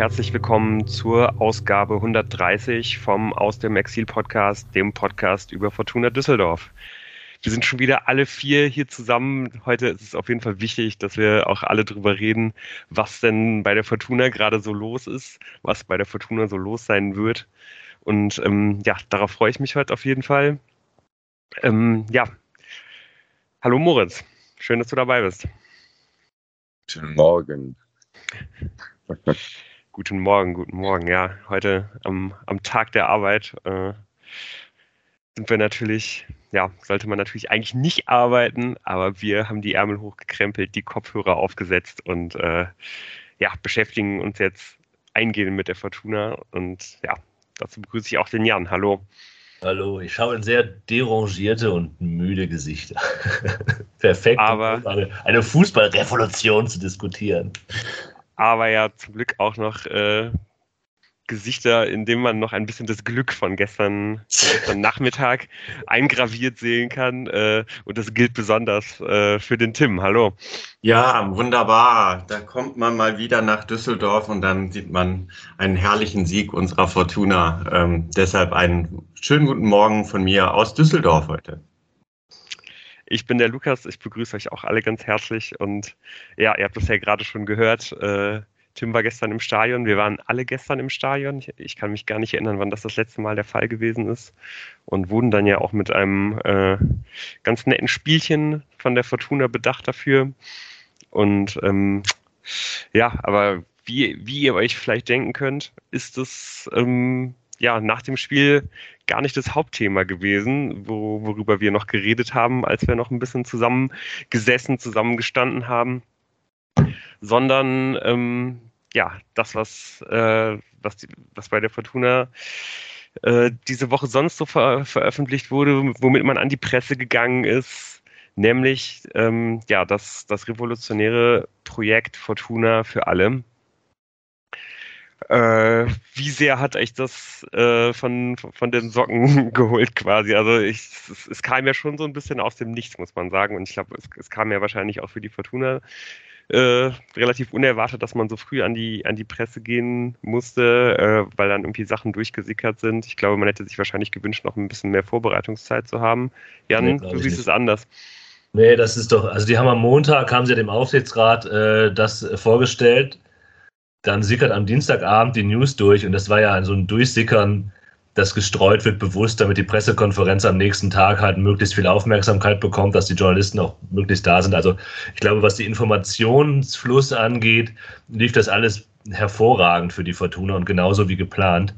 herzlich willkommen zur Ausgabe 130 vom Aus dem Exil Podcast, dem Podcast über Fortuna Düsseldorf. Wir sind schon wieder alle vier hier zusammen. Heute ist es auf jeden Fall wichtig, dass wir auch alle drüber reden, was denn bei der Fortuna gerade so los ist, was bei der Fortuna so los sein wird. Und ähm, ja, darauf freue ich mich heute auf jeden Fall. Ähm, ja, hallo Moritz, schön, dass du dabei bist. Guten Morgen. guten Morgen, guten Morgen. Ja, heute am, am Tag der Arbeit äh, sind wir natürlich, ja, sollte man natürlich eigentlich nicht arbeiten, aber wir haben die Ärmel hochgekrempelt, die Kopfhörer aufgesetzt und äh, ja, beschäftigen uns jetzt eingehend mit der Fortuna. Und ja, dazu begrüße ich auch den Jan. Hallo. Hallo, ich schaue in sehr derangierte und müde Gesichter. Perfekt, aber eine, eine Fußballrevolution zu diskutieren. Aber ja, zum Glück auch noch äh, Gesichter, in denen man noch ein bisschen das Glück von gestern, von gestern Nachmittag eingraviert sehen kann. Äh, und das gilt besonders äh, für den Tim. Hallo. Ja, wunderbar. Da kommt man mal wieder nach Düsseldorf und dann sieht man einen herrlichen Sieg unserer Fortuna. Ähm, deshalb einen schönen guten Morgen von mir aus Düsseldorf heute. Ich bin der Lukas, ich begrüße euch auch alle ganz herzlich und ja, ihr habt es ja gerade schon gehört. Äh, Tim war gestern im Stadion. Wir waren alle gestern im Stadion. Ich, ich, kann mich gar nicht erinnern, wann das das letzte Mal der Fall gewesen ist. Und wurden dann ja auch mit einem äh, ganz netten Spielchen von der Fortuna bedacht dafür. Und ähm, ja, aber wie, wie ihr euch vielleicht denken könnt, ist es ähm, ja nach dem Spiel gar nicht das Hauptthema gewesen, wo, worüber wir noch geredet haben, als wir noch ein bisschen zusammengesessen, zusammengestanden haben sondern ähm, ja, das, was, äh, was, die, was bei der Fortuna äh, diese Woche sonst so ver veröffentlicht wurde, womit man an die Presse gegangen ist, nämlich ähm, ja, das, das revolutionäre Projekt Fortuna für alle. Äh, wie sehr hat euch das äh, von, von den Socken geholt quasi? Also ich, es, es, kam ja schon so ein bisschen aus dem Nichts, muss man sagen. Und ich glaube, es, es kam ja wahrscheinlich auch für die Fortuna äh, relativ unerwartet, dass man so früh an die, an die Presse gehen musste, äh, weil dann irgendwie Sachen durchgesickert sind. Ich glaube, man hätte sich wahrscheinlich gewünscht, noch ein bisschen mehr Vorbereitungszeit zu haben. Jan, nee, du siehst nicht. es anders. Nee, das ist doch, also die haben am Montag, haben sie dem Aufsichtsrat äh, das vorgestellt. Dann sickert am Dienstagabend die News durch und das war ja so ein Durchsickern das gestreut wird, bewusst, damit die Pressekonferenz am nächsten Tag halt möglichst viel Aufmerksamkeit bekommt, dass die Journalisten auch möglichst da sind. Also ich glaube, was die Informationsfluss angeht, lief das alles hervorragend für die Fortuna und genauso wie geplant.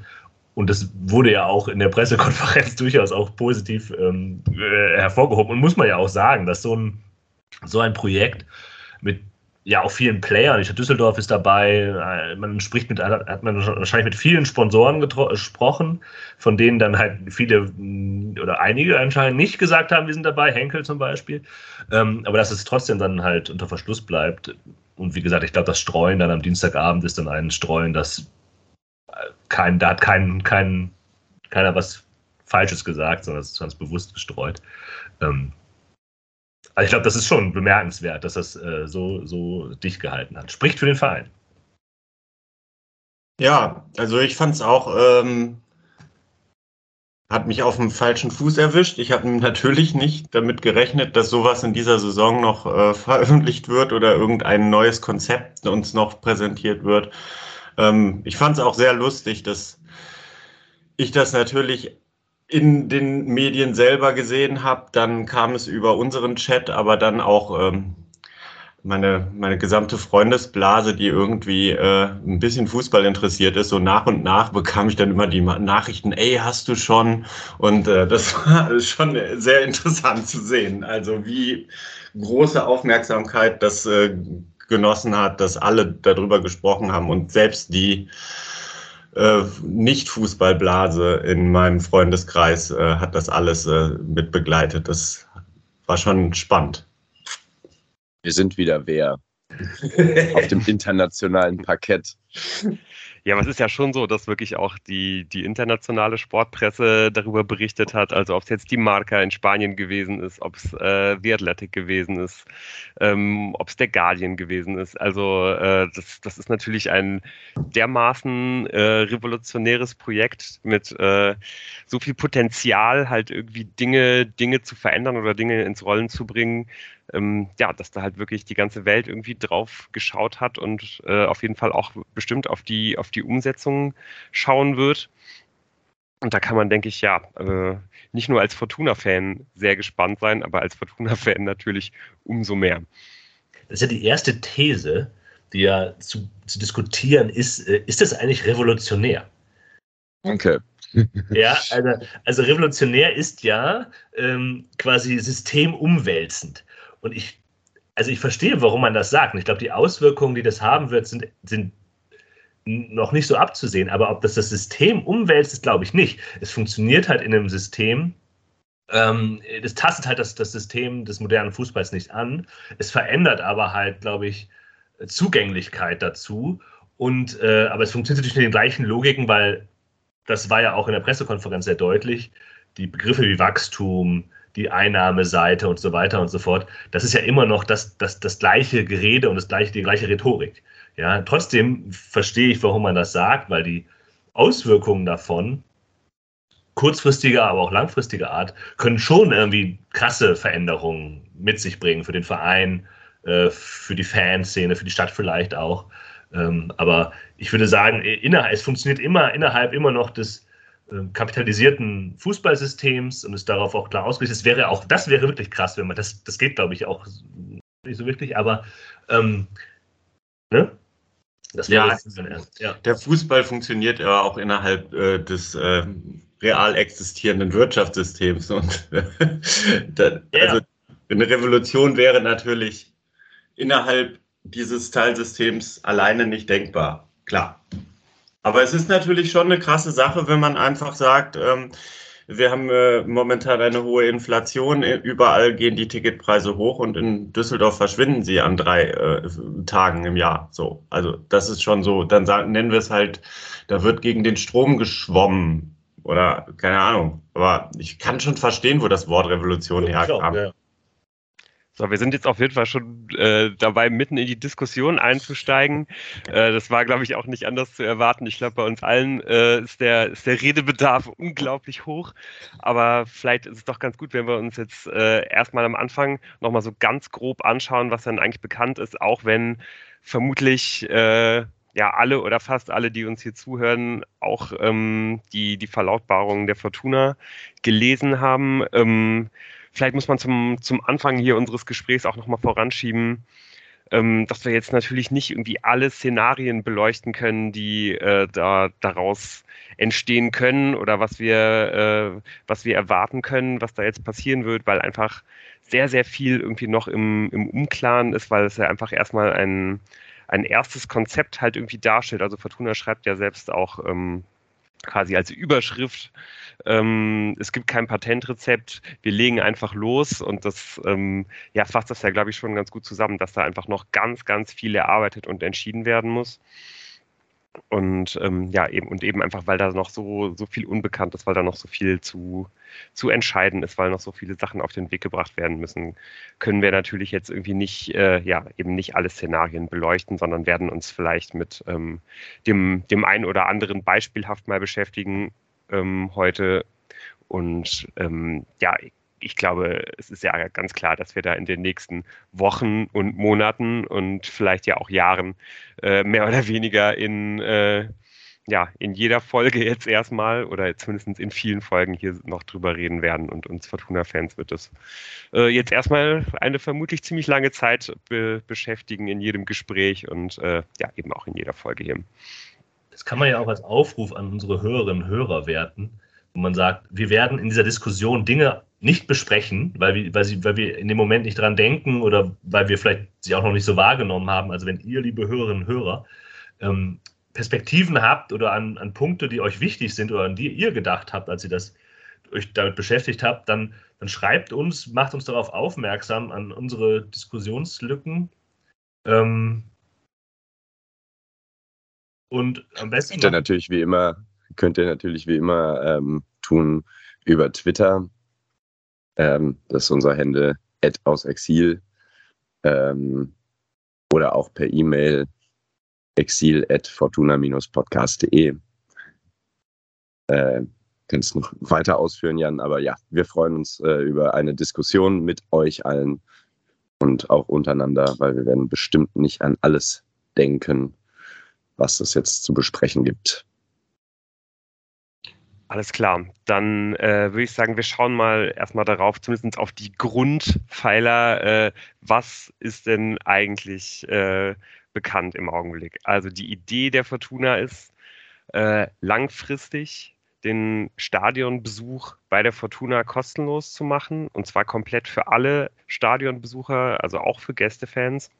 Und das wurde ja auch in der Pressekonferenz durchaus auch positiv ähm, äh, hervorgehoben. Und muss man ja auch sagen, dass so ein, so ein Projekt mit ja auch vielen Playern. Ich, Düsseldorf ist dabei. Äh, man spricht mit, hat man wahrscheinlich mit vielen Sponsoren gesprochen, von denen dann halt viele mm, oder einige anscheinend nicht gesagt haben, wir sind dabei. Henkel zum Beispiel. Ähm, aber dass es trotzdem dann halt unter Verschluss bleibt. Und wie gesagt, ich glaube, das Streuen dann am Dienstagabend ist dann ein Streuen, das äh, kein, da hat kein, kein, keiner was Falsches gesagt, sondern es ist ganz bewusst gestreut. Ähm, also ich glaube, das ist schon bemerkenswert, dass das äh, so, so dicht gehalten hat. Spricht für den Verein. Ja, also ich fand es auch, ähm, hat mich auf dem falschen Fuß erwischt. Ich habe natürlich nicht damit gerechnet, dass sowas in dieser Saison noch äh, veröffentlicht wird oder irgendein neues Konzept uns noch präsentiert wird. Ähm, ich fand es auch sehr lustig, dass ich das natürlich in den Medien selber gesehen habe. Dann kam es über unseren Chat, aber dann auch ähm, meine, meine gesamte Freundesblase, die irgendwie äh, ein bisschen Fußball interessiert ist. So nach und nach bekam ich dann immer die Nachrichten, ey, hast du schon? Und äh, das war schon sehr interessant zu sehen. Also wie große Aufmerksamkeit das äh, genossen hat, dass alle darüber gesprochen haben und selbst die äh, Nicht-Fußballblase in meinem Freundeskreis äh, hat das alles äh, mit begleitet. Das war schon spannend. Wir sind wieder wer auf dem internationalen Parkett. Ja, aber es ist ja schon so, dass wirklich auch die, die internationale Sportpresse darüber berichtet hat. Also ob es jetzt die Marca in Spanien gewesen ist, ob es äh, The Athletic gewesen ist, ähm, ob es der Guardian gewesen ist. Also äh, das, das ist natürlich ein dermaßen äh, revolutionäres Projekt mit äh, so viel Potenzial, halt irgendwie Dinge, Dinge zu verändern oder Dinge ins Rollen zu bringen, ähm, ja, dass da halt wirklich die ganze Welt irgendwie drauf geschaut hat und äh, auf jeden Fall auch bestimmt auf die, auf die Umsetzung schauen wird. Und da kann man, denke ich, ja, äh, nicht nur als Fortuna-Fan sehr gespannt sein, aber als Fortuna-Fan natürlich umso mehr. Das ist ja die erste These, die ja zu, zu diskutieren ist, äh, ist das eigentlich revolutionär? Okay. ja, also, also revolutionär ist ja ähm, quasi systemumwälzend. Und ich, also ich verstehe, warum man das sagt. Und ich glaube, die Auswirkungen, die das haben wird, sind, sind noch nicht so abzusehen. Aber ob das das System umwälzt, ist, glaube ich nicht. Es funktioniert halt in einem System, ähm, das tastet halt das, das System des modernen Fußballs nicht an. Es verändert aber halt, glaube ich, Zugänglichkeit dazu. Und, äh, aber es funktioniert natürlich mit den gleichen Logiken, weil das war ja auch in der Pressekonferenz sehr deutlich. Die Begriffe wie Wachstum, die Einnahmeseite und so weiter und so fort. Das ist ja immer noch das, das, das gleiche Gerede und das gleiche, die gleiche Rhetorik. Ja, trotzdem verstehe ich, warum man das sagt, weil die Auswirkungen davon, kurzfristiger, aber auch langfristiger Art, können schon irgendwie krasse Veränderungen mit sich bringen für den Verein, äh, für die Fanszene, für die Stadt vielleicht auch. Ähm, aber ich würde sagen, es funktioniert immer innerhalb immer noch des kapitalisierten Fußballsystems und ist darauf auch klar ausgerichtet. Das wäre auch, das wäre wirklich krass, wenn man das, das geht, glaube ich, auch nicht so wirklich, aber ähm, ne? ja, ja, der Fußball funktioniert aber auch innerhalb äh, des äh, real existierenden Wirtschaftssystems. Und da, ja. also eine Revolution wäre natürlich innerhalb dieses Teilsystems alleine nicht denkbar. Klar. Aber es ist natürlich schon eine krasse Sache, wenn man einfach sagt, ähm, wir haben äh, momentan eine hohe Inflation, überall gehen die Ticketpreise hoch und in Düsseldorf verschwinden sie an drei äh, Tagen im Jahr. So, also das ist schon so. Dann sagen, nennen wir es halt, da wird gegen den Strom geschwommen oder keine Ahnung. Aber ich kann schon verstehen, wo das Wort Revolution herkam. Ja, so, wir sind jetzt auf jeden Fall schon äh, dabei, mitten in die Diskussion einzusteigen. Äh, das war, glaube ich, auch nicht anders zu erwarten. Ich glaube, bei uns allen äh, ist, der, ist der Redebedarf unglaublich hoch. Aber vielleicht ist es doch ganz gut, wenn wir uns jetzt äh, erstmal am Anfang nochmal so ganz grob anschauen, was dann eigentlich bekannt ist, auch wenn vermutlich äh, ja alle oder fast alle, die uns hier zuhören, auch ähm, die, die Verlautbarungen der Fortuna gelesen haben. Ähm, Vielleicht muss man zum, zum Anfang hier unseres Gesprächs auch nochmal voranschieben, ähm, dass wir jetzt natürlich nicht irgendwie alle Szenarien beleuchten können, die äh, da daraus entstehen können oder was wir, äh, was wir erwarten können, was da jetzt passieren wird, weil einfach sehr, sehr viel irgendwie noch im, im Unklaren ist, weil es ja einfach erstmal ein, ein erstes Konzept halt irgendwie darstellt. Also Fortuna schreibt ja selbst auch ähm, quasi als Überschrift ähm, es gibt kein Patentrezept, wir legen einfach los und das ähm, ja, fasst das ja, glaube ich, schon ganz gut zusammen, dass da einfach noch ganz, ganz viel erarbeitet und entschieden werden muss. Und ähm, ja, eben, und eben einfach, weil da noch so, so viel unbekannt ist, weil da noch so viel zu, zu entscheiden ist, weil noch so viele Sachen auf den Weg gebracht werden müssen, können wir natürlich jetzt irgendwie nicht, äh, ja, eben nicht alle Szenarien beleuchten, sondern werden uns vielleicht mit ähm, dem, dem einen oder anderen beispielhaft mal beschäftigen, ähm, heute. Und ähm, ja, ich glaube, es ist ja ganz klar, dass wir da in den nächsten Wochen und Monaten und vielleicht ja auch Jahren äh, mehr oder weniger in, äh, ja, in jeder Folge jetzt erstmal oder zumindest in vielen Folgen hier noch drüber reden werden und uns Fortuna-Fans wird das äh, jetzt erstmal eine vermutlich ziemlich lange Zeit be beschäftigen in jedem Gespräch und äh, ja, eben auch in jeder Folge hier. Das kann man ja auch als Aufruf an unsere Hörerinnen und Hörer werten, wo man sagt, wir werden in dieser Diskussion Dinge nicht besprechen, weil wir, weil, sie, weil wir in dem Moment nicht dran denken oder weil wir vielleicht sie auch noch nicht so wahrgenommen haben. Also wenn ihr, liebe Hörerinnen und Hörer, ähm, Perspektiven habt oder an, an Punkte, die euch wichtig sind oder an die ihr gedacht habt, als ihr das euch damit beschäftigt habt, dann, dann schreibt uns, macht uns darauf aufmerksam an unsere Diskussionslücken. Ähm, Und am besten. Ihr natürlich wie immer, könnt ihr natürlich wie immer ähm, tun über Twitter. Ähm, das ist unser Hände aus Exil. Ähm, oder auch per E-Mail exil at fortuna-podcast.de. Äh, kannst noch weiter ausführen, Jan, aber ja, wir freuen uns äh, über eine Diskussion mit euch allen und auch untereinander, weil wir werden bestimmt nicht an alles denken, was es jetzt zu besprechen gibt. Alles klar. Dann äh, würde ich sagen, wir schauen mal erstmal darauf, zumindest auf die Grundpfeiler. Äh, was ist denn eigentlich äh, bekannt im Augenblick? Also die Idee der Fortuna ist, äh, langfristig den Stadionbesuch bei der Fortuna kostenlos zu machen. Und zwar komplett für alle Stadionbesucher, also auch für Gästefans.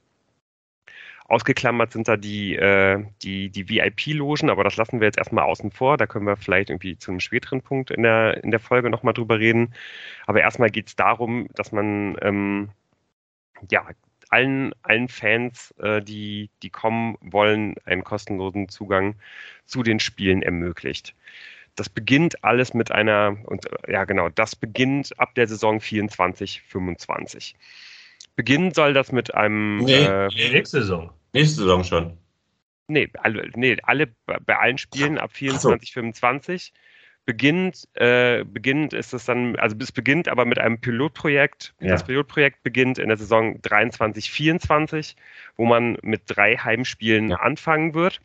Ausgeklammert sind da die, äh, die, die VIP-Logen, aber das lassen wir jetzt erstmal außen vor. Da können wir vielleicht irgendwie zu einem späteren Punkt in der, in der Folge nochmal drüber reden. Aber erstmal geht es darum, dass man ähm, ja, allen, allen Fans, äh, die, die kommen wollen, einen kostenlosen Zugang zu den Spielen ermöglicht. Das beginnt alles mit einer, und ja genau, das beginnt ab der Saison 24, 25. Beginnen soll das mit einem. Nee, äh, nächste Saison. Nächste Saison schon. Nee, alle, nee, alle bei allen Spielen ab 24, so. 25. Beginnt, äh, beginnt ist es dann, also es beginnt aber mit einem Pilotprojekt. Ja. Das Pilotprojekt beginnt in der Saison 23, 24, wo man mit drei Heimspielen ja. anfangen wird.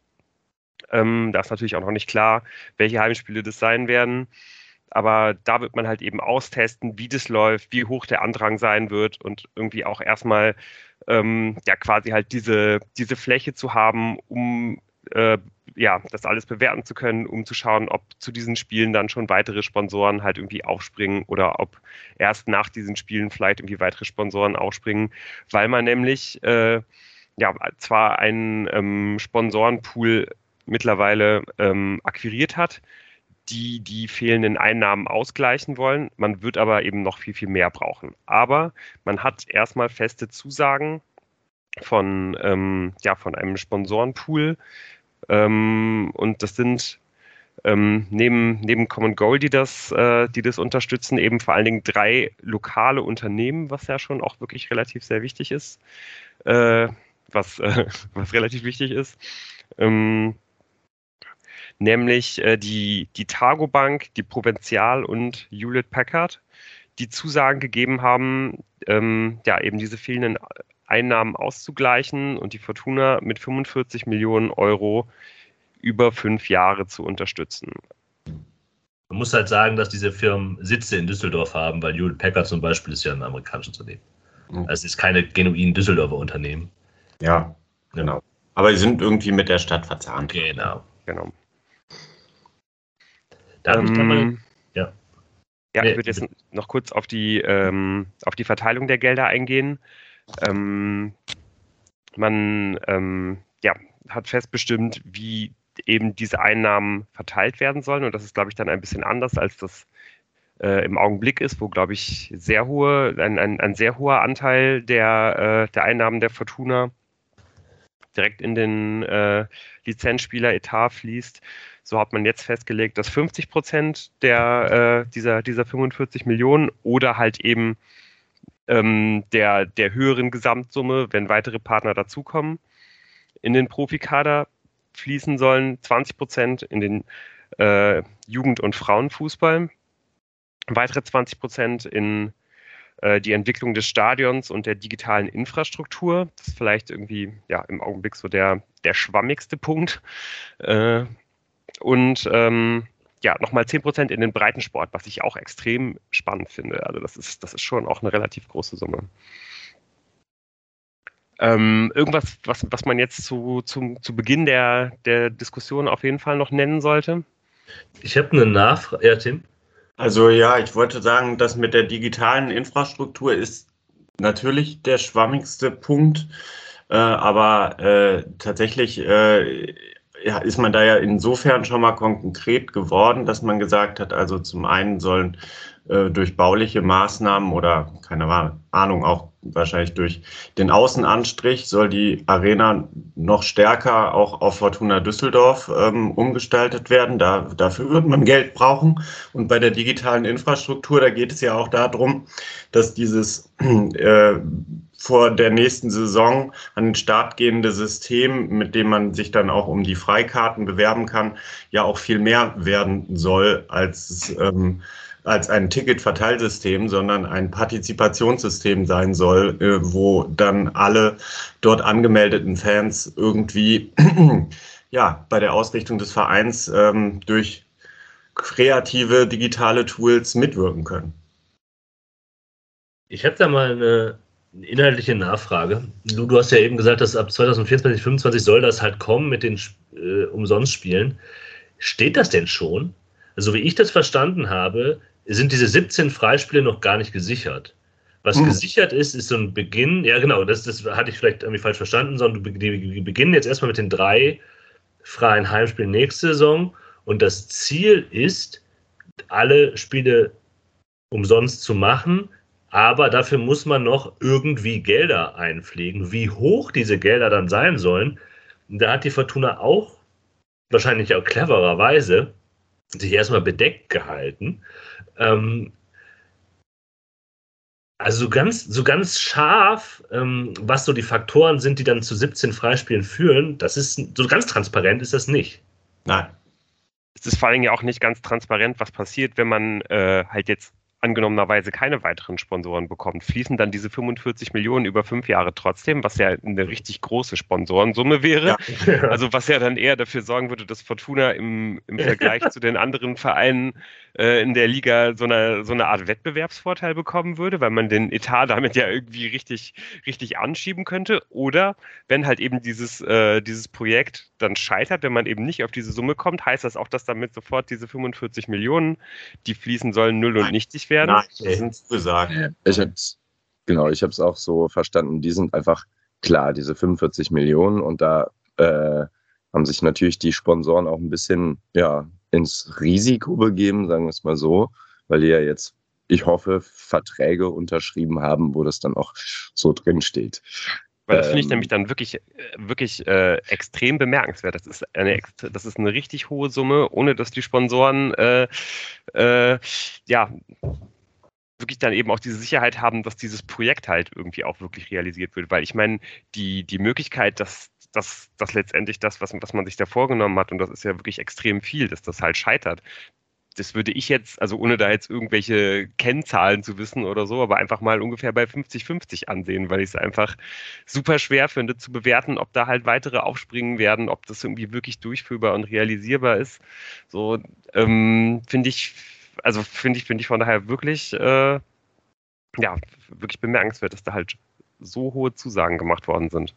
Ähm, da ist natürlich auch noch nicht klar, welche Heimspiele das sein werden. Aber da wird man halt eben austesten, wie das läuft, wie hoch der Andrang sein wird und irgendwie auch erstmal ähm, ja quasi halt diese, diese Fläche zu haben, um äh, ja, das alles bewerten zu können, um zu schauen, ob zu diesen Spielen dann schon weitere Sponsoren halt irgendwie aufspringen oder ob erst nach diesen Spielen vielleicht irgendwie weitere Sponsoren aufspringen, weil man nämlich äh, ja zwar einen ähm, Sponsorenpool mittlerweile ähm, akquiriert hat, die die fehlenden Einnahmen ausgleichen wollen. Man wird aber eben noch viel, viel mehr brauchen. Aber man hat erstmal feste Zusagen von, ähm, ja, von einem Sponsorenpool. Ähm, und das sind ähm, neben, neben Common Goal, die das, äh, die das unterstützen, eben vor allen Dingen drei lokale Unternehmen, was ja schon auch wirklich relativ sehr wichtig ist. Äh, was, äh, was relativ wichtig ist. Ähm, nämlich äh, die, die Targo Bank, die Provinzial und Hewlett Packard, die Zusagen gegeben haben, ähm, ja, eben diese fehlenden Einnahmen auszugleichen und die Fortuna mit 45 Millionen Euro über fünf Jahre zu unterstützen. Man muss halt sagen, dass diese Firmen Sitze in Düsseldorf haben, weil Hewlett Packard zum Beispiel ist ja ein amerikanisches Unternehmen. Mhm. Also es ist keine genuin Düsseldorfer Unternehmen. Ja, genau. Aber sie sind irgendwie mit der Stadt verzahnt. Genau. Genau. Darf ich da mal. Ähm, ja. Ja, ich würde jetzt noch kurz auf die, ähm, auf die Verteilung der Gelder eingehen. Ähm, man ähm, ja, hat festbestimmt, wie eben diese Einnahmen verteilt werden sollen. Und das ist, glaube ich, dann ein bisschen anders, als das äh, im Augenblick ist, wo, glaube ich, sehr hohe, ein, ein, ein sehr hoher Anteil der, äh, der Einnahmen der Fortuna direkt in den äh, Lizenzspieler-Etat fließt. So hat man jetzt festgelegt, dass 50 Prozent der, äh, dieser, dieser 45 Millionen oder halt eben ähm, der, der höheren Gesamtsumme, wenn weitere Partner dazukommen, in den Profikader fließen sollen. 20 Prozent in den äh, Jugend- und Frauenfußball, weitere 20 Prozent in äh, die Entwicklung des Stadions und der digitalen Infrastruktur. Das ist vielleicht irgendwie ja, im Augenblick so der, der schwammigste Punkt. Äh, und ähm, ja, nochmal 10% in den Breitensport, was ich auch extrem spannend finde. Also das ist, das ist schon auch eine relativ große Summe. Ähm, irgendwas, was, was man jetzt zu, zu, zu Beginn der, der Diskussion auf jeden Fall noch nennen sollte? Ich habe eine Nachfrage. Ja, Tim? Also ja, ich wollte sagen, das mit der digitalen Infrastruktur ist natürlich der schwammigste Punkt, äh, aber äh, tatsächlich äh, ja, ist man da ja insofern schon mal konkret geworden, dass man gesagt hat, also zum einen sollen äh, durch bauliche Maßnahmen oder keine Ahnung, auch wahrscheinlich durch den Außenanstrich soll die Arena noch stärker auch auf Fortuna Düsseldorf ähm, umgestaltet werden. Da, dafür wird man Geld brauchen. Und bei der digitalen Infrastruktur, da geht es ja auch darum, dass dieses äh, vor der nächsten Saison an den Start gehende System, mit dem man sich dann auch um die Freikarten bewerben kann, ja auch viel mehr werden soll als ähm, als ein Ticketverteilsystem, sondern ein Partizipationssystem sein soll, äh, wo dann alle dort angemeldeten Fans irgendwie ja, bei der Ausrichtung des Vereins ähm, durch kreative digitale Tools mitwirken können. Ich habe da mal eine inhaltliche Nachfrage. Du, du hast ja eben gesagt, dass ab 2024, 2025 soll das halt kommen mit den äh, Umsonstspielen. Steht das denn schon? Also wie ich das verstanden habe, sind diese 17 Freispiele noch gar nicht gesichert. Was hm. gesichert ist, ist so ein Beginn, ja genau, das, das hatte ich vielleicht irgendwie falsch verstanden, sondern die beginnen jetzt erstmal mit den drei freien Heimspielen nächste Saison und das Ziel ist, alle Spiele umsonst zu machen, aber dafür muss man noch irgendwie Gelder einpflegen. Wie hoch diese Gelder dann sein sollen, da hat die Fortuna auch wahrscheinlich auch clevererweise sich erstmal bedeckt gehalten. Ähm, also so ganz, so ganz scharf, ähm, was so die Faktoren sind, die dann zu 17 Freispielen führen, das ist so ganz transparent ist das nicht. Nein. Es ist vor allem ja auch nicht ganz transparent, was passiert, wenn man äh, halt jetzt angenommenerweise keine weiteren Sponsoren bekommt, fließen dann diese 45 Millionen über fünf Jahre trotzdem, was ja eine richtig große Sponsorensumme wäre. Ja. Also was ja dann eher dafür sorgen würde, dass Fortuna im, im Vergleich zu den anderen Vereinen äh, in der Liga so eine, so eine Art Wettbewerbsvorteil bekommen würde, weil man den Etat damit ja irgendwie richtig, richtig anschieben könnte. Oder wenn halt eben dieses, äh, dieses Projekt dann scheitert, wenn man eben nicht auf diese Summe kommt, heißt das auch, dass damit sofort diese 45 Millionen, die fließen sollen, null und nichtig werden. Nein, das sind gesagt. Ich hab's, genau, ich habe es auch so verstanden. Die sind einfach klar, diese 45 Millionen und da äh, haben sich natürlich die Sponsoren auch ein bisschen ja, ins Risiko begeben, sagen wir es mal so, weil die ja jetzt, ich hoffe, Verträge unterschrieben haben, wo das dann auch so drin steht. Weil das finde ich ähm, nämlich dann wirklich, wirklich äh, extrem bemerkenswert. Das ist, eine, das ist eine richtig hohe Summe, ohne dass die Sponsoren äh, äh, ja wirklich dann eben auch diese Sicherheit haben, dass dieses Projekt halt irgendwie auch wirklich realisiert wird. Weil ich meine, die, die Möglichkeit, dass, dass, dass letztendlich das, was, was man sich da vorgenommen hat, und das ist ja wirklich extrem viel, dass das halt scheitert, das würde ich jetzt, also ohne da jetzt irgendwelche Kennzahlen zu wissen oder so, aber einfach mal ungefähr bei 50-50 ansehen, weil ich es einfach super schwer finde zu bewerten, ob da halt weitere aufspringen werden, ob das irgendwie wirklich durchführbar und realisierbar ist. So ähm, finde ich, also finde ich, finde ich von daher wirklich, äh, ja, wirklich bemerkenswert, dass da halt so hohe Zusagen gemacht worden sind.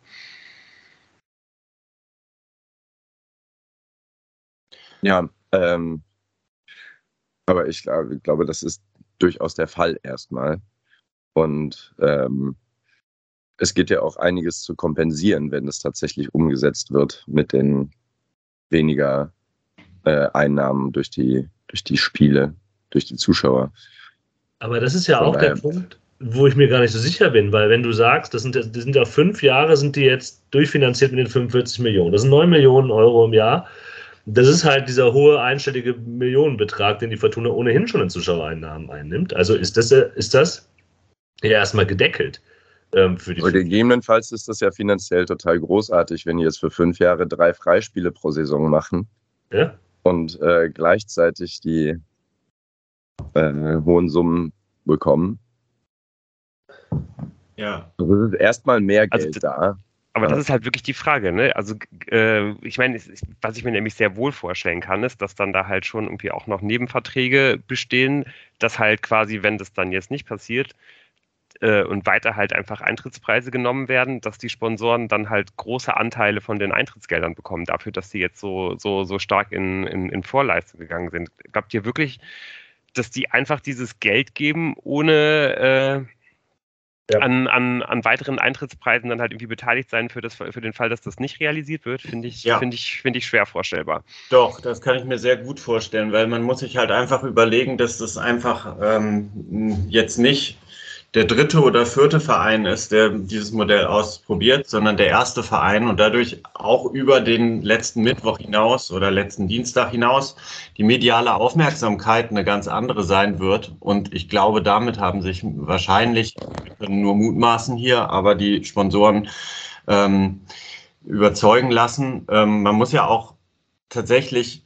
Ja, ähm, aber ich, ich, glaube, das ist durchaus der Fall erstmal. Und ähm, es geht ja auch einiges zu kompensieren, wenn es tatsächlich umgesetzt wird mit den weniger äh, Einnahmen durch die, durch die Spiele, durch die Zuschauer. Aber das ist ja auch der Punkt, wo ich mir gar nicht so sicher bin, weil wenn du sagst, das sind, das sind ja fünf Jahre, sind die jetzt durchfinanziert mit den 45 Millionen. Das sind 9 Millionen Euro im Jahr. Das ist halt dieser hohe einstellige Millionenbetrag, den die Fortuna ohnehin schon in Zuschauereinnahmen einnimmt. Also ist das, ist das ja erstmal gedeckelt. Ähm, für die gegebenenfalls ist das ja finanziell total großartig, wenn die jetzt für fünf Jahre drei Freispiele pro Saison machen ja. und äh, gleichzeitig die äh, hohen Summen bekommen. Ja. Also es ist erstmal mehr also Geld also, da. Aber das ist halt wirklich die Frage, ne? Also, äh, ich meine, was ich mir nämlich sehr wohl vorstellen kann, ist, dass dann da halt schon irgendwie auch noch Nebenverträge bestehen, dass halt quasi, wenn das dann jetzt nicht passiert, äh, und weiter halt einfach Eintrittspreise genommen werden, dass die Sponsoren dann halt große Anteile von den Eintrittsgeldern bekommen, dafür, dass sie jetzt so, so, so stark in, in, in Vorleistung gegangen sind. Glaubt ihr wirklich, dass die einfach dieses Geld geben, ohne äh, ja. an, an, an weiteren Eintrittspreisen dann halt irgendwie beteiligt sein für, das, für den Fall, dass das nicht realisiert wird, finde ich, ja. Find ich, find ich schwer vorstellbar. Doch, das kann ich mir sehr gut vorstellen, weil man muss sich halt einfach überlegen, dass das einfach ähm, jetzt nicht der dritte oder vierte Verein ist, der dieses Modell ausprobiert, sondern der erste Verein und dadurch auch über den letzten Mittwoch hinaus oder letzten Dienstag hinaus die mediale Aufmerksamkeit eine ganz andere sein wird. Und ich glaube, damit haben sich wahrscheinlich, wir können nur mutmaßen hier, aber die Sponsoren ähm, überzeugen lassen. Ähm, man muss ja auch tatsächlich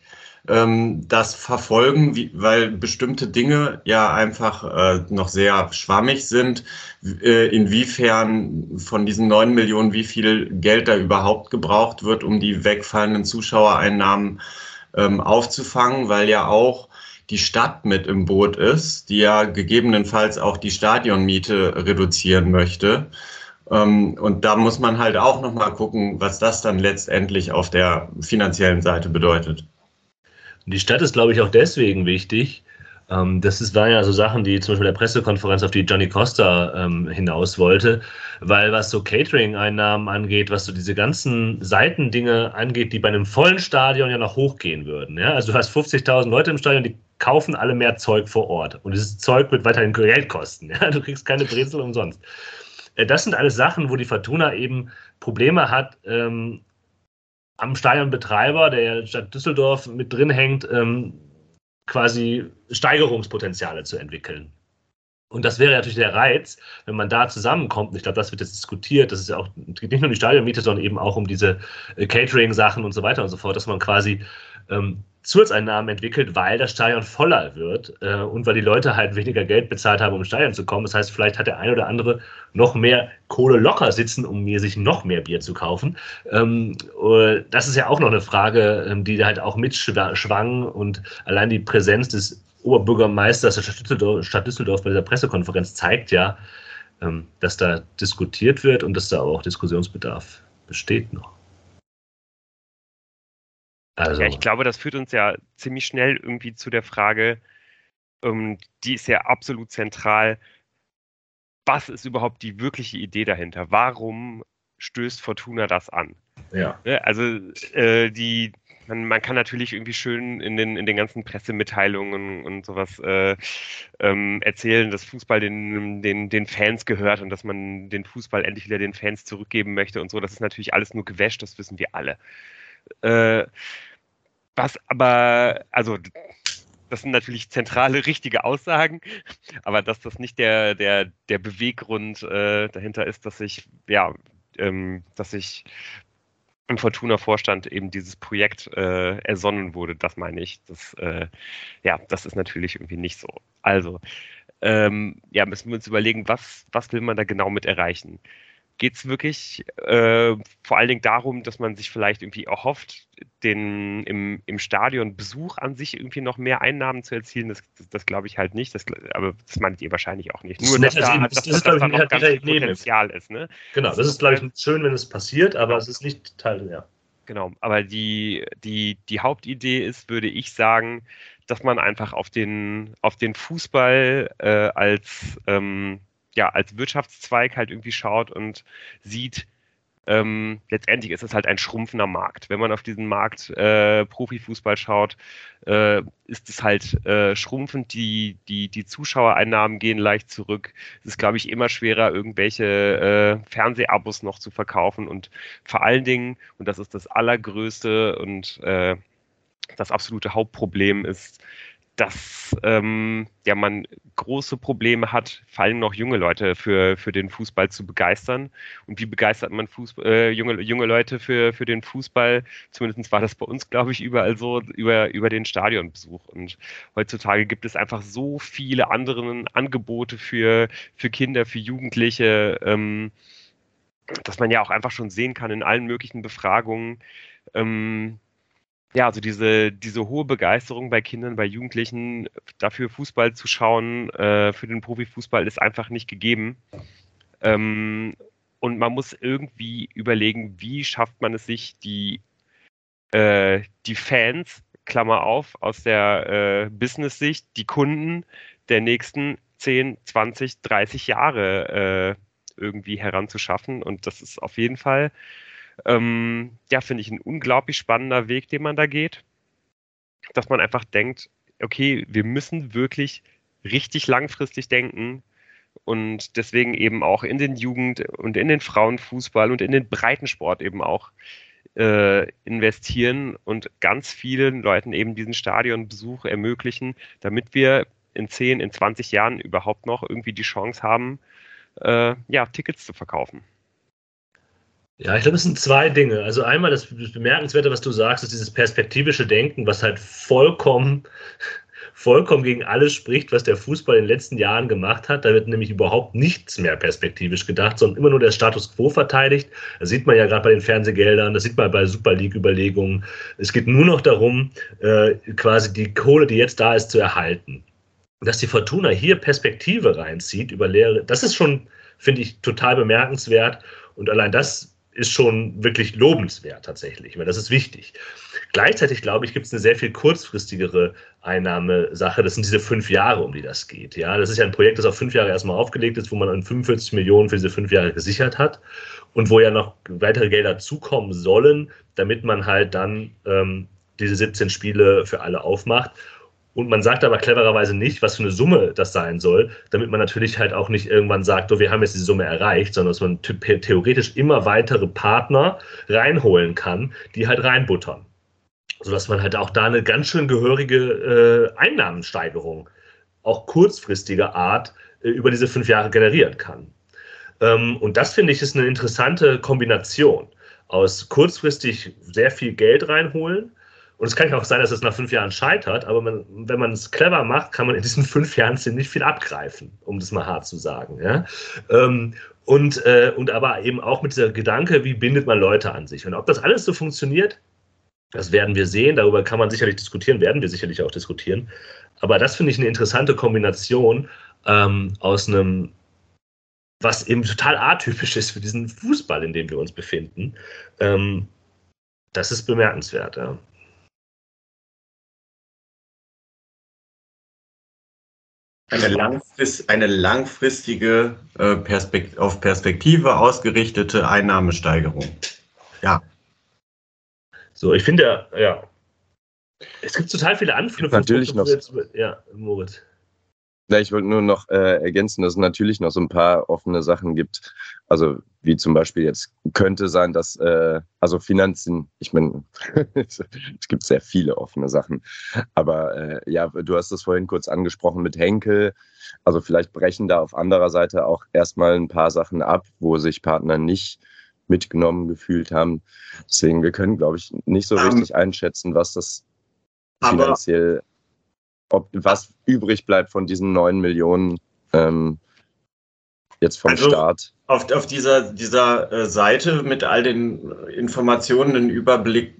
ähm, das verfolgen, wie, weil bestimmte Dinge ja einfach äh, noch sehr schwammig sind, äh, inwiefern von diesen neun Millionen, wie viel Geld da überhaupt gebraucht wird, um die wegfallenden Zuschauereinnahmen ähm, aufzufangen, weil ja auch die Stadt mit im Boot ist, die ja gegebenenfalls auch die Stadionmiete reduzieren möchte. Ähm, und da muss man halt auch nochmal gucken, was das dann letztendlich auf der finanziellen Seite bedeutet. Die Stadt ist, glaube ich, auch deswegen wichtig. Ähm, das ist, waren ja so Sachen, die zum Beispiel der Pressekonferenz, auf die Johnny Costa ähm, hinaus wollte, weil was so Catering-Einnahmen angeht, was so diese ganzen Seitendinge angeht, die bei einem vollen Stadion ja noch hochgehen würden. Ja? Also du hast 50.000 Leute im Stadion, die kaufen alle mehr Zeug vor Ort. Und dieses Zeug wird weiterhin Geld kosten. Ja? Du kriegst keine Brezel umsonst. Äh, das sind alles Sachen, wo die Fortuna eben Probleme hat, ähm, am Stadionbetreiber, der Stadt Düsseldorf mit drin hängt, ähm, quasi Steigerungspotenziale zu entwickeln. Und das wäre natürlich der Reiz, wenn man da zusammenkommt. Ich glaube, das wird jetzt diskutiert. Das ist ja auch, es geht nicht nur um die Stadionmiete, sondern eben auch um diese äh, Catering-Sachen und so weiter und so fort, dass man quasi ähm, Zusatzeinnahmen entwickelt, weil das Stadion voller wird äh, und weil die Leute halt weniger Geld bezahlt haben, um ins Stadion zu kommen. Das heißt, vielleicht hat der eine oder andere noch mehr Kohle locker sitzen, um mir sich noch mehr Bier zu kaufen. Ähm, äh, das ist ja auch noch eine Frage, ähm, die halt auch mitschwang und allein die Präsenz des Oberbürgermeisters der Stadt Düsseldorf, Stadt Düsseldorf bei dieser Pressekonferenz zeigt ja, ähm, dass da diskutiert wird und dass da auch Diskussionsbedarf besteht noch. Also. Ja, ich glaube, das führt uns ja ziemlich schnell irgendwie zu der Frage, ähm, die ist ja absolut zentral. Was ist überhaupt die wirkliche Idee dahinter? Warum stößt Fortuna das an? Ja. Ne, also äh, die, man, man, kann natürlich irgendwie schön in den, in den ganzen Pressemitteilungen und sowas äh, ähm, erzählen, dass Fußball den, den, den Fans gehört und dass man den Fußball endlich wieder den Fans zurückgeben möchte und so. Das ist natürlich alles nur gewäscht, das wissen wir alle. Äh, was aber, also das sind natürlich zentrale, richtige Aussagen, aber dass das nicht der, der, der Beweggrund äh, dahinter ist, dass ich, ja, ähm, dass ich im Fortuna-Vorstand eben dieses Projekt äh, ersonnen wurde, das meine ich. Das, äh, ja, das ist natürlich irgendwie nicht so. Also, ähm, ja, müssen wir uns überlegen, was, was will man da genau mit erreichen? Geht es wirklich äh, vor allen Dingen darum, dass man sich vielleicht irgendwie erhofft, den im, im Stadion Besuch an sich irgendwie noch mehr Einnahmen zu erzielen. Das, das, das glaube ich halt nicht. Das, aber das meint ihr wahrscheinlich auch nicht. Nur, dass da, dass, das, dass, dass da noch ganz Potenzial ist. Ne? Genau, das, ist, glaube ich, schön, wenn es passiert, aber es ist nicht Teil, ja. Genau, aber die, die, die Hauptidee ist, würde ich sagen, dass man einfach auf den, auf den Fußball äh, als ähm, ja, als Wirtschaftszweig halt irgendwie schaut und sieht, ähm, letztendlich ist es halt ein schrumpfender Markt. Wenn man auf diesen Markt äh, Profifußball schaut, äh, ist es halt äh, schrumpfend. Die, die, die Zuschauereinnahmen gehen leicht zurück. Es ist, glaube ich, immer schwerer, irgendwelche äh, Fernsehabos noch zu verkaufen. Und vor allen Dingen, und das ist das allergrößte und äh, das absolute Hauptproblem ist, dass ähm, ja man große Probleme hat, vor allem noch junge Leute für, für den Fußball zu begeistern. Und wie begeistert man Fußball, äh, junge, junge Leute für, für den Fußball? Zumindest war das bei uns, glaube ich, überall so, über, über den Stadionbesuch. Und heutzutage gibt es einfach so viele andere Angebote für, für Kinder, für Jugendliche, ähm, dass man ja auch einfach schon sehen kann in allen möglichen Befragungen, ähm, ja, also diese, diese hohe Begeisterung bei Kindern, bei Jugendlichen dafür Fußball zu schauen, äh, für den Profifußball ist einfach nicht gegeben. Ähm, und man muss irgendwie überlegen, wie schafft man es sich, die, äh, die Fans, Klammer auf, aus der äh, Business-Sicht, die Kunden der nächsten 10, 20, 30 Jahre äh, irgendwie heranzuschaffen. Und das ist auf jeden Fall ähm, ja, finde ich ein unglaublich spannender Weg, den man da geht. Dass man einfach denkt, okay, wir müssen wirklich richtig langfristig denken. und deswegen eben auch in den Jugend- und in den Frauenfußball und in den Breitensport eben auch äh, investieren und ganz vielen Leuten eben diesen Stadionbesuch ermöglichen, damit wir in 10, in 20 Jahren überhaupt noch irgendwie die Chance haben, äh, ja, Tickets zu verkaufen. Ja, ich glaube, es sind zwei Dinge. Also einmal das Bemerkenswerte, was du sagst, ist dieses perspektivische Denken, was halt vollkommen vollkommen gegen alles spricht, was der Fußball in den letzten Jahren gemacht hat. Da wird nämlich überhaupt nichts mehr perspektivisch gedacht, sondern immer nur der Status quo verteidigt. Das sieht man ja gerade bei den Fernsehgeldern, das sieht man bei Super League-Überlegungen. Es geht nur noch darum, äh, quasi die Kohle, die jetzt da ist, zu erhalten. Dass die Fortuna hier Perspektive reinzieht über Lehre, das ist schon, finde ich, total bemerkenswert. Und allein das ist schon wirklich lobenswert tatsächlich, das ist wichtig. Gleichzeitig, glaube ich, gibt es eine sehr viel kurzfristigere Einnahmesache. Das sind diese fünf Jahre, um die das geht. Ja, das ist ja ein Projekt, das auf fünf Jahre erstmal aufgelegt ist, wo man 45 Millionen für diese fünf Jahre gesichert hat und wo ja noch weitere Gelder zukommen sollen, damit man halt dann ähm, diese 17 Spiele für alle aufmacht. Und man sagt aber clevererweise nicht, was für eine Summe das sein soll, damit man natürlich halt auch nicht irgendwann sagt, so, wir haben jetzt diese Summe erreicht, sondern dass man theoretisch immer weitere Partner reinholen kann, die halt reinbuttern. Sodass man halt auch da eine ganz schön gehörige äh, Einnahmensteigerung, auch kurzfristiger Art, äh, über diese fünf Jahre generieren kann. Ähm, und das finde ich ist eine interessante Kombination aus kurzfristig sehr viel Geld reinholen, und es kann ja auch sein, dass es nach fünf Jahren scheitert, aber man, wenn man es clever macht, kann man in diesen fünf Jahren ziemlich viel abgreifen, um das mal hart zu sagen. Ja? Ähm, und, äh, und aber eben auch mit dieser Gedanke, wie bindet man Leute an sich. Und ob das alles so funktioniert, das werden wir sehen. Darüber kann man sicherlich diskutieren, werden wir sicherlich auch diskutieren. Aber das finde ich eine interessante Kombination ähm, aus einem, was eben total atypisch ist für diesen Fußball, in dem wir uns befinden. Ähm, das ist bemerkenswert. Ja. Eine, langfrist, eine langfristige, äh, Perspekt auf Perspektive ausgerichtete Einnahmesteigerung. Ja. So, ich finde, ja. Es gibt total viele Anknüpfungspunkte. Natürlich noch. Jetzt, ja, Moritz. Ja, ich wollte nur noch äh, ergänzen, dass es natürlich noch so ein paar offene Sachen gibt. Also wie zum Beispiel jetzt könnte sein, dass äh, also Finanzen, ich meine, es gibt sehr viele offene Sachen. Aber äh, ja, du hast das vorhin kurz angesprochen mit Henkel. Also vielleicht brechen da auf anderer Seite auch erstmal ein paar Sachen ab, wo sich Partner nicht mitgenommen gefühlt haben. Deswegen, wir können, glaube ich, nicht so um, richtig einschätzen, was das finanziell ob was übrig bleibt von diesen neun Millionen ähm, jetzt vom also Staat. Auf, auf dieser, dieser äh, Seite mit all den Informationen, einen Überblick,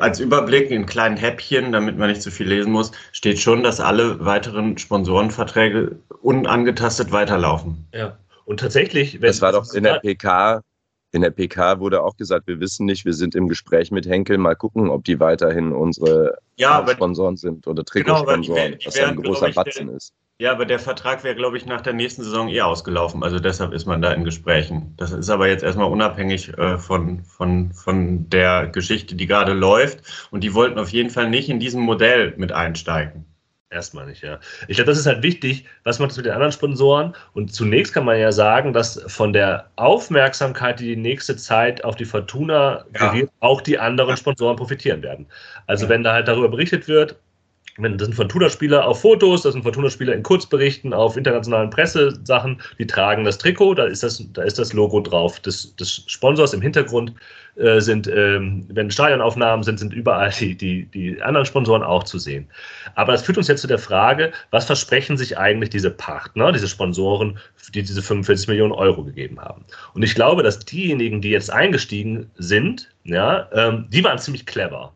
als Überblick in kleinen Häppchen, damit man nicht zu viel lesen muss, steht schon, dass alle weiteren Sponsorenverträge unangetastet weiterlaufen. Ja. Und tatsächlich, wenn das war doch in der PK, in der PK wurde auch gesagt, wir wissen nicht, wir sind im Gespräch mit Henkel, mal gucken, ob die weiterhin unsere ja, Sponsoren sind oder genau, Trikotsponsoren, genau, was ja ein großer Batzen der, ist. Ja, aber der Vertrag wäre, glaube ich, nach der nächsten Saison eh ausgelaufen. Also deshalb ist man da in Gesprächen. Das ist aber jetzt erstmal unabhängig äh, von, von, von der Geschichte, die gerade läuft. Und die wollten auf jeden Fall nicht in diesem Modell mit einsteigen. Erstmal nicht, ja. Ich glaube, das ist halt wichtig. Was macht das mit den anderen Sponsoren? Und zunächst kann man ja sagen, dass von der Aufmerksamkeit, die die nächste Zeit auf die Fortuna ja. gerät, auch die anderen Sponsoren profitieren werden. Also, ja. wenn da halt darüber berichtet wird, das sind Fortuna-Spieler auf Fotos, das sind Fortuna-Spieler in Kurzberichten, auf internationalen Pressesachen, die tragen das Trikot, da ist das, da ist das Logo drauf des, des Sponsors im Hintergrund. Äh, sind, ähm, wenn Stadionaufnahmen sind, sind überall die, die, die anderen Sponsoren auch zu sehen. Aber das führt uns jetzt zu der Frage, was versprechen sich eigentlich diese Partner, diese Sponsoren, die diese 45 Millionen Euro gegeben haben? Und ich glaube, dass diejenigen, die jetzt eingestiegen sind, ja, ähm, die waren ziemlich clever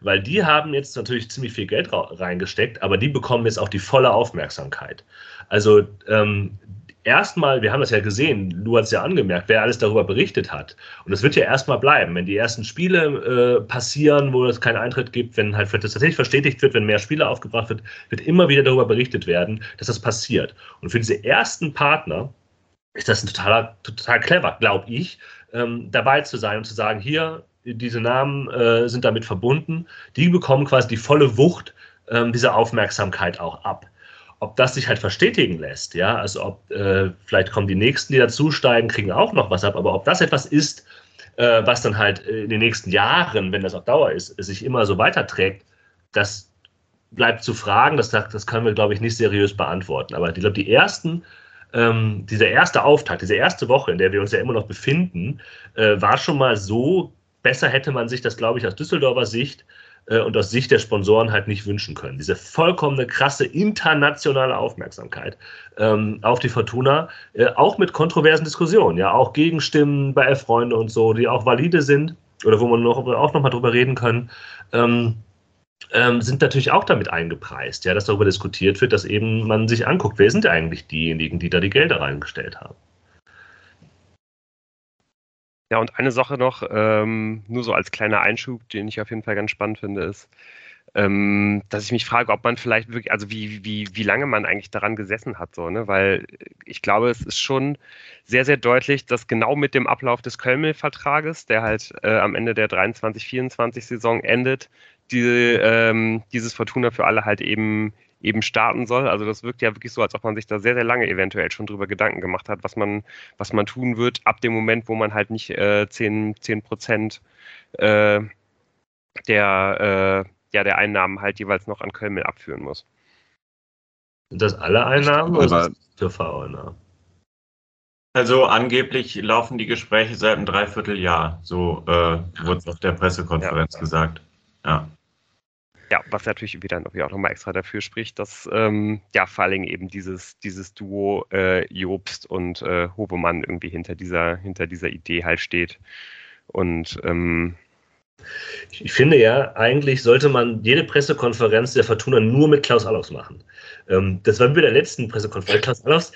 weil die haben jetzt natürlich ziemlich viel Geld reingesteckt, aber die bekommen jetzt auch die volle Aufmerksamkeit. Also ähm, erstmal, wir haben das ja gesehen, du hast ja angemerkt, wer alles darüber berichtet hat. Und das wird ja erstmal bleiben, wenn die ersten Spiele äh, passieren, wo es keinen Eintritt gibt, wenn halt das tatsächlich verstetigt wird, wenn mehr Spiele aufgebracht wird, wird immer wieder darüber berichtet werden, dass das passiert. Und für diese ersten Partner ist das ein totaler, total clever, glaube ich, ähm, dabei zu sein und zu sagen, hier, diese Namen äh, sind damit verbunden, die bekommen quasi die volle Wucht ähm, dieser Aufmerksamkeit auch ab. ob das sich halt verstetigen lässt, ja, also ob äh, vielleicht kommen die nächsten, die dazusteigen, kriegen auch noch was ab, aber ob das etwas ist, äh, was dann halt in den nächsten Jahren, wenn das auf Dauer ist, sich immer so weiterträgt, das bleibt zu fragen, das, das können wir, glaube ich, nicht seriös beantworten. Aber ich glaube, die ersten, ähm, dieser erste Auftakt, diese erste Woche, in der wir uns ja immer noch befinden, äh, war schon mal so, besser hätte man sich das, glaube ich, aus Düsseldorfer Sicht äh, und aus Sicht der Sponsoren halt nicht wünschen können. Diese vollkommene krasse internationale Aufmerksamkeit ähm, auf die Fortuna, äh, auch mit kontroversen Diskussionen, ja, auch Gegenstimmen bei Freunde und so, die auch valide sind oder wo man noch, auch noch mal drüber reden können. Ähm, ähm, sind natürlich auch damit eingepreist, ja, dass darüber diskutiert wird, dass eben man sich anguckt, wer sind eigentlich diejenigen, die da die Gelder reingestellt haben. Ja, und eine Sache noch, ähm, nur so als kleiner Einschub, den ich auf jeden Fall ganz spannend finde, ist, ähm, dass ich mich frage, ob man vielleicht wirklich, also wie, wie, wie lange man eigentlich daran gesessen hat, so, ne? Weil ich glaube, es ist schon sehr, sehr deutlich, dass genau mit dem Ablauf des Kölmel-Vertrages, der halt äh, am Ende der 23-24-Saison endet, die, ähm, dieses Fortuna für alle halt eben eben starten soll. Also das wirkt ja wirklich so, als ob man sich da sehr, sehr lange eventuell schon drüber Gedanken gemacht hat, was man, was man tun wird, ab dem Moment, wo man halt nicht äh, 10, 10 Prozent äh, der, äh, ja, der Einnahmen halt jeweils noch an Köln mit abführen muss. Sind das alle Einnahmen oder TV-Einnahmen? Also angeblich laufen die Gespräche seit einem Dreivierteljahr, so äh, wurde es auf der Pressekonferenz ja. gesagt. Ja. Ja, was natürlich wieder auch nochmal extra dafür spricht, dass ähm, ja vor allen eben dieses, dieses Duo äh, Jobst und äh, Hobemann irgendwie hinter dieser, hinter dieser Idee halt steht. Und ähm, ich finde ja, eigentlich sollte man jede Pressekonferenz der Fortuna nur mit Klaus Allofs machen. Ähm, das war bei der letzten Pressekonferenz. Klaus Allofs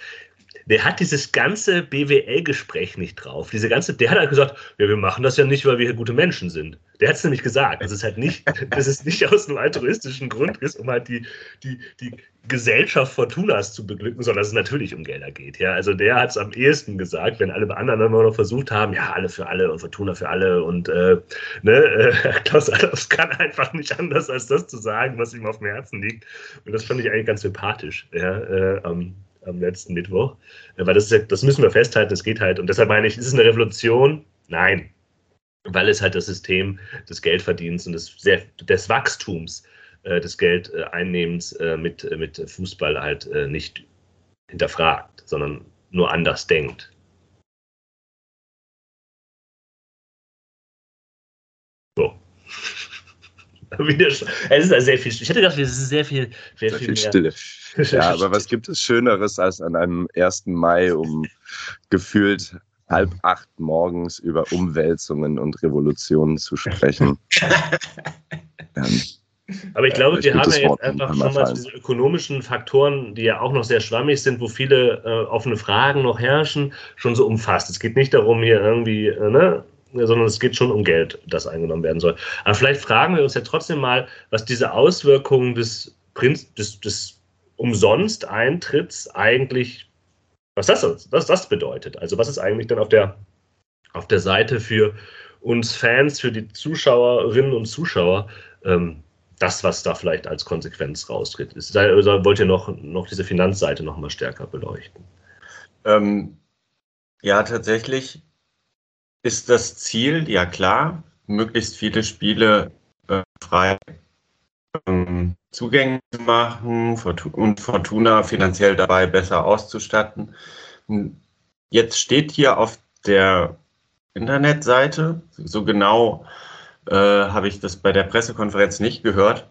der hat dieses ganze BWL-Gespräch nicht drauf. Diese ganze, der hat halt gesagt, ja, wir machen das ja nicht, weil wir hier gute Menschen sind. Der hat es nämlich gesagt. Das ist halt nicht, dass es nicht aus einem altruistischen Grund ist, um halt die, die, die Gesellschaft Fortunas zu beglücken, sondern dass es natürlich um Gelder geht. Ja, also der hat es am ehesten gesagt, wenn alle anderen immer noch versucht haben, ja, alle für alle und Fortuna für alle und äh, ne, äh, Klaus Adolfs kann einfach nicht anders, als das zu sagen, was ihm auf dem Herzen liegt. Und das fand ich eigentlich ganz sympathisch. Ja, äh, ähm, am letzten Mittwoch. Äh, weil das, ja, das müssen wir festhalten, es geht halt. Und deshalb meine ich, ist es eine Revolution? Nein. Weil es halt das System des Geldverdienens und des, sehr, des Wachstums äh, des Geldeinnehmens äh, mit, äh, mit Fußball halt äh, nicht hinterfragt, sondern nur anders denkt. es ist ja sehr viel. Ich hätte gedacht, es ist sehr viel, sehr, sehr viel, viel Stille. Ja, aber was gibt es Schöneres, als an einem 1. Mai um gefühlt halb acht morgens über Umwälzungen und Revolutionen zu sprechen? ähm, aber ich glaube, wir haben ja jetzt einfach schon mal diese ökonomischen Faktoren, die ja auch noch sehr schwammig sind, wo viele äh, offene Fragen noch herrschen, schon so umfasst. Es geht nicht darum, hier irgendwie, äh, ne, sondern es geht schon um Geld, das eingenommen werden soll. Aber vielleicht fragen wir uns ja trotzdem mal, was diese Auswirkungen des, Prinz, des, des Umsonst-Eintritts eigentlich, was das, was das bedeutet. Also was ist eigentlich dann auf der, auf der Seite für uns Fans, für die Zuschauerinnen und Zuschauer, ähm, das, was da vielleicht als Konsequenz raustritt. Ist, oder wollt ihr noch, noch diese Finanzseite noch mal stärker beleuchten? Ähm, ja, tatsächlich ist das Ziel, ja klar, möglichst viele Spiele äh, frei ähm, zugänglich zu machen und Fortuna finanziell dabei besser auszustatten. Jetzt steht hier auf der Internetseite, so genau äh, habe ich das bei der Pressekonferenz nicht gehört,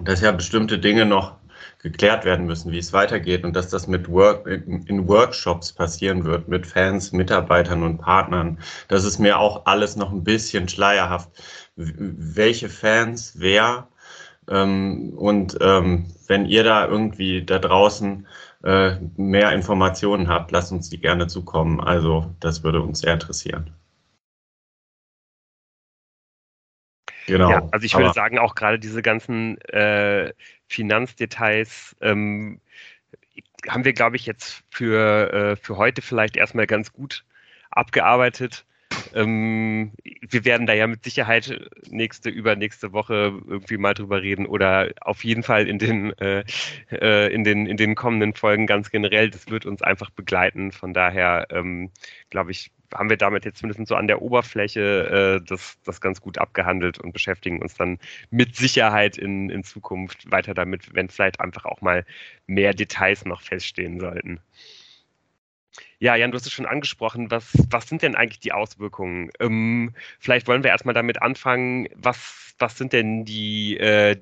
dass ja bestimmte Dinge noch geklärt werden müssen, wie es weitergeht und dass das mit Work, in Workshops passieren wird, mit Fans, Mitarbeitern und Partnern. Das ist mir auch alles noch ein bisschen schleierhaft. Welche Fans, wer? Ähm, und ähm, wenn ihr da irgendwie da draußen äh, mehr Informationen habt, lasst uns die gerne zukommen. Also das würde uns sehr interessieren. Genau. Ja, also ich würde sagen, auch gerade diese ganzen äh, Finanzdetails ähm, haben wir, glaube ich, jetzt für, äh, für heute vielleicht erstmal ganz gut abgearbeitet. ähm, wir werden da ja mit Sicherheit nächste, übernächste Woche irgendwie mal drüber reden oder auf jeden Fall in den, äh, äh, in den, in den kommenden Folgen ganz generell. Das wird uns einfach begleiten. Von daher, ähm, glaube ich, haben wir damit jetzt zumindest so an der Oberfläche äh, das, das ganz gut abgehandelt und beschäftigen uns dann mit Sicherheit in, in Zukunft weiter damit, wenn vielleicht einfach auch mal mehr Details noch feststehen sollten. Ja, Jan, du hast es schon angesprochen. Was, was sind denn eigentlich die Auswirkungen? Ähm, vielleicht wollen wir erstmal damit anfangen. Was, was sind denn die, äh,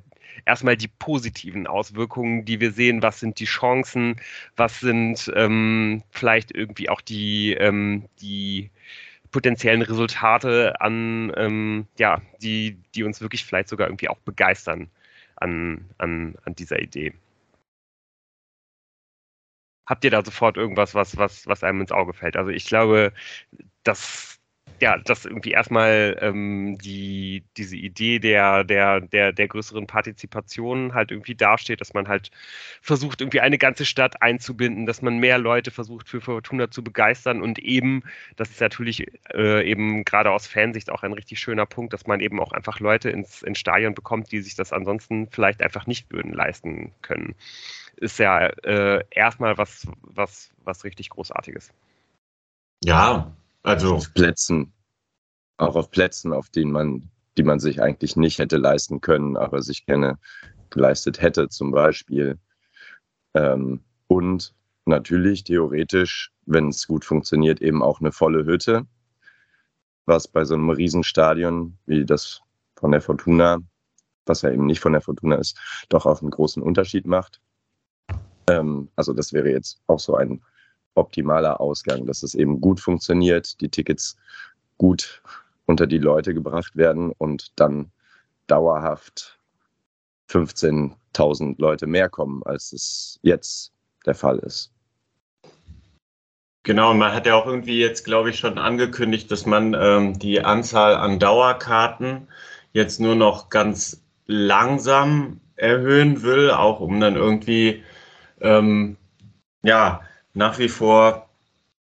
erstmal die positiven Auswirkungen, die wir sehen. Was sind die Chancen? Was sind ähm, vielleicht irgendwie auch die, ähm, die potenziellen Resultate an, ähm, ja, die, die uns wirklich vielleicht sogar irgendwie auch begeistern an, an, an dieser Idee? Habt ihr da sofort irgendwas, was, was, was einem ins Auge fällt? Also ich glaube, dass ja, dass irgendwie erstmal ähm, die, diese Idee der, der, der, der größeren Partizipation halt irgendwie dasteht, dass man halt versucht, irgendwie eine ganze Stadt einzubinden, dass man mehr Leute versucht, für Fortuna zu begeistern und eben, das ist natürlich äh, eben gerade aus Fansicht auch ein richtig schöner Punkt, dass man eben auch einfach Leute ins, ins Stadion bekommt, die sich das ansonsten vielleicht einfach nicht würden leisten können. Ist ja äh, erstmal was, was, was richtig Großartiges. Ja, also auf Plätzen, auch auf Plätzen, auf denen man, die man sich eigentlich nicht hätte leisten können, aber sich gerne geleistet hätte, zum Beispiel. Ähm, und natürlich theoretisch, wenn es gut funktioniert, eben auch eine volle Hütte, was bei so einem Riesenstadion wie das von der Fortuna, was ja eben nicht von der Fortuna ist, doch auch einen großen Unterschied macht. Ähm, also das wäre jetzt auch so ein optimaler Ausgang, dass es eben gut funktioniert, die Tickets gut unter die Leute gebracht werden und dann dauerhaft 15.000 Leute mehr kommen, als es jetzt der Fall ist. Genau, und man hat ja auch irgendwie jetzt, glaube ich, schon angekündigt, dass man ähm, die Anzahl an Dauerkarten jetzt nur noch ganz langsam erhöhen will, auch um dann irgendwie ähm, ja nach wie vor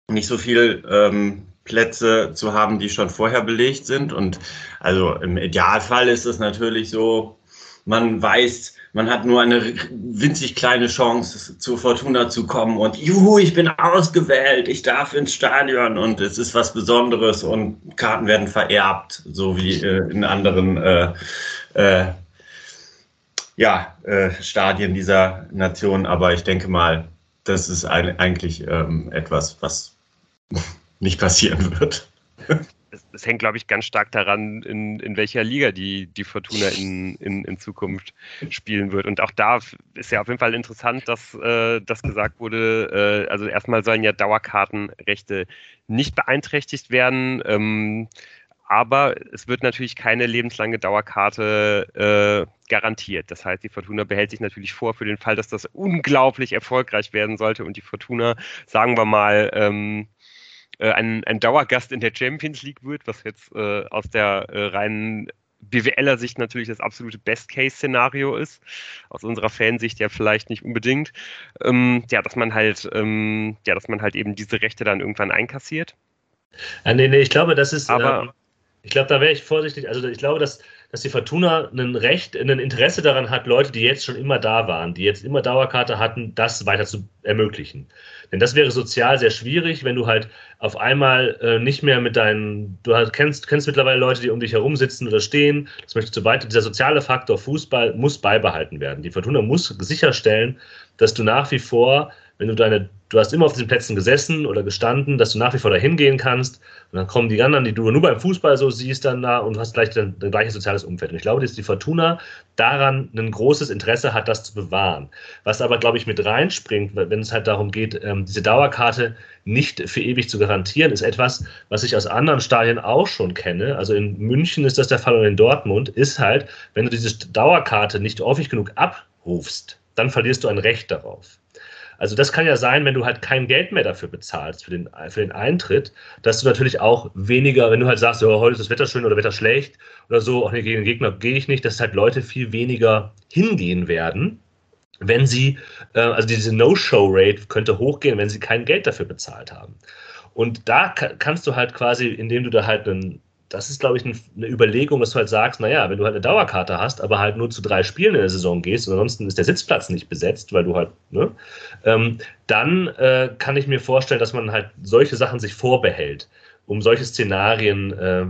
nicht so viel ähm, Plätze zu haben, die schon vorher belegt sind. Und also im Idealfall ist es natürlich so, man weiß, man hat nur eine winzig kleine Chance, zu Fortuna zu kommen und juhu, ich bin ausgewählt, ich darf ins Stadion und es ist was Besonderes und Karten werden vererbt, so wie äh, in anderen äh, äh, ja, äh, Stadien dieser Nation. Aber ich denke mal, das ist ein, eigentlich ähm, etwas, was nicht passieren wird. Es, es hängt, glaube ich, ganz stark daran, in, in welcher Liga die, die Fortuna in, in, in Zukunft spielen wird. Und auch da ist ja auf jeden Fall interessant, dass äh, das gesagt wurde. Äh, also erstmal sollen ja Dauerkartenrechte nicht beeinträchtigt werden. Ähm, aber es wird natürlich keine lebenslange Dauerkarte äh, garantiert. Das heißt, die Fortuna behält sich natürlich vor, für den Fall, dass das unglaublich erfolgreich werden sollte und die Fortuna, sagen wir mal, ähm, äh, ein, ein Dauergast in der Champions League wird, was jetzt äh, aus der äh, reinen BWLer Sicht natürlich das absolute Best-Case-Szenario ist, aus unserer Fansicht ja vielleicht nicht unbedingt, ähm, ja, dass man halt, ähm, ja, dass man halt eben diese Rechte dann irgendwann einkassiert. Ja, nee, nee, ich glaube, das ist, aber, ähm, ich glaube, da wäre ich vorsichtig. Also ich glaube, dass, dass die Fortuna ein Recht, ein Interesse daran hat, Leute, die jetzt schon immer da waren, die jetzt immer Dauerkarte hatten, das weiter zu ermöglichen. Denn das wäre sozial sehr schwierig, wenn du halt auf einmal äh, nicht mehr mit deinen, du halt kennst, kennst mittlerweile Leute, die um dich herum sitzen oder stehen. Das möchtest du weiter. Dieser soziale Faktor Fußball muss beibehalten werden. Die Fortuna muss sicherstellen, dass du nach wie vor wenn du deine, du hast immer auf diesen Plätzen gesessen oder gestanden, dass du nach wie vor dahin gehen kannst und dann kommen die anderen, die du nur beim Fußball so siehst, dann da und hast gleich ein, ein gleiches soziales Umfeld. Und ich glaube, dass die Fortuna daran ein großes Interesse hat, das zu bewahren. Was aber, glaube ich, mit reinspringt, wenn es halt darum geht, ähm, diese Dauerkarte nicht für ewig zu garantieren, ist etwas, was ich aus anderen Stadien auch schon kenne. Also in München ist das der Fall und in Dortmund ist halt, wenn du diese Dauerkarte nicht häufig genug abrufst, dann verlierst du ein Recht darauf. Also das kann ja sein, wenn du halt kein Geld mehr dafür bezahlst, für den, für den Eintritt, dass du natürlich auch weniger, wenn du halt sagst, oh, heute ist das Wetter schön oder Wetter schlecht oder so, auch nee, gegen den Gegner gehe ich nicht, dass halt Leute viel weniger hingehen werden, wenn sie, äh, also diese No-Show-Rate könnte hochgehen, wenn sie kein Geld dafür bezahlt haben. Und da kannst du halt quasi, indem du da halt einen, das ist, glaube ich, eine Überlegung, dass du halt sagst, naja, wenn du halt eine Dauerkarte hast, aber halt nur zu drei Spielen in der Saison gehst und ansonsten ist der Sitzplatz nicht besetzt, weil du halt, ne, ähm, dann äh, kann ich mir vorstellen, dass man halt solche Sachen sich vorbehält, um solche Szenarien, äh,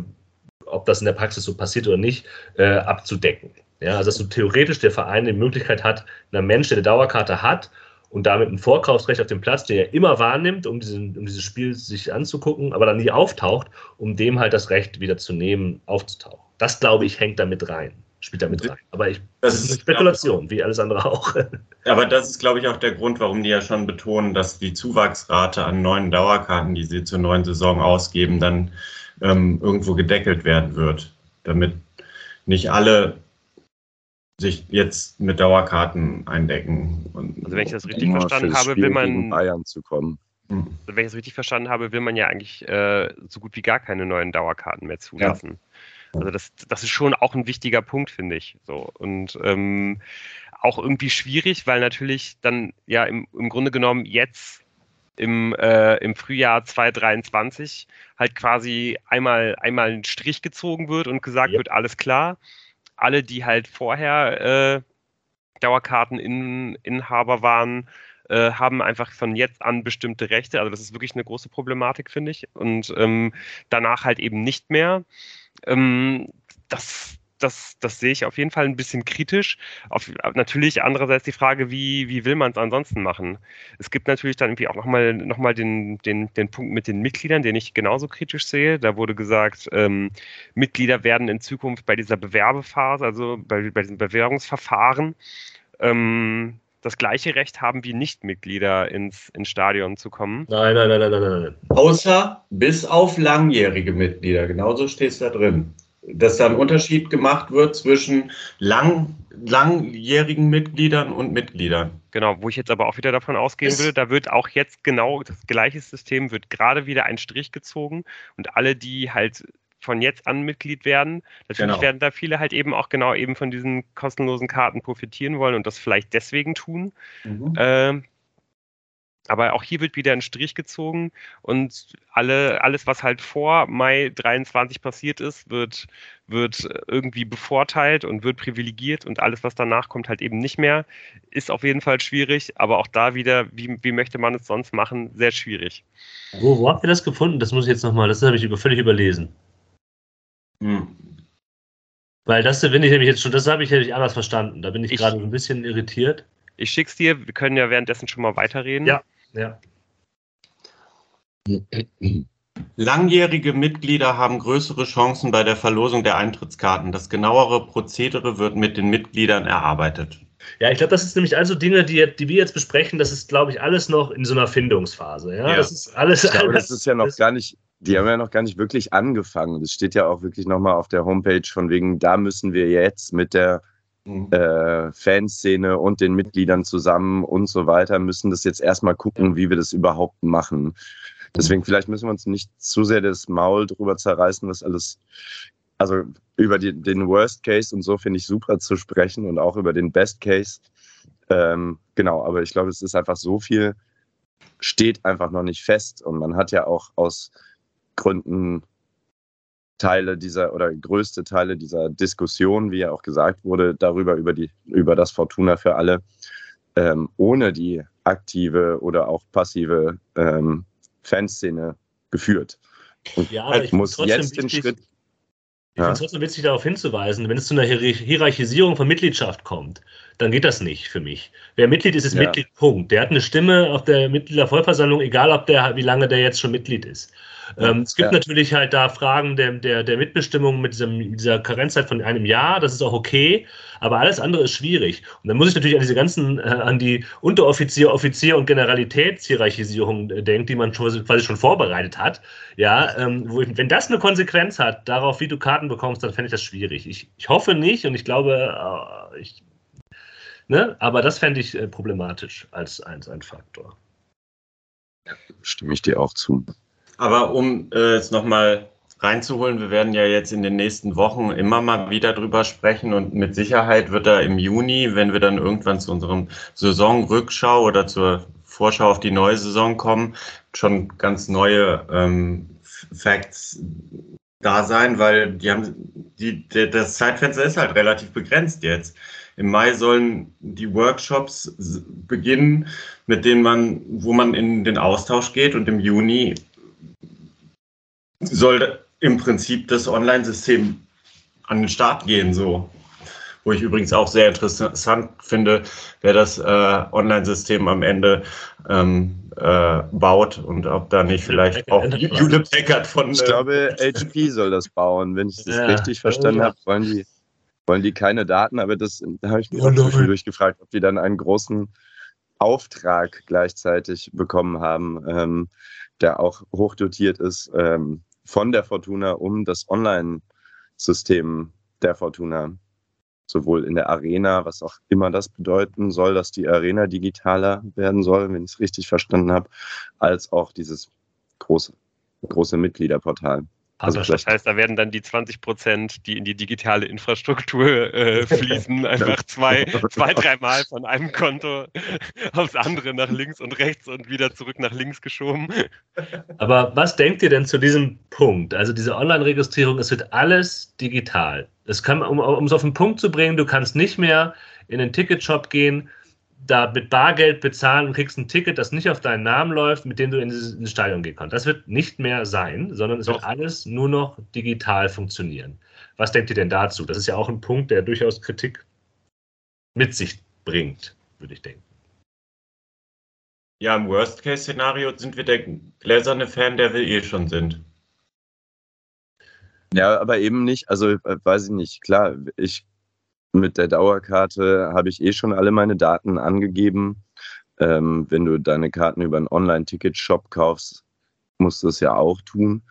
ob das in der Praxis so passiert oder nicht, äh, abzudecken. Ja, also dass du theoretisch der Verein die Möglichkeit hat, einer Mensch, der eine Dauerkarte hat und damit ein Vorkaufsrecht auf dem Platz, der er immer wahrnimmt, um, diesen, um dieses Spiel sich anzugucken, aber dann nie auftaucht, um dem halt das Recht wieder zu nehmen, aufzutauchen. Das, glaube ich, hängt damit rein, spielt damit rein. Aber ich, das, das ist eine Spekulation, wie alles andere auch. Aber das ist, glaube ich, auch der Grund, warum die ja schon betonen, dass die Zuwachsrate an neuen Dauerkarten, die sie zur neuen Saison ausgeben, dann ähm, irgendwo gedeckelt werden wird, damit nicht alle sich jetzt mit Dauerkarten eindecken. Und also wenn ich das richtig verstanden habe, will man Bayern zu kommen. Also wenn ich das richtig verstanden habe, will man ja eigentlich äh, so gut wie gar keine neuen Dauerkarten mehr zulassen. Ja. Also das, das ist schon auch ein wichtiger Punkt, finde ich. So und ähm, auch irgendwie schwierig, weil natürlich dann ja im, im Grunde genommen jetzt im, äh, im Frühjahr 2023 halt quasi einmal, einmal ein Strich gezogen wird und gesagt ja. wird, alles klar, alle, die halt vorher äh, Dauerkarteninhaber waren, äh, haben einfach von jetzt an bestimmte Rechte. Also das ist wirklich eine große Problematik, finde ich. Und ähm, danach halt eben nicht mehr. Ähm, das, das, das sehe ich auf jeden Fall ein bisschen kritisch. Auf, natürlich andererseits die Frage, wie, wie will man es ansonsten machen? Es gibt natürlich dann irgendwie auch nochmal noch mal den, den, den Punkt mit den Mitgliedern, den ich genauso kritisch sehe. Da wurde gesagt, ähm, Mitglieder werden in Zukunft bei dieser Bewerbephase, also bei, bei diesem Bewährungsverfahren, ähm, das gleiche Recht haben wie Nichtmitglieder ins, ins Stadion zu kommen. Nein, nein, nein, nein, nein, nein. Außer bis auf langjährige Mitglieder. Genauso steht es da drin dass da ein Unterschied gemacht wird zwischen lang, langjährigen Mitgliedern und Mitgliedern. Genau, wo ich jetzt aber auch wieder davon ausgehen es würde, da wird auch jetzt genau das gleiche System, wird gerade wieder ein Strich gezogen und alle, die halt von jetzt an Mitglied werden. Natürlich genau. werden da viele halt eben auch genau eben von diesen kostenlosen Karten profitieren wollen und das vielleicht deswegen tun. Mhm. Ähm, aber auch hier wird wieder ein Strich gezogen und alle, alles, was halt vor Mai 23 passiert ist, wird, wird irgendwie bevorteilt und wird privilegiert und alles, was danach kommt, halt eben nicht mehr. Ist auf jeden Fall schwierig, aber auch da wieder, wie, wie möchte man es sonst machen, sehr schwierig. Wo, wo habt ihr das gefunden? Das muss ich jetzt nochmal, das habe ich völlig überlesen. Hm. Weil das finde ich nämlich jetzt schon, das habe ich nämlich anders verstanden. Da bin ich, ich gerade ein bisschen irritiert. Ich schick's dir, wir können ja währenddessen schon mal weiterreden. Ja, ja. Langjährige Mitglieder haben größere Chancen bei der Verlosung der Eintrittskarten. Das genauere Prozedere wird mit den Mitgliedern erarbeitet. Ja, ich glaube, das ist nämlich also Dinge, die, die wir jetzt besprechen, das ist, glaube ich, alles noch in so einer Findungsphase. Ja, ja. das ist alles. Ich glaube, das ist ja noch gar nicht, die haben ja noch gar nicht wirklich angefangen. Das steht ja auch wirklich nochmal auf der Homepage von wegen, da müssen wir jetzt mit der Mhm. äh, Fanszene und den Mitgliedern zusammen und so weiter müssen das jetzt erstmal gucken, wie wir das überhaupt machen. Deswegen mhm. vielleicht müssen wir uns nicht zu sehr das Maul drüber zerreißen, was alles, also über die, den Worst Case und so finde ich super zu sprechen und auch über den Best Case. Ähm, genau, aber ich glaube, es ist einfach so viel, steht einfach noch nicht fest und man hat ja auch aus Gründen Teile dieser oder größte Teile dieser Diskussion, wie ja auch gesagt wurde, darüber, über, die, über das Fortuna für alle, ähm, ohne die aktive oder auch passive ähm, Fanszene geführt. Und ja, aber ich muss jetzt den Schritt. Ich ja. finde es trotzdem witzig, darauf hinzuweisen, wenn es zu einer Hierarchisierung von Mitgliedschaft kommt, dann geht das nicht für mich. Wer Mitglied ist, ist ja. Mitglied, Punkt. Der hat eine Stimme auf der Mitgliedervollversammlung, egal ob der, wie lange der jetzt schon Mitglied ist. Ähm, es gibt ja. natürlich halt da Fragen der, der, der Mitbestimmung mit diesem, dieser Karenzzeit von einem Jahr, das ist auch okay, aber alles andere ist schwierig. Und dann muss ich natürlich an diese ganzen, äh, an die Unteroffizier, Offizier und Generalitätshierarchisierung äh, denken, die man schon, quasi schon vorbereitet hat. Ja, ähm, wo ich, wenn das eine Konsequenz hat, darauf, wie du Karten bekommst, dann fände ich das schwierig. Ich, ich hoffe nicht und ich glaube, äh, ich, ne? aber das fände ich äh, problematisch als ein, ein Faktor. Stimme ich dir auch zu. Aber um äh, es nochmal reinzuholen, wir werden ja jetzt in den nächsten Wochen immer mal wieder drüber sprechen und mit Sicherheit wird da im Juni, wenn wir dann irgendwann zu unserem Saisonrückschau oder zur Vorschau auf die neue Saison kommen, schon ganz neue ähm, Facts da sein, weil die haben die, die, das Zeitfenster ist halt relativ begrenzt jetzt. Im Mai sollen die Workshops beginnen, mit denen man, wo man in den Austausch geht und im Juni soll im Prinzip das Online-System an den Start gehen, so. Wo ich übrigens auch sehr interessant finde, wer das äh, Online-System am Ende ähm, äh, baut und ob da nicht vielleicht auch Jule Packard von. Ich glaube, HP soll das bauen. Wenn ich das ja, richtig verstanden ja. habe, wollen die, wollen die keine Daten, aber das da habe ich mich oh, auch zwischendurch gefragt, ob die dann einen großen Auftrag gleichzeitig bekommen haben, ähm, der auch hochdotiert ist ähm, von der Fortuna, um das Online-System der Fortuna sowohl in der Arena, was auch immer das bedeuten soll, dass die Arena digitaler werden soll, wenn ich es richtig verstanden habe, als auch dieses große, große Mitgliederportal. Also, also das heißt, da werden dann die 20 Prozent, die in die digitale Infrastruktur äh, fließen, einfach zwei, zwei, dreimal von einem Konto aufs andere nach links und rechts und wieder zurück nach links geschoben. Aber was denkt ihr denn zu diesem Punkt? Also diese Online-Registrierung, es wird alles digital. Es kann, um, um es auf den Punkt zu bringen, du kannst nicht mehr in den Ticketshop gehen, da mit Bargeld bezahlen und kriegst ein Ticket, das nicht auf deinen Namen läuft, mit dem du in ins Stadion gehen kannst. Das wird nicht mehr sein, sondern es Doch. wird alles nur noch digital funktionieren. Was denkt ihr denn dazu? Das ist ja auch ein Punkt, der durchaus Kritik mit sich bringt, würde ich denken. Ja, im Worst-Case-Szenario sind wir der gläserne Fan, der wir eh schon sind. Ja, aber eben nicht, also äh, weiß ich nicht, klar, ich mit der Dauerkarte habe ich eh schon alle meine Daten angegeben. Ähm, wenn du deine Karten über einen Online-Ticket-Shop kaufst, musst du es ja auch tun.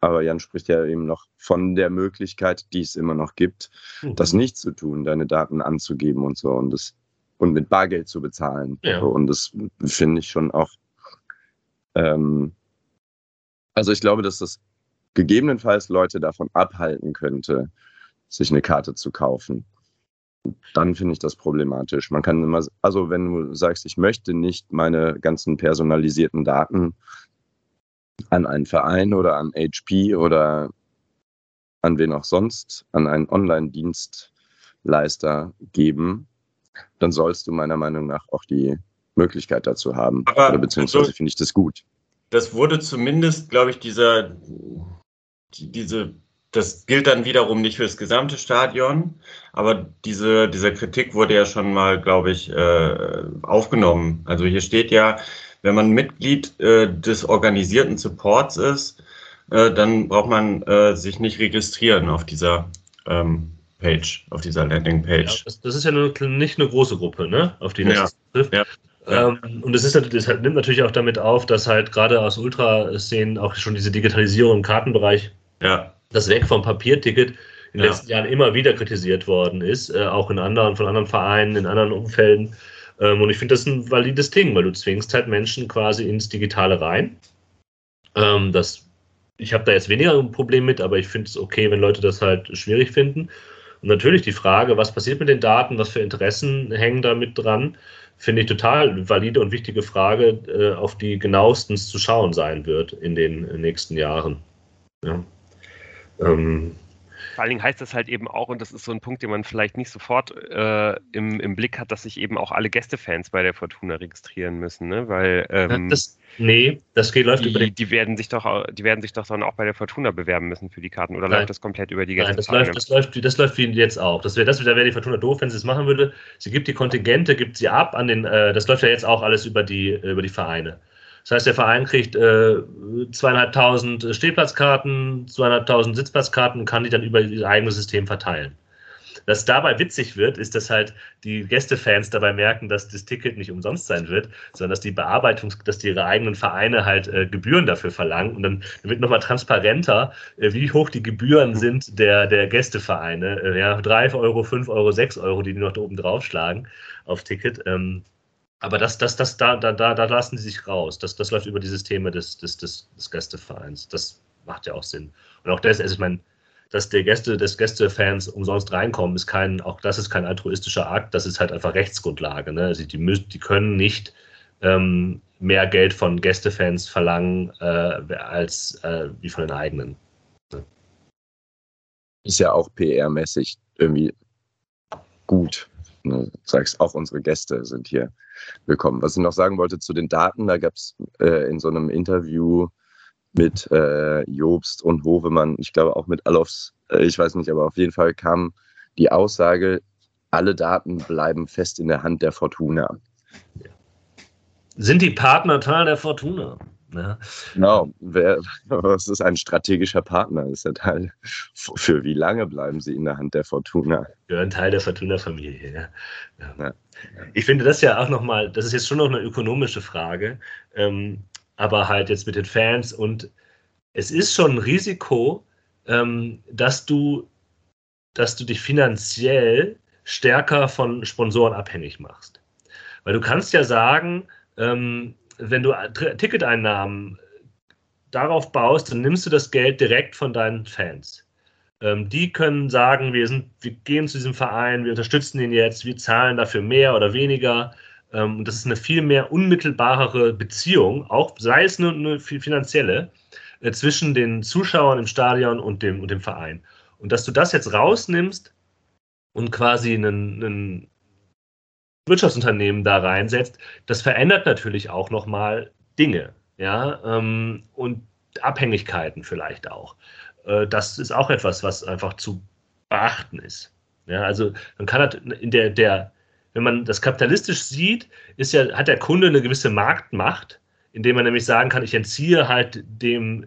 Aber Jan spricht ja eben noch von der Möglichkeit, die es immer noch gibt, mhm. das nicht zu tun, deine Daten anzugeben und so und das und mit Bargeld zu bezahlen. Ja. Und das finde ich schon auch. Ähm, also ich glaube, dass das gegebenenfalls Leute davon abhalten könnte, sich eine Karte zu kaufen dann finde ich das problematisch. Man kann immer, also wenn du sagst, ich möchte nicht meine ganzen personalisierten Daten an einen Verein oder an HP oder an wen auch sonst, an einen Online-Dienstleister geben, dann sollst du meiner Meinung nach auch die Möglichkeit dazu haben. Aber oder beziehungsweise also, finde ich das gut. Das wurde zumindest, glaube ich, dieser, die, diese das gilt dann wiederum nicht für das gesamte Stadion, aber diese, diese Kritik wurde ja schon mal, glaube ich, äh, aufgenommen. Also hier steht ja, wenn man Mitglied äh, des organisierten Supports ist, äh, dann braucht man äh, sich nicht registrieren auf dieser ähm, Page, auf dieser Landingpage. Ja, das, das, ist ja nur, nicht eine große Gruppe, ne? auf die das ja. trifft. Ja. Ähm, und es ist das nimmt natürlich auch damit auf, dass halt gerade aus Ultraszenen auch schon diese Digitalisierung im Kartenbereich ja das Weg vom Papierticket in den ja. letzten Jahren immer wieder kritisiert worden ist, äh, auch in anderen, von anderen Vereinen, in anderen Umfelden. Ähm, und ich finde das ein valides Ding, weil du zwingst halt Menschen quasi ins Digitale rein. Ähm, das, ich habe da jetzt weniger ein Problem mit, aber ich finde es okay, wenn Leute das halt schwierig finden. Und natürlich die Frage, was passiert mit den Daten, was für Interessen hängen da mit dran, finde ich total valide und wichtige Frage, äh, auf die genauestens zu schauen sein wird in den nächsten Jahren. Ja. Ähm, vor allen Dingen heißt das halt eben auch, und das ist so ein Punkt, den man vielleicht nicht sofort äh, im, im Blick hat, dass sich eben auch alle Gästefans bei der Fortuna registrieren müssen, ne? Weil ähm, das, nee, das geht läuft die, über die, die werden sich doch, die werden sich doch dann auch bei der Fortuna bewerben müssen für die Karten oder Nein. läuft das komplett über die Gäste? Nein, das läuft, das läuft, das läuft wie jetzt auch. Das wäre, das wäre die Fortuna doof, wenn sie es machen würde. Sie gibt die Kontingente, gibt sie ab an den, äh, das läuft ja jetzt auch alles über die, über die Vereine. Das heißt, der Verein kriegt äh, zweieinhalbtausend Stehplatzkarten, zweieinhalbtausend Sitzplatzkarten und kann die dann über ihr eigenes System verteilen. Was dabei witzig wird, ist, dass halt die Gästefans dabei merken, dass das Ticket nicht umsonst sein wird, sondern dass die Bearbeitung, dass die ihre eigenen Vereine halt äh, Gebühren dafür verlangen. Und dann wird nochmal transparenter, äh, wie hoch die Gebühren sind der, der Gästevereine. Äh, ja, 3 Euro, 5 Euro, 6 Euro, die die noch da oben draufschlagen auf Ticket. Ähm, aber das, das, das, da, da, da, lassen sie sich raus. Das, das läuft über die Systeme des, des, des, des Gästevereins. Das macht ja auch Sinn. Und auch das, also ich meine, dass der Gäste, des Gästefans umsonst reinkommen, ist kein, auch das ist kein altruistischer Akt, das ist halt einfach Rechtsgrundlage. Ne? Also die, die können nicht ähm, mehr Geld von Gästefans verlangen äh, als äh, wie von den eigenen. Ist ja auch PR-mäßig irgendwie gut. Du sagst, auch unsere Gäste sind hier willkommen. Was ich noch sagen wollte zu den Daten, da gab es äh, in so einem Interview mit äh, Jobst und Hovemann, ich glaube auch mit Alofs, äh, ich weiß nicht, aber auf jeden Fall kam die Aussage, alle Daten bleiben fest in der Hand der Fortuna. Sind die Partner Teil der Fortuna? Ja. Genau, wer, was ist ein strategischer Partner? Ist der Teil, für wie lange bleiben sie in der Hand der Fortuna? Ja, ein Teil der Fortuna-Familie, ja. Ja. ja. Ich finde das ja auch nochmal, das ist jetzt schon noch eine ökonomische Frage, ähm, aber halt jetzt mit den Fans und es ist schon ein Risiko, ähm, dass du, dass du dich finanziell stärker von Sponsoren abhängig machst. Weil du kannst ja sagen, ähm, wenn du Ticketeinnahmen darauf baust, dann nimmst du das Geld direkt von deinen Fans. Ähm, die können sagen, wir, sind, wir gehen zu diesem Verein, wir unterstützen ihn jetzt, wir zahlen dafür mehr oder weniger. Ähm, und das ist eine viel mehr unmittelbarere Beziehung, auch sei es nur eine finanzielle, äh, zwischen den Zuschauern im Stadion und dem, und dem Verein. Und dass du das jetzt rausnimmst und quasi einen, einen Wirtschaftsunternehmen da reinsetzt, das verändert natürlich auch nochmal Dinge, ja, ähm, und Abhängigkeiten vielleicht auch. Äh, das ist auch etwas, was einfach zu beachten ist. Ja, also man kann halt in der, der, wenn man das kapitalistisch sieht, ist ja, hat der Kunde eine gewisse Marktmacht, indem man nämlich sagen kann, ich entziehe halt dem,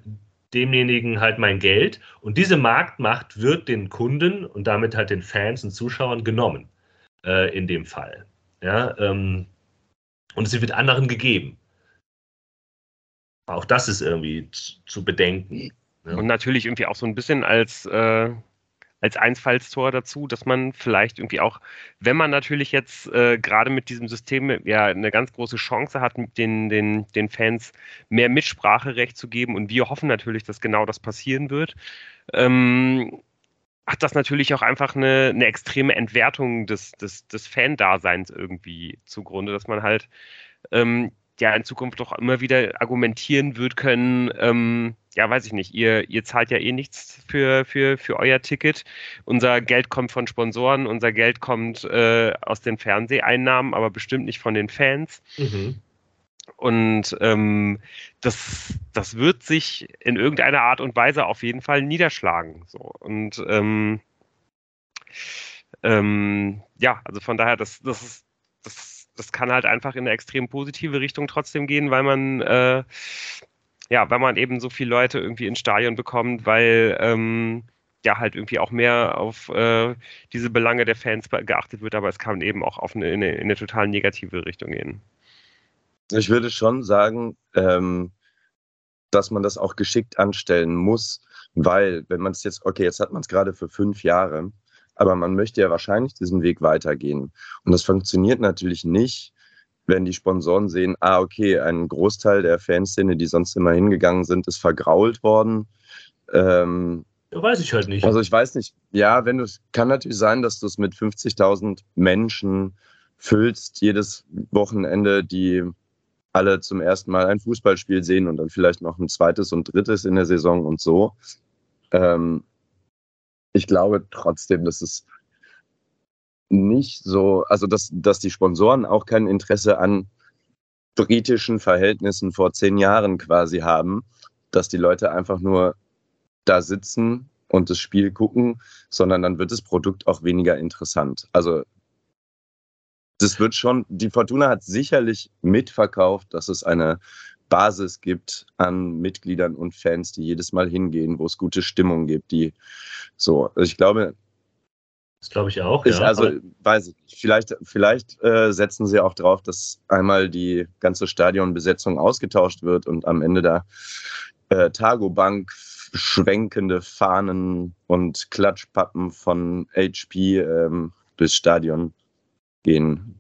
demjenigen halt mein Geld und diese Marktmacht wird den Kunden und damit halt den Fans und Zuschauern genommen äh, in dem Fall. Ja, ähm, und sie wird anderen gegeben. Auch das ist irgendwie zu bedenken. Ja. Und natürlich irgendwie auch so ein bisschen als, äh, als Einfallstor dazu, dass man vielleicht irgendwie auch, wenn man natürlich jetzt äh, gerade mit diesem System ja eine ganz große Chance hat, den, den, den Fans mehr Mitspracherecht zu geben und wir hoffen natürlich, dass genau das passieren wird, ähm, hat das natürlich auch einfach eine, eine extreme Entwertung des, des, des Fan-Daseins irgendwie zugrunde, dass man halt ähm, ja in Zukunft doch immer wieder argumentieren wird können, ähm, ja, weiß ich nicht, ihr, ihr zahlt ja eh nichts für, für, für euer Ticket. Unser Geld kommt von Sponsoren, unser Geld kommt äh, aus den Fernseheinnahmen, aber bestimmt nicht von den Fans. Mhm. Und ähm, das, das wird sich in irgendeiner Art und Weise auf jeden Fall niederschlagen. So. Und ähm, ähm, ja, also von daher, das, das, ist, das, das kann halt einfach in eine extrem positive Richtung trotzdem gehen, weil man äh, ja, weil man eben so viele Leute irgendwie ins Stadion bekommt, weil ähm, ja halt irgendwie auch mehr auf äh, diese Belange der Fans geachtet wird, aber es kann eben auch auf eine, in, eine, in eine total negative Richtung gehen. Ich würde schon sagen, ähm, dass man das auch geschickt anstellen muss, weil wenn man es jetzt, okay, jetzt hat man es gerade für fünf Jahre, aber man möchte ja wahrscheinlich diesen Weg weitergehen. Und das funktioniert natürlich nicht, wenn die Sponsoren sehen, ah, okay, ein Großteil der Fanszene, die sonst immer hingegangen sind, ist vergrault worden. Ähm, ja, weiß ich halt nicht. Also ich weiß nicht. Ja, wenn du kann natürlich sein, dass du es mit 50.000 Menschen füllst jedes Wochenende, die alle zum ersten Mal ein Fußballspiel sehen und dann vielleicht noch ein zweites und drittes in der Saison und so. Ähm, ich glaube trotzdem, dass es nicht so, also dass, dass die Sponsoren auch kein Interesse an britischen Verhältnissen vor zehn Jahren quasi haben, dass die Leute einfach nur da sitzen und das Spiel gucken, sondern dann wird das Produkt auch weniger interessant. Also das wird schon, die Fortuna hat sicherlich mitverkauft, dass es eine Basis gibt an Mitgliedern und Fans, die jedes Mal hingehen, wo es gute Stimmung gibt, die so. Also ich glaube. Das glaube ich auch. Ich, ja, also weiß ich nicht. Vielleicht, vielleicht äh, setzen sie auch drauf, dass einmal die ganze Stadionbesetzung ausgetauscht wird und am Ende da äh, Tagobank schwenkende Fahnen und Klatschpappen von HP ähm, durchs Stadion gehen.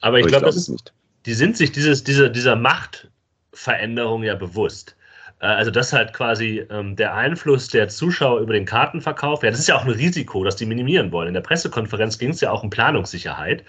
Aber ich, glaube, glaub, die sind sich dieses, diese, dieser Machtveränderung ja bewusst. Äh, also dass halt quasi ähm, der Einfluss der Zuschauer über den Kartenverkauf, ja, das ist ja auch ein Risiko, das die minimieren wollen. In der Pressekonferenz ging es ja auch um Planungssicherheit.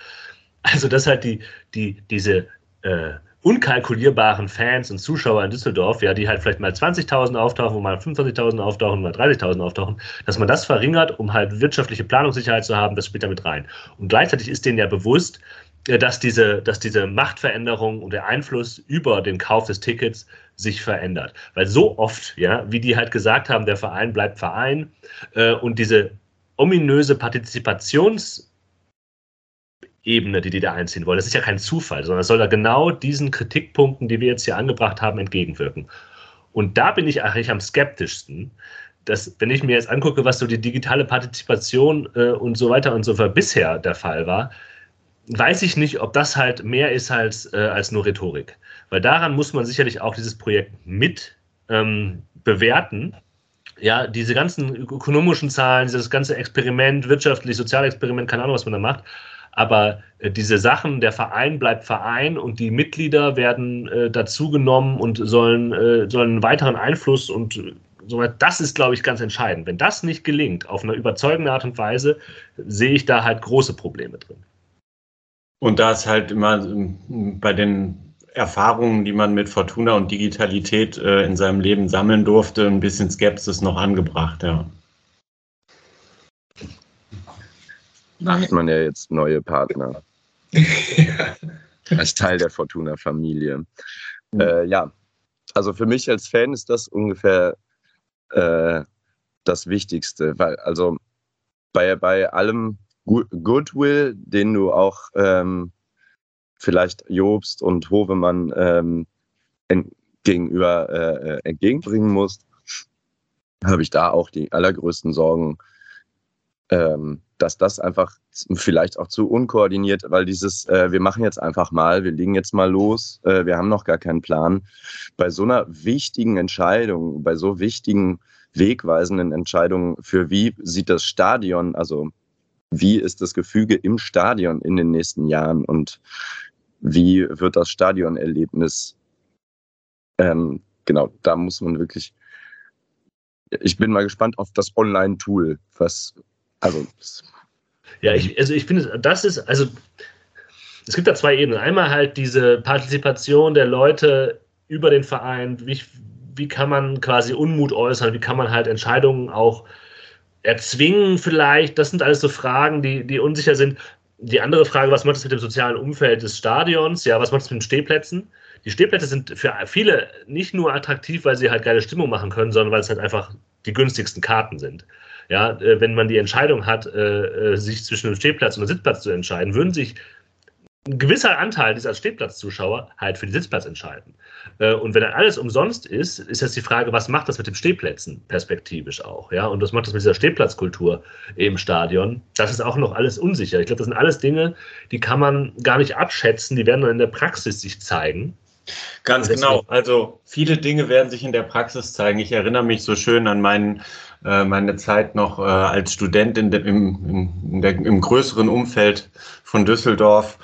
Also dass halt die, die, diese äh, unkalkulierbaren Fans und Zuschauer in Düsseldorf, ja, die halt vielleicht mal 20.000 auftauchen, mal 25.000 auftauchen, mal 30.000 auftauchen, dass man das verringert, um halt wirtschaftliche Planungssicherheit zu haben, das spielt damit rein. Und gleichzeitig ist denen ja bewusst, äh, dass diese, dass diese Machtveränderung und der Einfluss über den Kauf des Tickets sich verändert. Weil so oft, ja, wie die halt gesagt haben, der Verein bleibt Verein äh, und diese ominöse Partizipationsebene, die die da einziehen wollen, das ist ja kein Zufall, sondern es soll da genau diesen Kritikpunkten, die wir jetzt hier angebracht haben, entgegenwirken. Und da bin ich eigentlich am skeptischsten, dass, wenn ich mir jetzt angucke, was so die digitale Partizipation äh, und so weiter und so fort bisher der Fall war, weiß ich nicht, ob das halt mehr ist als, äh, als nur Rhetorik. Weil daran muss man sicherlich auch dieses Projekt mit ähm, bewerten. Ja, diese ganzen ökonomischen Zahlen, dieses ganze Experiment, wirtschaftlich, Sozialexperiment, keine Ahnung, was man da macht. Aber äh, diese Sachen, der Verein bleibt Verein und die Mitglieder werden äh, dazugenommen und sollen, äh, sollen einen weiteren Einfluss und so weiter. Das ist, glaube ich, ganz entscheidend. Wenn das nicht gelingt, auf eine überzeugende Art und Weise, sehe ich da halt große Probleme drin. Und da ist halt immer ähm, bei den Erfahrungen, die man mit Fortuna und Digitalität äh, in seinem Leben sammeln durfte, ein bisschen Skepsis noch angebracht, ja. Da hat man ja jetzt neue Partner. ja. Als Teil der Fortuna-Familie. Mhm. Äh, ja, also für mich als Fan ist das ungefähr äh, das Wichtigste, weil also bei, bei allem Goodwill, den du auch ähm, vielleicht Jobst und Hovemann ähm, gegenüber äh, äh, entgegenbringen musst, habe ich da auch die allergrößten Sorgen, ähm, dass das einfach vielleicht auch zu unkoordiniert, weil dieses, äh, wir machen jetzt einfach mal, wir legen jetzt mal los, äh, wir haben noch gar keinen Plan. Bei so einer wichtigen Entscheidung, bei so wichtigen, wegweisenden Entscheidungen für wie sieht das Stadion, also wie ist das Gefüge im Stadion in den nächsten Jahren und wie wird das Stadionerlebnis? Ähm, genau, da muss man wirklich. Ich bin mal gespannt auf das Online-Tool, was also. Ja, ich, also ich finde, das ist also es gibt da zwei Ebenen. Einmal halt diese Partizipation der Leute über den Verein. Wie, wie kann man quasi Unmut äußern? Wie kann man halt Entscheidungen auch erzwingen vielleicht? Das sind alles so Fragen, die, die unsicher sind. Die andere Frage, was macht es mit dem sozialen Umfeld des Stadions? Ja, was macht es mit den Stehplätzen? Die Stehplätze sind für viele nicht nur attraktiv, weil sie halt geile Stimmung machen können, sondern weil es halt einfach die günstigsten Karten sind. Ja, äh, wenn man die Entscheidung hat, äh, äh, sich zwischen einem Stehplatz und einem Sitzplatz zu entscheiden, würden sich ein gewisser Anteil dieser Stehplatzzuschauer halt für den Sitzplatz entscheiden. Und wenn dann alles umsonst ist, ist jetzt die Frage, was macht das mit den Stehplätzen perspektivisch auch? Ja, und was macht das mit dieser Stehplatzkultur im Stadion? Das ist auch noch alles unsicher. Ich glaube, das sind alles Dinge, die kann man gar nicht abschätzen, die werden dann in der Praxis sich zeigen. Ganz genau. Also viele Dinge werden sich in der Praxis zeigen. Ich erinnere mich so schön an meinen äh, meine Zeit noch äh, als Student in de, im, in der, im größeren Umfeld von Düsseldorf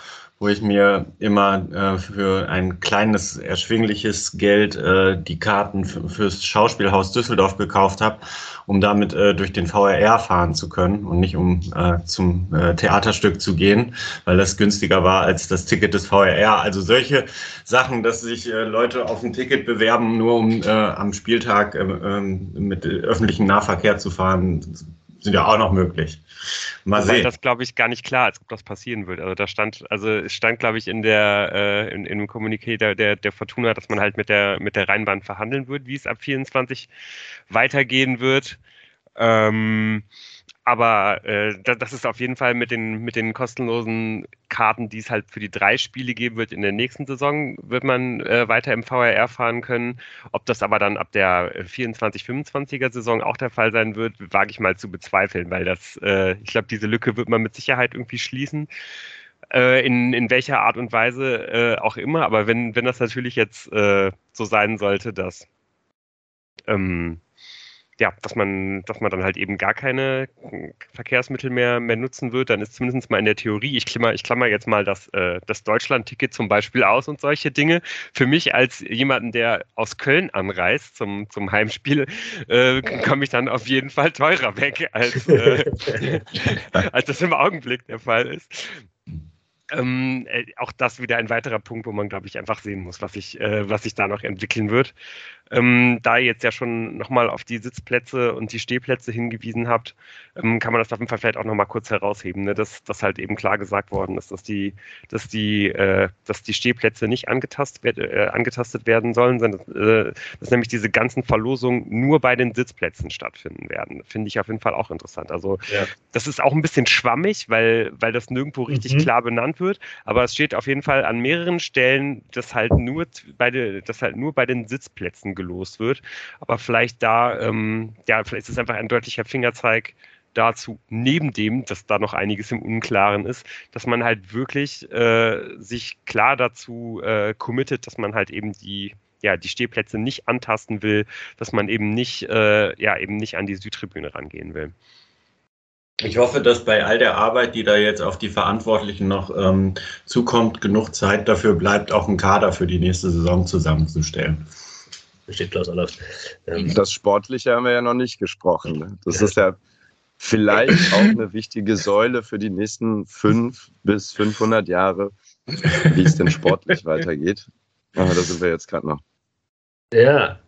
wo ich mir immer äh, für ein kleines, erschwingliches Geld äh, die Karten fürs Schauspielhaus Düsseldorf gekauft habe, um damit äh, durch den VRR fahren zu können und nicht um äh, zum äh, Theaterstück zu gehen, weil das günstiger war als das Ticket des VRR. Also solche Sachen, dass sich äh, Leute auf ein Ticket bewerben, nur um am Spieltag äh, äh, mit öffentlichen Nahverkehr zu fahren, sind ja auch noch möglich. Mal Wobei sehen. das, glaube ich, gar nicht klar, als ob das passieren wird. Also da stand, also es stand, glaube ich, in der äh, in, in dem Kommuniqué der, der, der Fortuna, dass man halt mit der mit der Rheinbahn verhandeln wird, wie es ab 24 weitergehen wird. Ähm, aber äh, das ist auf jeden Fall mit den, mit den kostenlosen Karten, die es halt für die drei Spiele geben wird in der nächsten Saison, wird man äh, weiter im VRR fahren können. Ob das aber dann ab der 24-25er Saison auch der Fall sein wird, wage ich mal zu bezweifeln, weil das, äh, ich glaube, diese Lücke wird man mit Sicherheit irgendwie schließen. Äh, in, in welcher Art und Weise äh, auch immer. Aber wenn, wenn das natürlich jetzt äh, so sein sollte, dass ähm, ja, dass man, dass man dann halt eben gar keine Verkehrsmittel mehr, mehr nutzen wird, dann ist zumindest mal in der Theorie, ich klammer, ich klammer jetzt mal das, äh, das Deutschland-Ticket zum Beispiel aus und solche Dinge. Für mich als jemanden, der aus Köln anreist zum, zum Heimspiel, äh, komme ich dann auf jeden Fall teurer weg, als, äh, als das im Augenblick der Fall ist. Ähm, äh, auch das wieder ein weiterer Punkt, wo man, glaube ich, einfach sehen muss, was sich, äh, was sich da noch entwickeln wird. Ähm, da ihr jetzt ja schon nochmal auf die Sitzplätze und die Stehplätze hingewiesen habt, ähm, kann man das auf jeden Fall vielleicht auch nochmal kurz herausheben, ne? dass, dass halt eben klar gesagt worden ist, dass die, dass die, äh, dass die Stehplätze nicht angetastet, äh, angetastet werden sollen, sondern äh, dass nämlich diese ganzen Verlosungen nur bei den Sitzplätzen stattfinden werden. Finde ich auf jeden Fall auch interessant. Also ja. das ist auch ein bisschen schwammig, weil, weil das nirgendwo richtig mhm. klar benannt wird, aber es steht auf jeden Fall an mehreren Stellen, dass halt nur bei, de, dass halt nur bei den Sitzplätzen gelost wird. Aber vielleicht da, ähm, ja, vielleicht ist es einfach ein deutlicher Fingerzeig dazu, neben dem, dass da noch einiges im Unklaren ist, dass man halt wirklich äh, sich klar dazu äh, committet, dass man halt eben die ja, die Stehplätze nicht antasten will, dass man eben nicht, äh, ja, eben nicht an die Südtribüne rangehen will. Ich hoffe, dass bei all der Arbeit, die da jetzt auf die Verantwortlichen noch ähm, zukommt, genug Zeit dafür bleibt, auch einen Kader für die nächste Saison zusammenzustellen steht Klaus Allofs. Ähm, das Sportliche haben wir ja noch nicht gesprochen. Das ist ja vielleicht auch eine wichtige Säule für die nächsten fünf bis 500 Jahre, wie es denn sportlich weitergeht. Aber da sind wir jetzt gerade noch. Ja.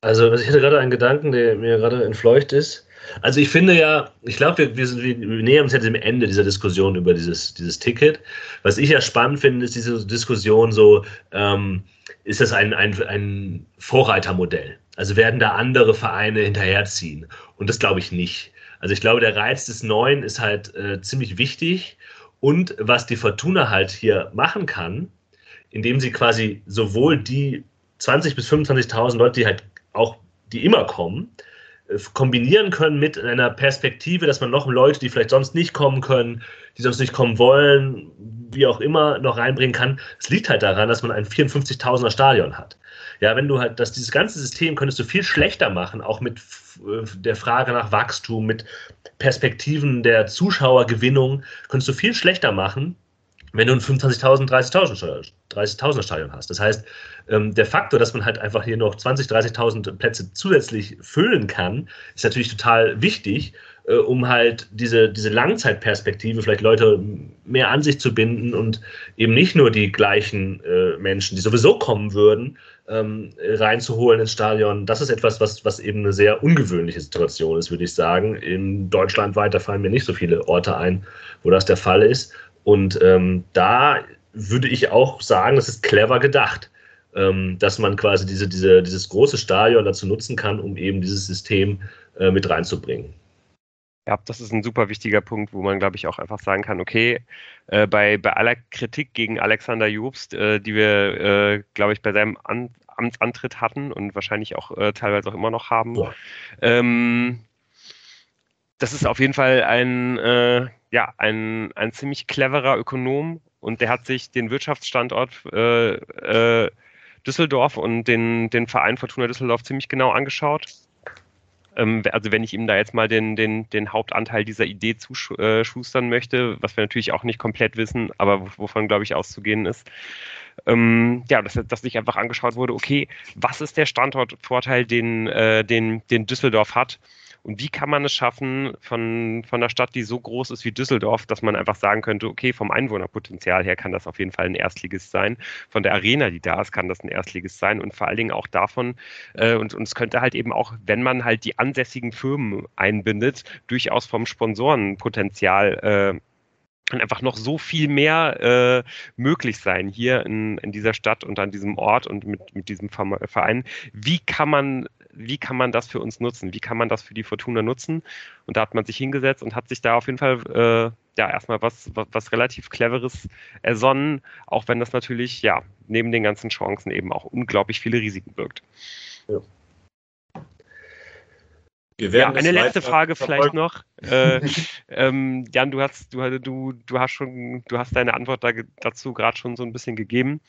Also ich hatte gerade einen Gedanken, der mir gerade entfleucht ist. Also ich finde ja, ich glaube, wir, wir, wir, nähern uns jetzt dem Ende dieser Diskussion über dieses, dieses Ticket. Was ich ja spannend finde, ist diese Diskussion so, ähm, ist das ein, ein, ein Vorreitermodell? Also werden da andere Vereine hinterherziehen? Und das glaube ich nicht. Also ich glaube, der Reiz des Neuen ist halt äh, ziemlich wichtig. Und was die Fortuna halt hier machen kann, indem sie quasi sowohl die 20.000 bis 25.000 Leute, die halt auch, die immer kommen, kombinieren können mit einer Perspektive, dass man noch Leute, die vielleicht sonst nicht kommen können, die sonst nicht kommen wollen, wie auch immer, noch reinbringen kann. Es liegt halt daran, dass man ein 54.000er Stadion hat. Ja, wenn du halt, dass dieses ganze System könntest du viel schlechter machen, auch mit äh, der Frage nach Wachstum, mit Perspektiven der Zuschauergewinnung, könntest du viel schlechter machen, wenn du ein 25.000, 30.000 30 Stadion hast. Das heißt, ähm, der Faktor, dass man halt einfach hier noch 20.000, 30.000 Plätze zusätzlich füllen kann, ist natürlich total wichtig, äh, um halt diese, diese Langzeitperspektive, vielleicht Leute mehr an sich zu binden und eben nicht nur die gleichen äh, Menschen, die sowieso kommen würden, ähm, reinzuholen ins Stadion. Das ist etwas, was, was eben eine sehr ungewöhnliche Situation ist, würde ich sagen. In Deutschland weiter fallen mir nicht so viele Orte ein, wo das der Fall ist. Und ähm, da würde ich auch sagen, das ist clever gedacht, ähm, dass man quasi diese, diese, dieses große Stadion dazu nutzen kann, um eben dieses System äh, mit reinzubringen. Ja, das ist ein super wichtiger Punkt, wo man, glaube ich, auch einfach sagen kann, okay, äh, bei, bei aller Kritik gegen Alexander Jobst, äh, die wir, äh, glaube ich, bei seinem An Amtsantritt hatten und wahrscheinlich auch äh, teilweise auch immer noch haben, ja. ähm, das ist auf jeden Fall ein, äh, ja, ein, ein ziemlich cleverer Ökonom und der hat sich den Wirtschaftsstandort äh, Düsseldorf und den, den Verein Fortuna Düsseldorf ziemlich genau angeschaut ähm, also wenn ich ihm da jetzt mal den, den, den Hauptanteil dieser Idee zuschustern möchte, was wir natürlich auch nicht komplett wissen, aber wovon, glaube ich, auszugehen ist, ähm, ja, dass, dass sich einfach angeschaut wurde, okay, was ist der Standortvorteil, den, äh, den, den Düsseldorf hat? Und wie kann man es schaffen, von, von einer Stadt, die so groß ist wie Düsseldorf, dass man einfach sagen könnte, okay, vom Einwohnerpotenzial her kann das auf jeden Fall ein Erstligist sein. Von der Arena, die da ist, kann das ein Erstligist sein. Und vor allen Dingen auch davon, äh, und, und es könnte halt eben auch, wenn man halt die ansässigen Firmen einbindet, durchaus vom Sponsorenpotenzial äh, einfach noch so viel mehr äh, möglich sein hier in, in dieser Stadt und an diesem Ort und mit, mit diesem Verein. Wie kann man wie kann man das für uns nutzen? Wie kann man das für die Fortuna nutzen? Und da hat man sich hingesetzt und hat sich da auf jeden Fall äh, ja erstmal was, was, was relativ Cleveres ersonnen, auch wenn das natürlich ja neben den ganzen Chancen eben auch unglaublich viele Risiken birgt. Ja. Ja, eine letzte Frage vielleicht noch. Äh, ähm, Jan, du hast, du, du, du hast schon, du hast deine Antwort da, dazu gerade schon so ein bisschen gegeben.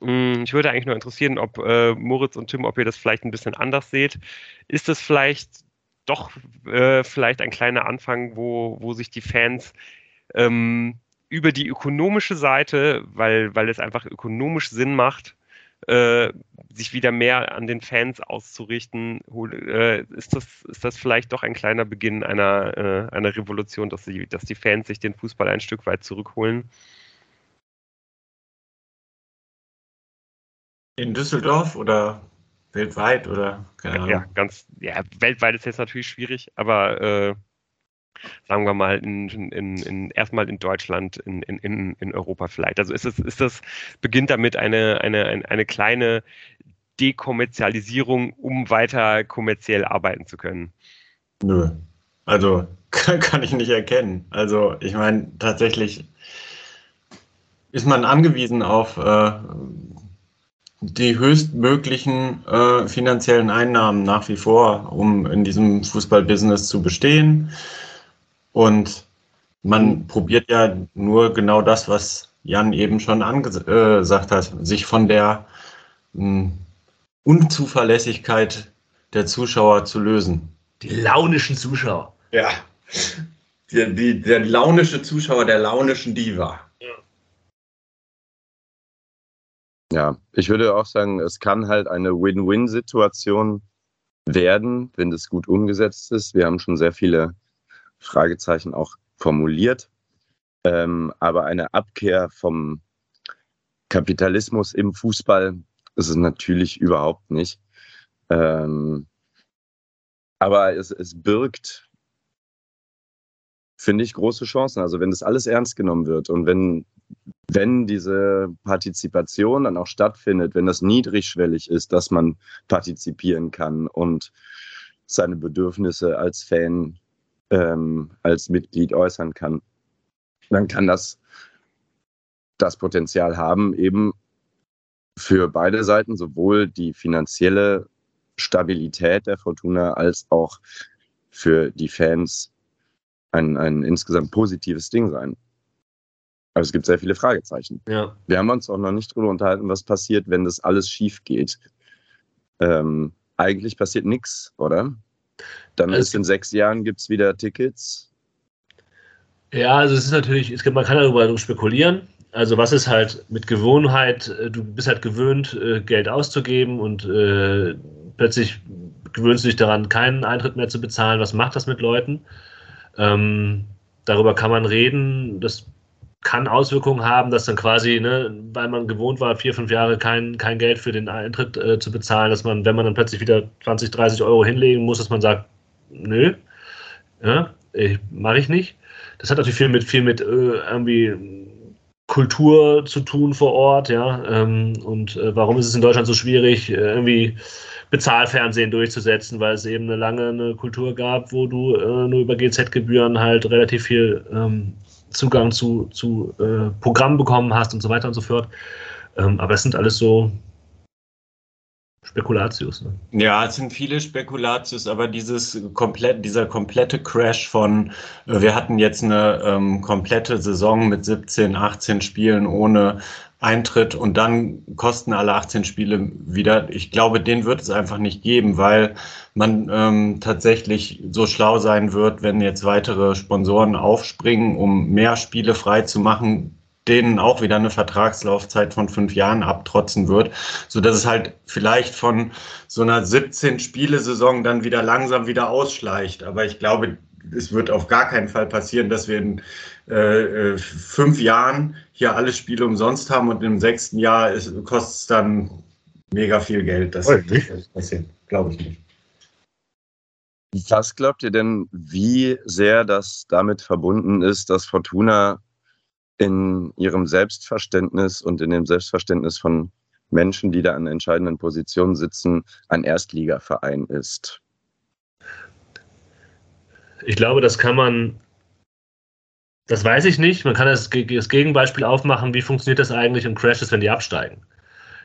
Hm, ich würde eigentlich nur interessieren, ob äh, Moritz und Tim, ob ihr das vielleicht ein bisschen anders seht. Ist es vielleicht doch äh, vielleicht ein kleiner Anfang, wo, wo sich die Fans ähm, über die ökonomische Seite, weil, weil es einfach ökonomisch Sinn macht, äh, sich wieder mehr an den Fans auszurichten, äh, ist, das, ist das vielleicht doch ein kleiner Beginn einer, äh, einer Revolution, dass, sie, dass die Fans sich den Fußball ein Stück weit zurückholen? In Düsseldorf oder weltweit oder keine Ahnung? Ja, ganz, ja, weltweit ist jetzt natürlich schwierig, aber äh, sagen wir mal, in, in, in, erstmal in Deutschland, in, in, in Europa vielleicht. Also ist es, ist das, beginnt damit eine, eine, eine kleine Dekommerzialisierung, um weiter kommerziell arbeiten zu können? Nö. Also kann, ich nicht erkennen. Also ich meine, tatsächlich ist man angewiesen auf äh, die höchstmöglichen äh, finanziellen Einnahmen nach wie vor, um in diesem Fußballbusiness zu bestehen. Und man probiert ja nur genau das, was Jan eben schon angesagt hat, sich von der mh, hm, Unzuverlässigkeit der Zuschauer zu lösen. Die launischen Zuschauer. Ja, die, die, der launische Zuschauer der launischen Diva. Ja. ich würde auch sagen, es kann halt eine Win-Win-Situation werden, wenn das gut umgesetzt ist. Wir haben schon sehr viele Fragezeichen auch formuliert. Ähm, aber eine Abkehr vom Kapitalismus im Fußball ist es natürlich überhaupt nicht. Ähm, aber es, es birgt, finde ich, große Chancen. Also wenn das alles ernst genommen wird und wenn, wenn diese Partizipation dann auch stattfindet, wenn das niedrigschwellig ist, dass man partizipieren kann und seine Bedürfnisse als Fan ähm, als Mitglied äußern kann, dann kann das das Potenzial haben, eben für beide Seiten, sowohl die finanzielle Stabilität der Fortuna als auch für die Fans ein, ein insgesamt positives Ding sein. Aber es gibt sehr viele Fragezeichen. Ja. Wir haben uns auch noch nicht darüber unterhalten, was passiert, wenn das alles schief geht. Ähm, eigentlich passiert nichts, oder? Dann also ist in sechs Jahren gibt es wieder Tickets. Ja, also es ist natürlich, es gibt, man kann darüber spekulieren. Also was ist halt mit Gewohnheit, äh, du bist halt gewöhnt, äh, Geld auszugeben und äh, plötzlich gewöhnst du dich daran, keinen Eintritt mehr zu bezahlen. Was macht das mit Leuten? Ähm, darüber kann man reden. Das kann Auswirkungen haben, dass dann quasi, ne, weil man gewohnt war, vier, fünf Jahre kein, kein Geld für den Eintritt äh, zu bezahlen, dass man, wenn man dann plötzlich wieder 20, 30 Euro hinlegen muss, dass man sagt, nö, ja, mache ich nicht. Das hat natürlich viel mit, viel mit äh, irgendwie Kultur zu tun vor Ort, ja. Ähm, und äh, warum ist es in Deutschland so schwierig, äh, irgendwie Bezahlfernsehen durchzusetzen, weil es eben eine lange eine Kultur gab, wo du äh, nur über GZ-Gebühren halt relativ viel ähm, Zugang zu, zu äh, Programmen bekommen hast und so weiter und so fort. Ähm, aber es sind alles so Spekulatius. Ne? Ja, es sind viele Spekulatius, aber dieses komplett, dieser komplette Crash von, äh, wir hatten jetzt eine ähm, komplette Saison mit 17, 18 Spielen ohne Eintritt und dann kosten alle 18 Spiele wieder. Ich glaube, den wird es einfach nicht geben, weil man ähm, tatsächlich so schlau sein wird, wenn jetzt weitere Sponsoren aufspringen, um mehr Spiele frei zu machen, denen auch wieder eine Vertragslaufzeit von fünf Jahren abtrotzen wird, so dass es halt vielleicht von so einer 17 Spiele-Saison dann wieder langsam wieder ausschleicht. Aber ich glaube, es wird auf gar keinen Fall passieren, dass wir in äh, äh fünf Jahren hier alle Spiele umsonst haben und im sechsten Jahr kostet es dann mega viel Geld. Das wird passieren, glaube ich nicht. Was glaubt ihr denn, wie sehr das damit verbunden ist, dass Fortuna in ihrem Selbstverständnis und in dem Selbstverständnis von Menschen, die da an entscheidenden Positionen sitzen, ein Erstligaverein ist? Ich glaube, das kann man, das weiß ich nicht. Man kann das, das Gegenbeispiel aufmachen, wie funktioniert das eigentlich und crasht wenn die absteigen.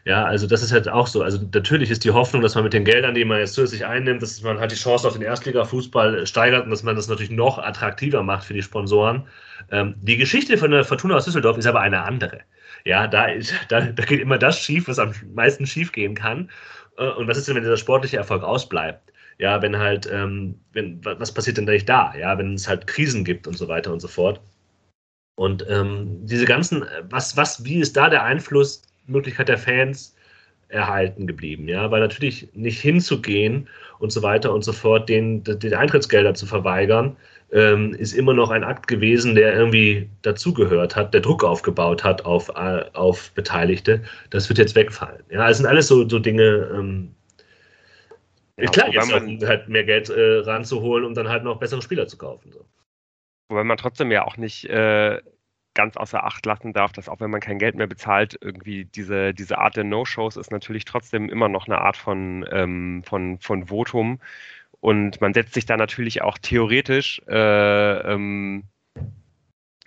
Ja, also das ist halt auch so. Also natürlich ist die Hoffnung, dass man mit den Geldern, die man jetzt zusätzlich einnimmt, dass man halt die Chance auf den Erstliga-Fußball steigert und dass man das natürlich noch attraktiver macht für die Sponsoren. Ähm, die Geschichte von der Fortuna aus Düsseldorf ist aber eine andere. Ja, da, ist, da, da geht immer das schief, was am meisten schief gehen kann. Äh, und was ist denn, wenn dieser sportliche Erfolg ausbleibt? Ja, wenn halt, ähm, wenn, was passiert denn eigentlich da? Ja, wenn es halt Krisen gibt und so weiter und so fort. Und ähm, diese ganzen, was, was, wie ist da der Einfluss Möglichkeit der Fans, erhalten geblieben, ja, weil natürlich nicht hinzugehen und so weiter und so fort, den, den Eintrittsgelder zu verweigern, ähm, ist immer noch ein Akt gewesen, der irgendwie dazugehört hat, der Druck aufgebaut hat auf, äh, auf Beteiligte. Das wird jetzt wegfallen. Ja, es sind alles so, so Dinge, ähm, ja, klar, jetzt man, halt mehr Geld äh, ranzuholen, um dann halt noch bessere Spieler zu kaufen. So. Wobei man trotzdem ja auch nicht äh, ganz außer Acht lassen darf, dass auch wenn man kein Geld mehr bezahlt, irgendwie diese, diese Art der No-Shows ist natürlich trotzdem immer noch eine Art von, ähm, von, von Votum. Und man setzt sich da natürlich auch theoretisch äh, ähm,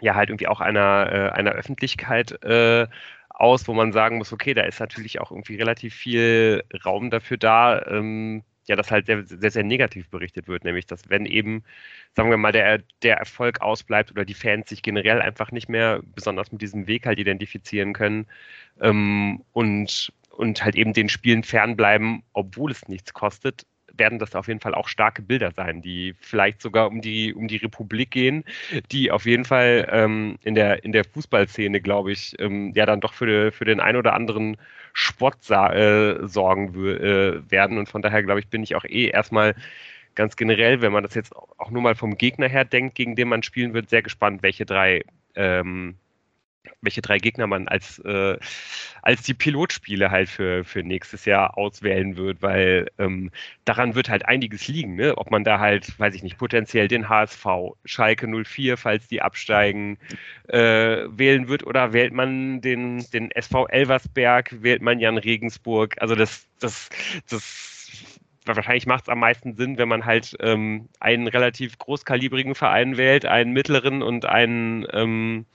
ja halt irgendwie auch einer, äh, einer Öffentlichkeit äh, aus, wo man sagen muss, okay, da ist natürlich auch irgendwie relativ viel Raum dafür da, ähm, ja, dass halt sehr, sehr, sehr negativ berichtet wird, nämlich dass wenn eben, sagen wir mal, der, der Erfolg ausbleibt oder die Fans sich generell einfach nicht mehr besonders mit diesem Weg halt identifizieren können ähm, und, und halt eben den Spielen fernbleiben, obwohl es nichts kostet, werden das auf jeden Fall auch starke Bilder sein, die vielleicht sogar um die, um die Republik gehen, die auf jeden Fall ähm, in, der, in der Fußballszene, glaube ich, ähm, ja dann doch für, für den ein oder anderen Spott äh, sorgen äh, werden. Und von daher, glaube ich, bin ich auch eh erstmal ganz generell, wenn man das jetzt auch nur mal vom Gegner her denkt, gegen den man spielen wird, sehr gespannt, welche drei ähm, welche drei Gegner man als, äh, als die Pilotspiele halt für, für nächstes Jahr auswählen wird, weil ähm, daran wird halt einiges liegen, ne? ob man da halt, weiß ich nicht, potenziell den HSV, Schalke 04, falls die absteigen, äh, wählen wird oder wählt man den, den SV Elversberg, wählt man Jan Regensburg, also das, das, das wahrscheinlich macht es am meisten Sinn, wenn man halt ähm, einen relativ großkalibrigen Verein wählt, einen mittleren und einen ähm,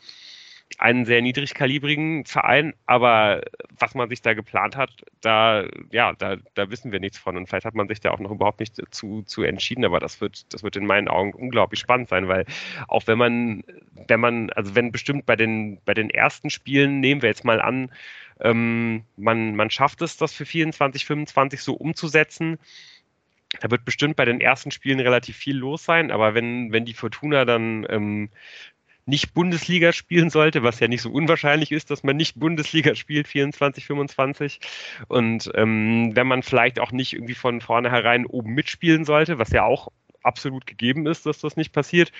einen sehr niedrigkalibrigen Verein, aber was man sich da geplant hat, da, ja, da, da wissen wir nichts von. Und vielleicht hat man sich da auch noch überhaupt nicht zu, zu entschieden, aber das wird, das wird in meinen Augen unglaublich spannend sein, weil auch wenn man, wenn man, also wenn bestimmt bei den, bei den ersten Spielen, nehmen wir jetzt mal an, ähm, man, man schafft es, das für 24, 25 so umzusetzen, da wird bestimmt bei den ersten Spielen relativ viel los sein, aber wenn, wenn die Fortuna dann ähm, nicht Bundesliga spielen sollte, was ja nicht so unwahrscheinlich ist, dass man nicht Bundesliga spielt, 24, 25. Und ähm, wenn man vielleicht auch nicht irgendwie von vornherein oben mitspielen sollte, was ja auch absolut gegeben ist, dass das nicht passiert,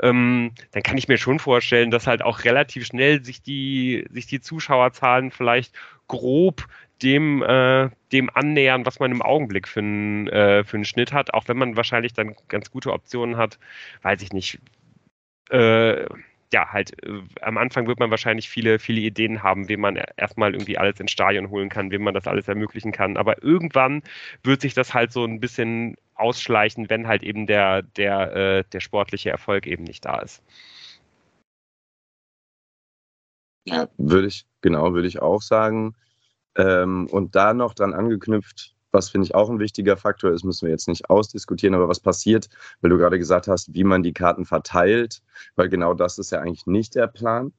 ähm, dann kann ich mir schon vorstellen, dass halt auch relativ schnell sich die, sich die Zuschauerzahlen vielleicht grob dem, äh, dem annähern, was man im Augenblick für einen, äh, für einen Schnitt hat, auch wenn man wahrscheinlich dann ganz gute Optionen hat, weiß ich nicht, äh, ja, halt äh, am Anfang wird man wahrscheinlich viele, viele Ideen haben, wem man erstmal irgendwie alles ins Stadion holen kann, wem man das alles ermöglichen kann. Aber irgendwann wird sich das halt so ein bisschen ausschleichen, wenn halt eben der, der, äh, der sportliche Erfolg eben nicht da ist. Ja, würde ich, genau, würde ich auch sagen. Ähm, und da noch dran angeknüpft, was finde ich auch ein wichtiger Faktor ist, müssen wir jetzt nicht ausdiskutieren, aber was passiert, weil du gerade gesagt hast, wie man die Karten verteilt, weil genau das ist ja eigentlich nicht der Plan.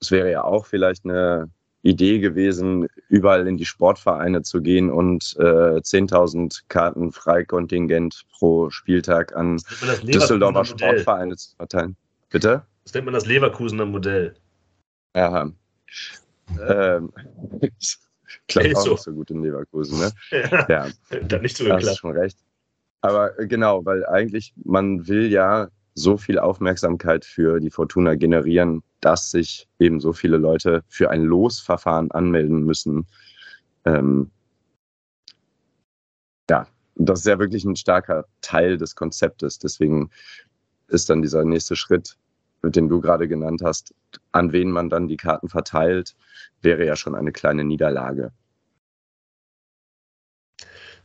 Es wäre ja auch vielleicht eine Idee gewesen, überall in die Sportvereine zu gehen und äh, 10.000 Karten Freikontingent pro Spieltag an Düsseldorfer Sportvereine zu verteilen. Bitte? Das nennt man das Leverkusener Modell. Ja. ähm, Klappt auch so. nicht so gut in Leverkusen, ne? ja, ja. Dann nicht so geklappt. Hast schon recht. Aber äh, genau, weil eigentlich man will ja so viel Aufmerksamkeit für die Fortuna generieren, dass sich eben so viele Leute für ein Losverfahren anmelden müssen. Ähm, ja, das ist ja wirklich ein starker Teil des Konzeptes. Deswegen ist dann dieser nächste Schritt, den du gerade genannt hast, an wen man dann die Karten verteilt, wäre ja schon eine kleine Niederlage.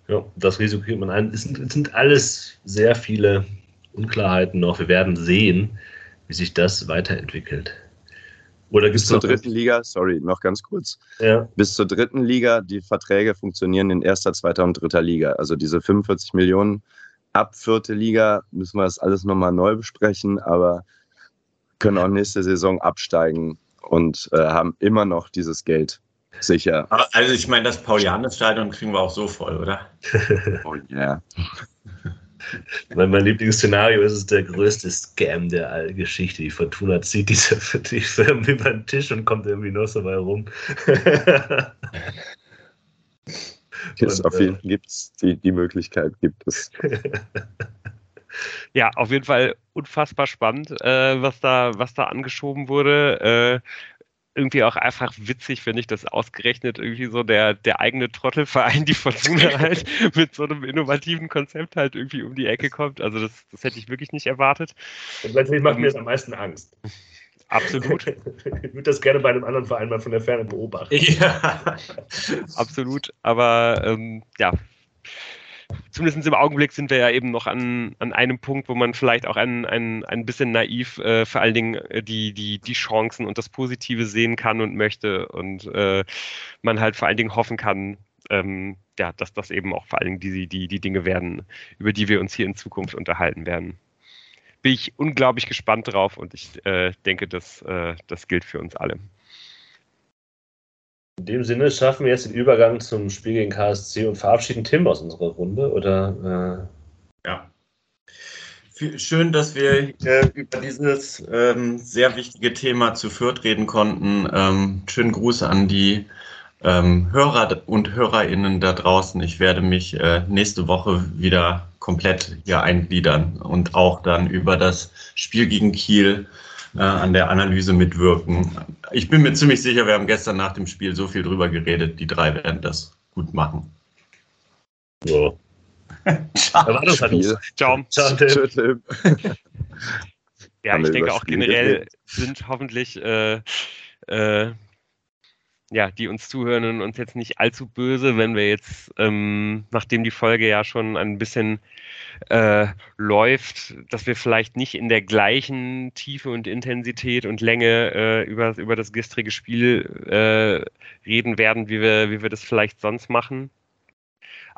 Ja, das Risiko geht man ein. Es sind, es sind alles sehr viele Unklarheiten noch. Wir werden sehen, wie sich das weiterentwickelt. Oder bis zur dritten Liga, sorry, noch ganz kurz. Ja. Bis zur dritten Liga, die Verträge funktionieren in erster, zweiter und dritter Liga. Also diese 45 Millionen ab vierte Liga müssen wir das alles nochmal neu besprechen, aber können auch nächste Saison absteigen und äh, haben immer noch dieses Geld sicher. Also ich meine, das Paulianes-Stadion kriegen wir auch so voll, oder? oh yeah. Mein, mein Lieblingsszenario ist es der größte Scam der Geschichte. Die Fortuna zieht diese die Firmen über den Tisch und kommt irgendwie noch so bei rum. Und, auf jeden äh, Fall gibt's die, die Möglichkeit gibt es. Ja, auf jeden Fall unfassbar spannend, äh, was da, was da angeschoben wurde. Äh, irgendwie auch einfach witzig, finde ich, dass ausgerechnet irgendwie so der, der eigene Trottelverein, die Fortuna halt, mit so einem innovativen Konzept halt irgendwie um die Ecke kommt. Also das, das hätte ich wirklich nicht erwartet. Und natürlich macht mir das am meisten Angst. Absolut, Ich würde das gerne bei einem anderen Verein mal von der Ferne beobachten. Ja. absolut. Aber ähm, ja, zumindest im Augenblick sind wir ja eben noch an, an einem Punkt, wo man vielleicht auch ein, ein, ein bisschen naiv äh, vor allen Dingen äh, die, die, die Chancen und das Positive sehen kann und möchte und äh, man halt vor allen Dingen hoffen kann, ähm, ja, dass das eben auch vor allen Dingen die, die, die Dinge werden, über die wir uns hier in Zukunft unterhalten werden. Bin ich unglaublich gespannt drauf und ich äh, denke, dass, äh, das gilt für uns alle. In dem Sinne schaffen wir jetzt den Übergang zum Spiel gegen KSC und verabschieden Tim aus unserer Runde. Oder Ja. Viel- Schön, dass wir äh, über dieses ähm, sehr wichtige Thema zu Fürth reden konnten. Ähm, schönen Gruß an die ähm, Hörer und Hörerinnen da draußen. Ich werde mich äh, nächste Woche wieder komplett hier eingliedern und auch dann über das Spiel gegen Kiel äh, an der Analyse mitwirken. Ich bin mir ziemlich sicher, wir haben gestern nach dem Spiel so viel drüber geredet, die drei werden das gut machen. so. Erwartungshaltung. Spiel. Ciao. Ciao, Tim. Tim. Ja, ich denke auch generell sind hoffentlich äh, äh, ja, die uns zuhören uns jetzt nicht allzu böse, wenn wir jetzt, ähm, nachdem die Folge ja schon ein bisschen äh, läuft, dass wir vielleicht nicht in der gleichen Tiefe und Intensität und Länge äh, über, über das gestrige Spiel äh, reden werden, wie wir, wie wir das vielleicht sonst machen.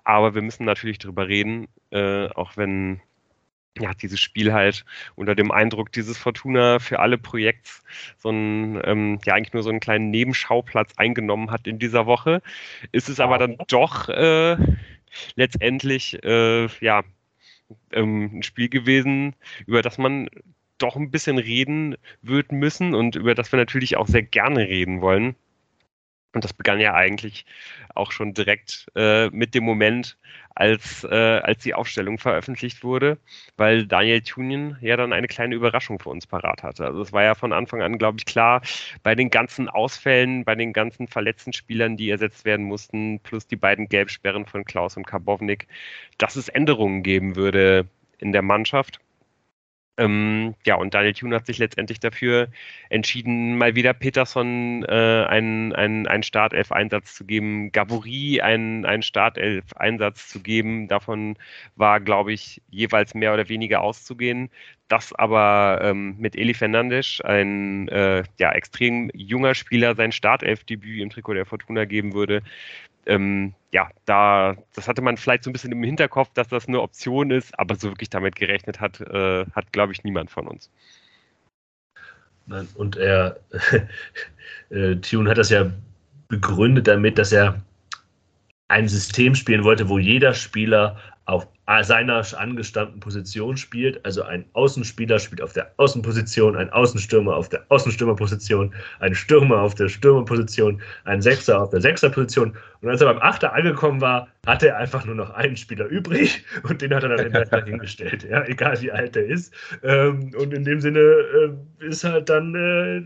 Aber wir müssen natürlich drüber reden, äh, auch wenn ja, dieses Spiel halt unter dem Eindruck dieses Fortuna für alle Projekts so ein, ähm, ja, eigentlich nur so einen kleinen Nebenschauplatz eingenommen hat in dieser Woche, ist es aber dann doch äh, letztendlich, äh, ja, ähm, ein Spiel gewesen, über das man doch ein bisschen reden wird müssen und über das wir natürlich auch sehr gerne reden wollen. Und das begann ja eigentlich auch schon direkt äh, mit dem Moment, als, äh, als die Aufstellung veröffentlicht wurde, weil Daniel Thunien ja dann eine kleine Überraschung für uns parat hatte. Also es war ja von Anfang an, glaube ich, klar, bei den ganzen Ausfällen, bei den ganzen verletzten Spielern, die ersetzt werden mussten, plus die beiden Gelbsperren von Klaus und Karbovnik, dass es Änderungen geben würde in der Mannschaft. Ähm, ja, und Daniel Thune hat sich letztendlich dafür entschieden, mal wieder Peterson äh, einen, einen, einen Startelf-Einsatz zu geben, Gabori einen, einen Startelf-Einsatz zu geben. Davon war, glaube ich, jeweils mehr oder weniger auszugehen. Das aber ähm, mit Eli Fernandes, ein äh, ja, extrem junger Spieler, sein Startelf-Debüt im Trikot der Fortuna geben würde, ähm, ja, da, das hatte man vielleicht so ein bisschen im Hinterkopf, dass das eine Option ist, aber so wirklich damit gerechnet hat, äh, hat, glaube ich, niemand von uns. Nein, Und er, äh, Tune hat das ja begründet damit, dass er ein System spielen wollte, wo jeder Spieler auf seiner angestammten Position spielt. Also ein Außenspieler spielt auf der Außenposition, ein Außenstürmer auf der Außenstürmerposition, ein Stürmer auf der Stürmerposition, ein Sechser auf der Sechserposition. Und als er beim Achter angekommen war, hatte er einfach nur noch einen Spieler übrig und den hat er dann immer dahingestellt, ja, egal wie alt er ist. Ähm, und in dem Sinne äh, ist halt dann äh,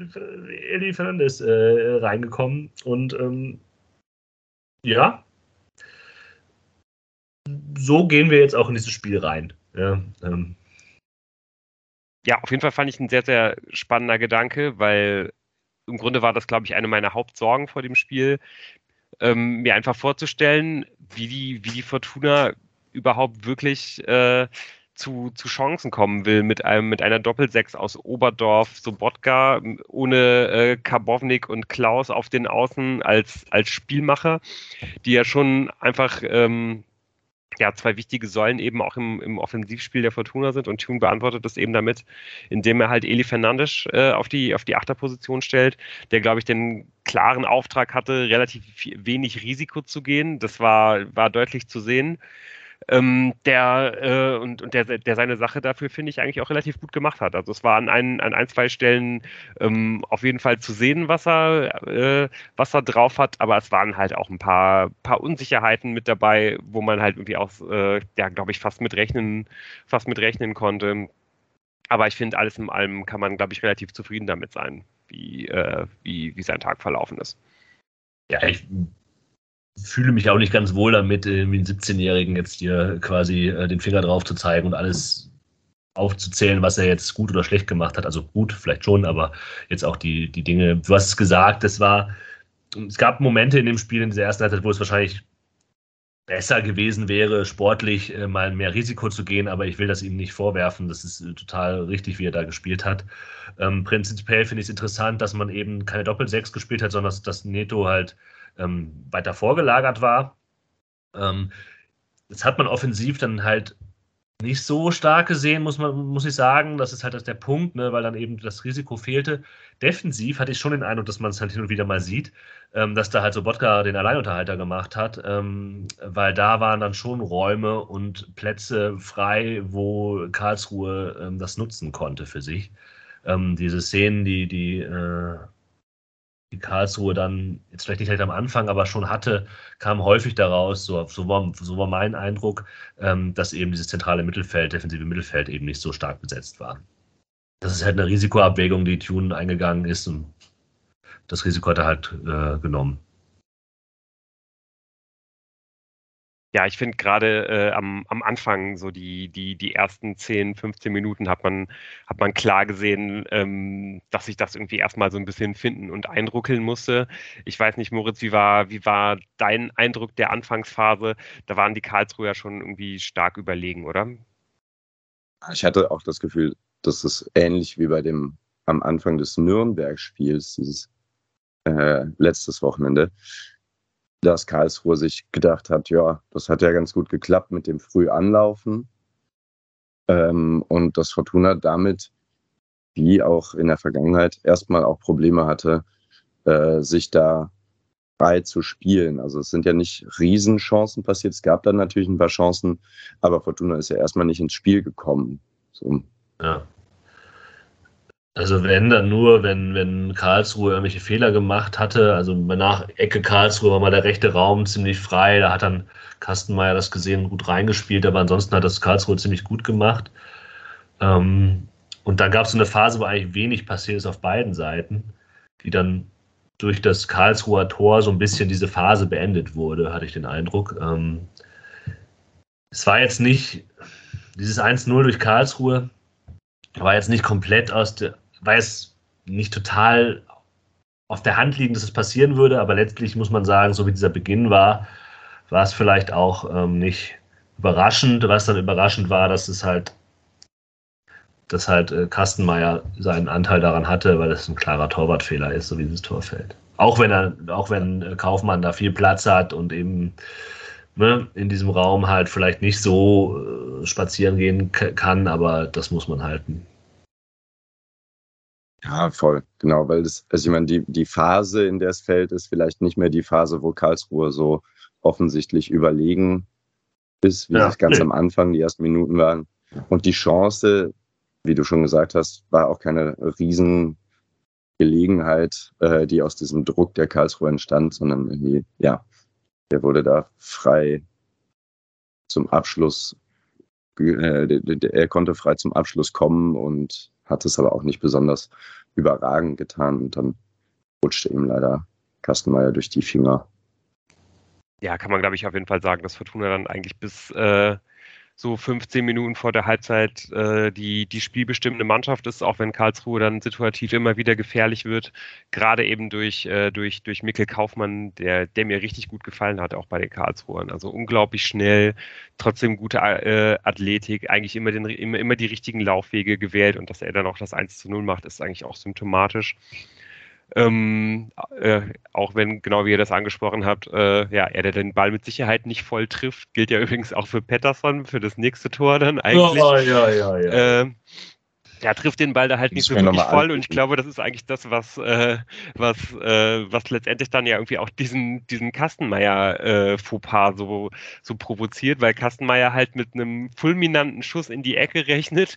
Eli Fernandes äh, reingekommen und ähm, ja, so gehen wir jetzt auch in dieses Spiel rein. Ja, ähm. ja, auf jeden Fall fand ich ein sehr, sehr spannender Gedanke, weil im Grunde war das, glaube ich, eine meiner Hauptsorgen vor dem Spiel, ähm, mir einfach vorzustellen, wie die, wie die Fortuna überhaupt wirklich äh, zu, zu Chancen kommen will mit einem mit einer Doppelsechs aus Oberdorf, Sobotka, ohne äh, Karbovnik und Klaus auf den Außen als, als Spielmacher, die ja schon einfach ähm, ja, zwei wichtige Säulen eben auch im, im Offensivspiel der Fortuna sind und Thune beantwortet das eben damit, indem er halt Eli Fernandes äh, auf die, auf die Achterposition stellt, der, glaube ich, den klaren Auftrag hatte, relativ wenig Risiko zu gehen. Das war, war deutlich zu sehen. Ähm, der äh, und, und der, der seine Sache dafür, finde ich, eigentlich auch relativ gut gemacht hat. Also es war an ein, an ein zwei Stellen ähm, auf jeden Fall zu sehen, was er, äh, was er drauf hat, aber es waren halt auch ein paar, paar Unsicherheiten mit dabei, wo man halt irgendwie auch, äh, ja, glaube ich, fast mit rechnen, fast mit konnte. Aber ich finde, alles in allem kann man, glaube ich, relativ zufrieden damit sein, wie, äh, wie, wie sein Tag verlaufen ist. Ja, ich fühle mich auch nicht ganz wohl damit, wie einen 17-Jährigen jetzt hier quasi äh, den Finger drauf zu zeigen und alles aufzuzählen, was er jetzt gut oder schlecht gemacht hat. Also gut, vielleicht schon, aber jetzt auch die, die Dinge. Du hast es gesagt, es war, es gab Momente in dem Spiel in dieser ersten Halbzeit, wo es wahrscheinlich besser gewesen wäre, sportlich äh, mal mehr Risiko zu gehen, aber ich will das ihm nicht vorwerfen. Das ist äh, total richtig, wie er da gespielt hat. Ähm, prinzipiell finde ich es interessant, dass man eben keine Doppel-Sechs gespielt hat, sondern dass, dass Neto halt ähm, weiter vorgelagert war. Ähm, das hat man offensiv dann halt nicht so stark gesehen, muss man, muss ich sagen. Das ist halt der Punkt, ne, weil dann eben das Risiko fehlte. Defensiv hatte ich schon den Eindruck, dass man es halt hin und wieder mal sieht, ähm, dass da halt so Bodka den Alleinunterhalter gemacht hat, ähm, weil da waren dann schon Räume und Plätze frei, wo Karlsruhe ähm, das nutzen konnte für sich. Ähm, diese Szenen, die, die äh, die Karlsruhe dann jetzt vielleicht nicht direkt am Anfang, aber schon hatte, kam häufig daraus, so, so, war, so war mein Eindruck, ähm, dass eben dieses zentrale Mittelfeld, defensive Mittelfeld eben nicht so stark besetzt war. Das ist halt eine Risikoabwägung, die Tune eingegangen ist und das Risiko hat er halt äh, genommen. Ja, ich finde gerade äh, am, am Anfang, so die, die, die ersten 10, 15 Minuten, hat man, hat man klar gesehen, ähm, dass sich das irgendwie erstmal so ein bisschen finden und einruckeln musste. Ich weiß nicht, Moritz, wie war, wie war dein Eindruck der Anfangsphase? Da waren die Karlsruher schon irgendwie stark überlegen, oder? Ich hatte auch das Gefühl, dass es ähnlich wie bei dem am Anfang des Nürnberg-Spiels, dieses äh, letztes Wochenende, dass Karlsruhe sich gedacht hat, ja, das hat ja ganz gut geklappt mit dem Frühanlaufen. Ähm, und dass Fortuna damit, wie auch in der Vergangenheit, erstmal auch Probleme hatte, äh, sich da frei zu spielen. Also es sind ja nicht Riesenchancen passiert. Es gab dann natürlich ein paar Chancen, aber Fortuna ist ja erstmal nicht ins Spiel gekommen. So. Ja. Also wenn dann nur, wenn, wenn Karlsruhe irgendwelche Fehler gemacht hatte, also nach Ecke Karlsruhe war mal der rechte Raum ziemlich frei, da hat dann Kastenmeier das gesehen, gut reingespielt, aber ansonsten hat das Karlsruhe ziemlich gut gemacht. Ähm, und dann gab es so eine Phase, wo eigentlich wenig passiert ist auf beiden Seiten, die dann durch das Karlsruher Tor so ein bisschen diese Phase beendet wurde, hatte ich den Eindruck. Ähm, es war jetzt nicht, dieses 1-0 durch Karlsruhe war jetzt nicht komplett aus der, weil es nicht total auf der Hand liegen, dass es passieren würde, aber letztlich muss man sagen, so wie dieser Beginn war, war es vielleicht auch ähm, nicht überraschend. Was dann überraschend war, dass es halt, dass halt äh, Kastenmeier seinen Anteil daran hatte, weil es ein klarer Torwartfehler ist, so wie dieses Tor fällt. Auch wenn er, auch wenn äh, Kaufmann da viel Platz hat und eben ne, in diesem Raum halt vielleicht nicht so äh, spazieren gehen kann, aber das muss man halten. Ja, voll, genau, weil das, also ich meine, die, die Phase, in der es fällt, ist vielleicht nicht mehr die Phase, wo Karlsruhe so offensichtlich überlegen ist, wie ja, es ganz nee. am Anfang, die ersten Minuten waren. Und die Chance, wie du schon gesagt hast, war auch keine Riesengelegenheit, äh, die aus diesem Druck der Karlsruhe entstand, sondern irgendwie, ja, der wurde da frei zum Abschluss, äh, er konnte frei zum Abschluss kommen und hat es aber auch nicht besonders überragend getan und dann rutschte ihm leider Kastenmeier durch die Finger. Ja, kann man glaube ich auf jeden Fall sagen, dass Fortuna dann eigentlich bis äh, so 15 Minuten vor der Halbzeit äh, die, die spielbestimmende Mannschaft ist, auch wenn Karlsruhe dann situativ immer wieder gefährlich wird. Gerade eben durch, äh, durch, durch Mikkel Kaufmann, der, der mir richtig gut gefallen hat, auch bei den Karlsruhern. Also unglaublich schnell, trotzdem gute äh, Athletik, eigentlich immer, den, immer, immer die richtigen Laufwege gewählt und dass er dann auch das 1 zu 0 macht, ist eigentlich auch symptomatisch. Ähm, äh, auch wenn, genau wie ihr das angesprochen habt, äh, ja, er der den Ball mit Sicherheit nicht voll trifft, gilt ja übrigens auch für Pettersson, für das nächste Tor dann eigentlich. Ja, ja, ja, ja. Äh, er trifft den Ball da halt nicht so wirklich voll und ich glaube, das ist eigentlich das, was, äh, was, äh, was letztendlich dann ja irgendwie auch diesen, diesen Kastenmeier-Fauxpas äh, so, so provoziert, weil Kastenmeier halt mit einem fulminanten Schuss in die Ecke rechnet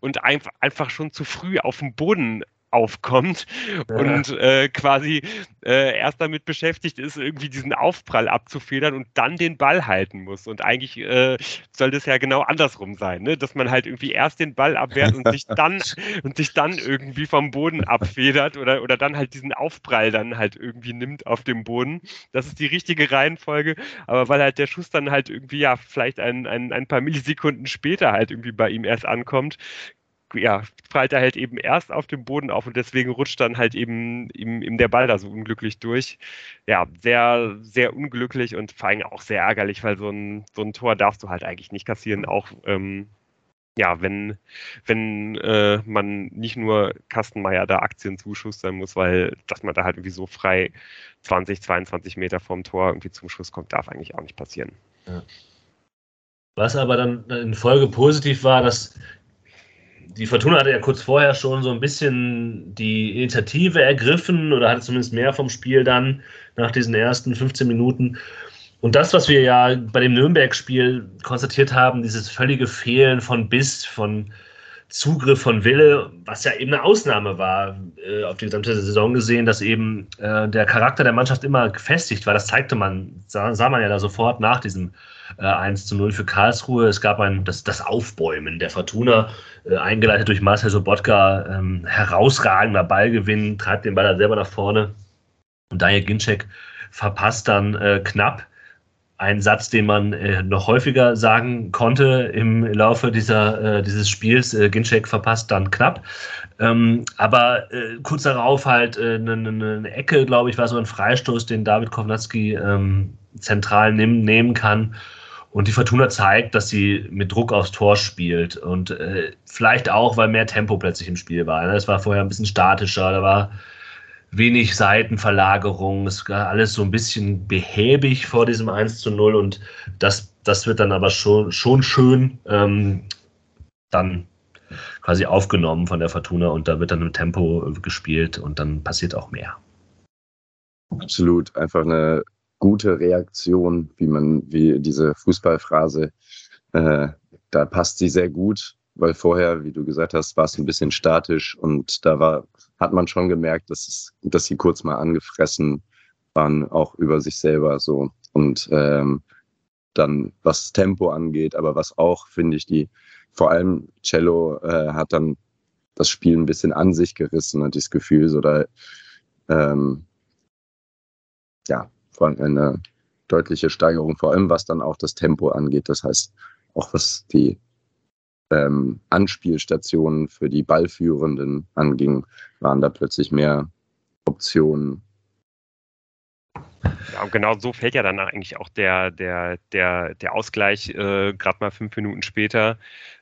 und einfach, einfach schon zu früh auf dem Boden aufkommt ja. und äh, quasi äh, erst damit beschäftigt ist, irgendwie diesen Aufprall abzufedern und dann den Ball halten muss. Und eigentlich äh, soll das ja genau andersrum sein, ne? dass man halt irgendwie erst den Ball abwehrt und sich dann und sich dann irgendwie vom Boden abfedert oder, oder dann halt diesen Aufprall dann halt irgendwie nimmt auf dem Boden. Das ist die richtige Reihenfolge, aber weil halt der Schuss dann halt irgendwie ja vielleicht ein, ein, ein paar Millisekunden später halt irgendwie bei ihm erst ankommt, ja, prallt er halt eben erst auf dem Boden auf und deswegen rutscht dann halt eben ihm, ihm der Ball da so unglücklich durch. Ja, sehr, sehr unglücklich und vor allem auch sehr ärgerlich, weil so ein, so ein Tor darfst du halt eigentlich nicht kassieren, auch ähm, ja, wenn, wenn äh, man nicht nur Kastenmeier da Aktien zuschustern muss, weil dass man da halt irgendwie so frei 20, 22 Meter vom Tor irgendwie zum Schuss kommt, darf eigentlich auch nicht passieren. Ja. Was aber dann in Folge positiv war, dass die Fortuna hatte ja kurz vorher schon so ein bisschen die Initiative ergriffen oder hatte zumindest mehr vom Spiel dann nach diesen ersten 15 Minuten. Und das, was wir ja bei dem Nürnberg-Spiel konstatiert haben, dieses völlige Fehlen von Biss, von Zugriff, von Wille, was ja eben eine Ausnahme war, äh, auf die gesamte Saison gesehen, dass eben äh, der Charakter der Mannschaft immer gefestigt war. Das zeigte man, sah, sah man ja da sofort nach diesem äh, 1 zu 0 für Karlsruhe. Es gab ein, das, das Aufbäumen der Fortuna, äh, eingeleitet durch Marcel Sobotka, ähm, herausragender Ballgewinn, treibt den Ball dann selber nach vorne. Und Daniel Ginczek verpasst dann äh, knapp einen Satz, den man äh, noch häufiger sagen konnte im Laufe dieser, äh, dieses Spiels. Äh, Ginczek verpasst dann knapp. Ähm, aber äh, kurz darauf halt eine, eine, eine Ecke, glaube ich, war so ein Freistoß, den David Kovnatski ähm, zentral nehm, nehmen kann. Und die Fortuna zeigt, dass sie mit Druck aufs Tor spielt. Und äh, vielleicht auch, weil mehr Tempo plötzlich im Spiel war. Ne? Es war vorher ein bisschen statischer, da war wenig Seitenverlagerung. Es war alles so ein bisschen behäbig vor diesem 1 zu 0. Und das, das wird dann aber schon, schon schön ähm, dann quasi aufgenommen von der Fortuna. Und da wird dann im Tempo gespielt und dann passiert auch mehr. Absolut. Einfach eine gute Reaktion, wie man, wie diese Fußballphrase, äh, da passt sie sehr gut, weil vorher, wie du gesagt hast, war es ein bisschen statisch und da war, hat man schon gemerkt, dass es, dass sie kurz mal angefressen waren, auch über sich selber so. Und ähm, dann, was Tempo angeht, aber was auch, finde ich, die, vor allem Cello äh, hat dann das Spiel ein bisschen an sich gerissen und das Gefühl, so da, ähm, ja, eine deutliche Steigerung, vor allem was dann auch das Tempo angeht. Das heißt, auch was die ähm, Anspielstationen für die Ballführenden anging, waren da plötzlich mehr Optionen ja, und genau so fällt ja dann eigentlich auch der, der, der, der Ausgleich äh, gerade mal fünf Minuten später,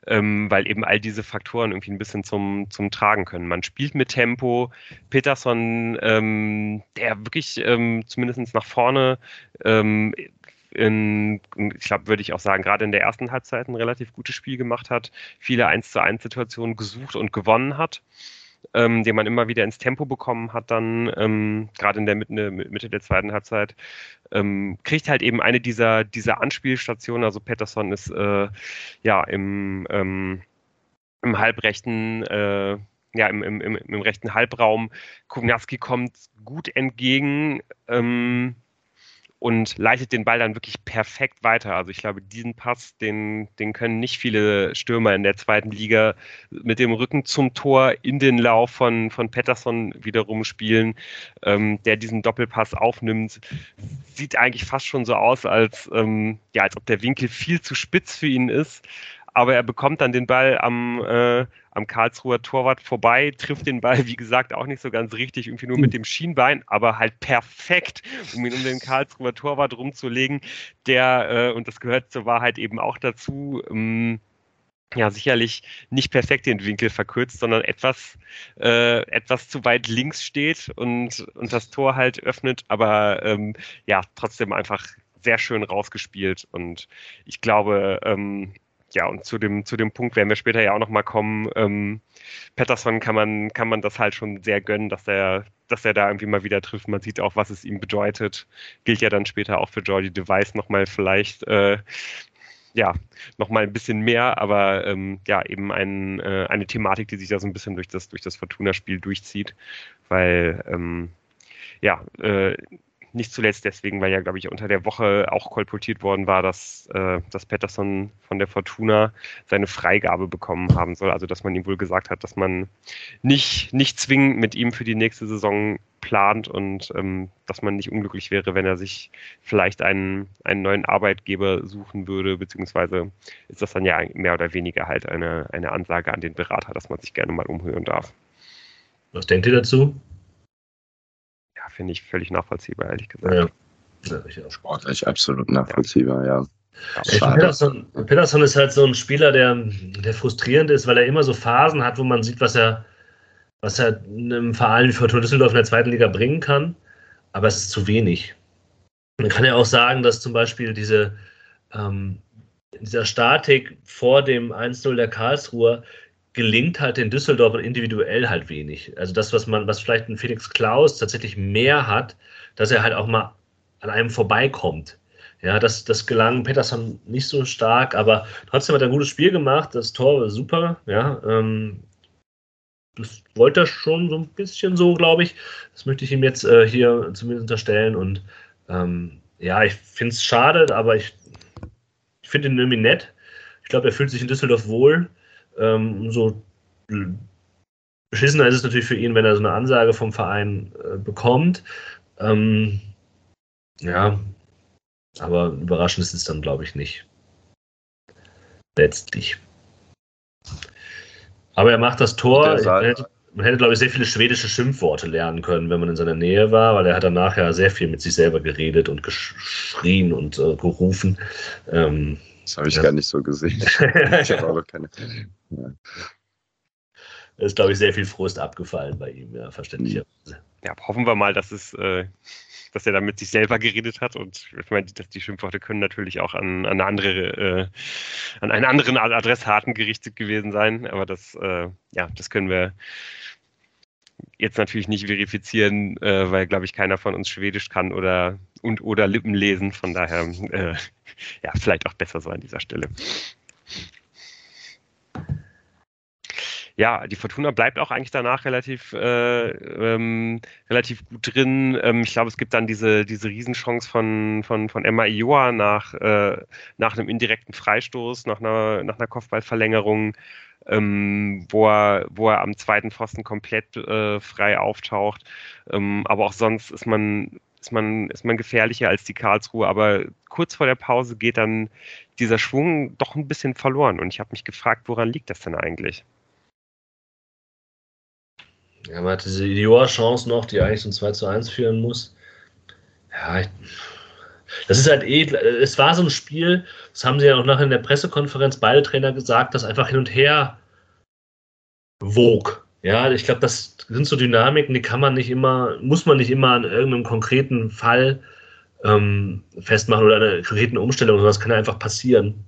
ähm, weil eben all diese Faktoren irgendwie ein bisschen zum, zum Tragen können. Man spielt mit Tempo. Peterson, ähm, der wirklich ähm, zumindest nach vorne ähm, in, ich glaube, würde ich auch sagen, gerade in der ersten Halbzeit ein relativ gutes Spiel gemacht hat, viele 1 zu 1 Situationen gesucht und gewonnen hat ähm, den man immer wieder ins Tempo bekommen hat, dann ähm, gerade in der Mitte, Mitte der zweiten Halbzeit, ähm, kriegt halt eben eine dieser, dieser Anspielstationen. Also Patterson ist äh, ja im, ähm, im halbrechten äh, ja, im, im, im, im rechten Halbraum. Kugnaski kommt gut entgegen. Ähm, und leitet den Ball dann wirklich perfekt weiter. Also ich glaube, diesen Pass, den, den können nicht viele Stürmer in der zweiten Liga mit dem Rücken zum Tor in den Lauf von, von Pettersson wiederum spielen, ähm, der diesen Doppelpass aufnimmt. Sieht eigentlich fast schon so aus, als, ähm, ja, als ob der Winkel viel zu spitz für ihn ist aber er bekommt dann den Ball am, äh, am Karlsruher Torwart vorbei, trifft den Ball, wie gesagt, auch nicht so ganz richtig, irgendwie nur mit dem Schienbein, aber halt perfekt, um ihn um den Karlsruher Torwart rumzulegen, der, äh, und das gehört zur Wahrheit eben auch dazu, ähm, ja, sicherlich nicht perfekt den Winkel verkürzt, sondern etwas, äh, etwas zu weit links steht und, und das Tor halt öffnet, aber ähm, ja, trotzdem einfach sehr schön rausgespielt. Und ich glaube, ähm, ja, und zu dem, zu dem Punkt werden wir später ja auch nochmal kommen. Ähm, Patterson kann man, kann man das halt schon sehr gönnen, dass er, dass er da irgendwie mal wieder trifft. Man sieht auch, was es ihm bedeutet. Gilt ja dann später auch für Jordi Device nochmal vielleicht, äh, ja, nochmal ein bisschen mehr, aber ähm, ja, eben ein, äh, eine Thematik, die sich da so ein bisschen durch das, durch das Fortuna-Spiel durchzieht, weil, ähm, ja, äh, nicht zuletzt deswegen, weil ja, glaube ich, unter der Woche auch kolportiert worden war, dass, äh, dass Patterson von der Fortuna seine Freigabe bekommen haben soll. Also, dass man ihm wohl gesagt hat, dass man nicht, nicht zwingend mit ihm für die nächste Saison plant und ähm, dass man nicht unglücklich wäre, wenn er sich vielleicht einen, einen neuen Arbeitgeber suchen würde, beziehungsweise ist das dann ja mehr oder weniger halt eine, eine Ansage an den Berater, dass man sich gerne mal umhören darf. Was denkt ihr dazu? Finde ich völlig nachvollziehbar, ehrlich gesagt. Ja, ja sportlich absolut nachvollziehbar, ja. ja. Peterson, Peterson, ist halt so ein Spieler, der, der frustrierend ist, weil er immer so Phasen hat, wo man sieht, was er, was er einem Verein wie Fortuna Düsseldorf in der zweiten Liga bringen kann, aber es ist zu wenig. Man kann ja auch sagen, dass zum Beispiel diese, ähm, dieser Statik vor dem 1-0 der Karlsruher gelingt halt den Düsseldorfern individuell halt wenig. Also das, was man, was vielleicht ein Felix Klaus tatsächlich mehr hat, dass er halt auch mal an einem vorbeikommt. Ja, das, das gelang Peterson nicht so stark, aber trotzdem hat er ein gutes Spiel gemacht. Das Tor war super. Ja, ähm, das wollte er schon so ein bisschen so, glaube ich. Das möchte ich ihm jetzt äh, hier zumindest unterstellen. Und ähm, ja, ich finde es schade, aber ich, ich finde ihn irgendwie nett. Ich glaube, er fühlt sich in Düsseldorf wohl. Ähm, umso beschissener ist es natürlich für ihn, wenn er so eine Ansage vom Verein äh, bekommt. Ähm, ja, aber überraschend ist es dann, glaube ich, nicht. Letztlich. Aber er macht das Tor. Man hätte, man hätte, glaube ich, sehr viele schwedische Schimpfworte lernen können, wenn man in seiner Nähe war, weil er hat danach ja sehr viel mit sich selber geredet und geschrien und äh, gerufen. Ähm, das habe ich ja. gar nicht so gesehen. ich habe aber keine. Ja. Da ist, glaube ich, sehr viel Frust abgefallen bei ihm, ja, verständlicherweise. Ja, hoffen wir mal, dass es, äh, dass er da mit sich selber geredet hat und ich meine, dass die Schimpfworte können natürlich auch an, an eine andere, äh, an einen anderen Adressaten gerichtet gewesen sein, aber das, äh, ja, das können wir jetzt natürlich nicht verifizieren, äh, weil, glaube ich, keiner von uns Schwedisch kann oder und oder Lippen lesen. Von daher, äh, ja, vielleicht auch besser so an dieser Stelle. Ja, die Fortuna bleibt auch eigentlich danach relativ, äh, ähm, relativ gut drin. Ähm, ich glaube, es gibt dann diese, diese Riesenchance von, von, von Emma Ioa nach, äh, nach einem indirekten Freistoß, nach einer, nach einer Kopfballverlängerung, ähm, wo, er, wo er am zweiten Pfosten komplett äh, frei auftaucht. Ähm, aber auch sonst ist man, ist man, ist man gefährlicher als die Karlsruhe. Aber kurz vor der Pause geht dann dieser Schwung doch ein bisschen verloren. Und ich habe mich gefragt, woran liegt das denn eigentlich? Ja, man hat diese Idiot-Chance noch, die eigentlich zum 2 zu 1 führen muss. Ja, ich, das ist halt eh, es war so ein Spiel, das haben sie ja auch nachher in der Pressekonferenz beide Trainer gesagt, das einfach hin und her wog. Ja, ich glaube, das sind so Dynamiken, die kann man nicht immer, muss man nicht immer an irgendeinem konkreten Fall ähm, festmachen oder einer konkreten Umstellung, sondern das kann ja einfach passieren.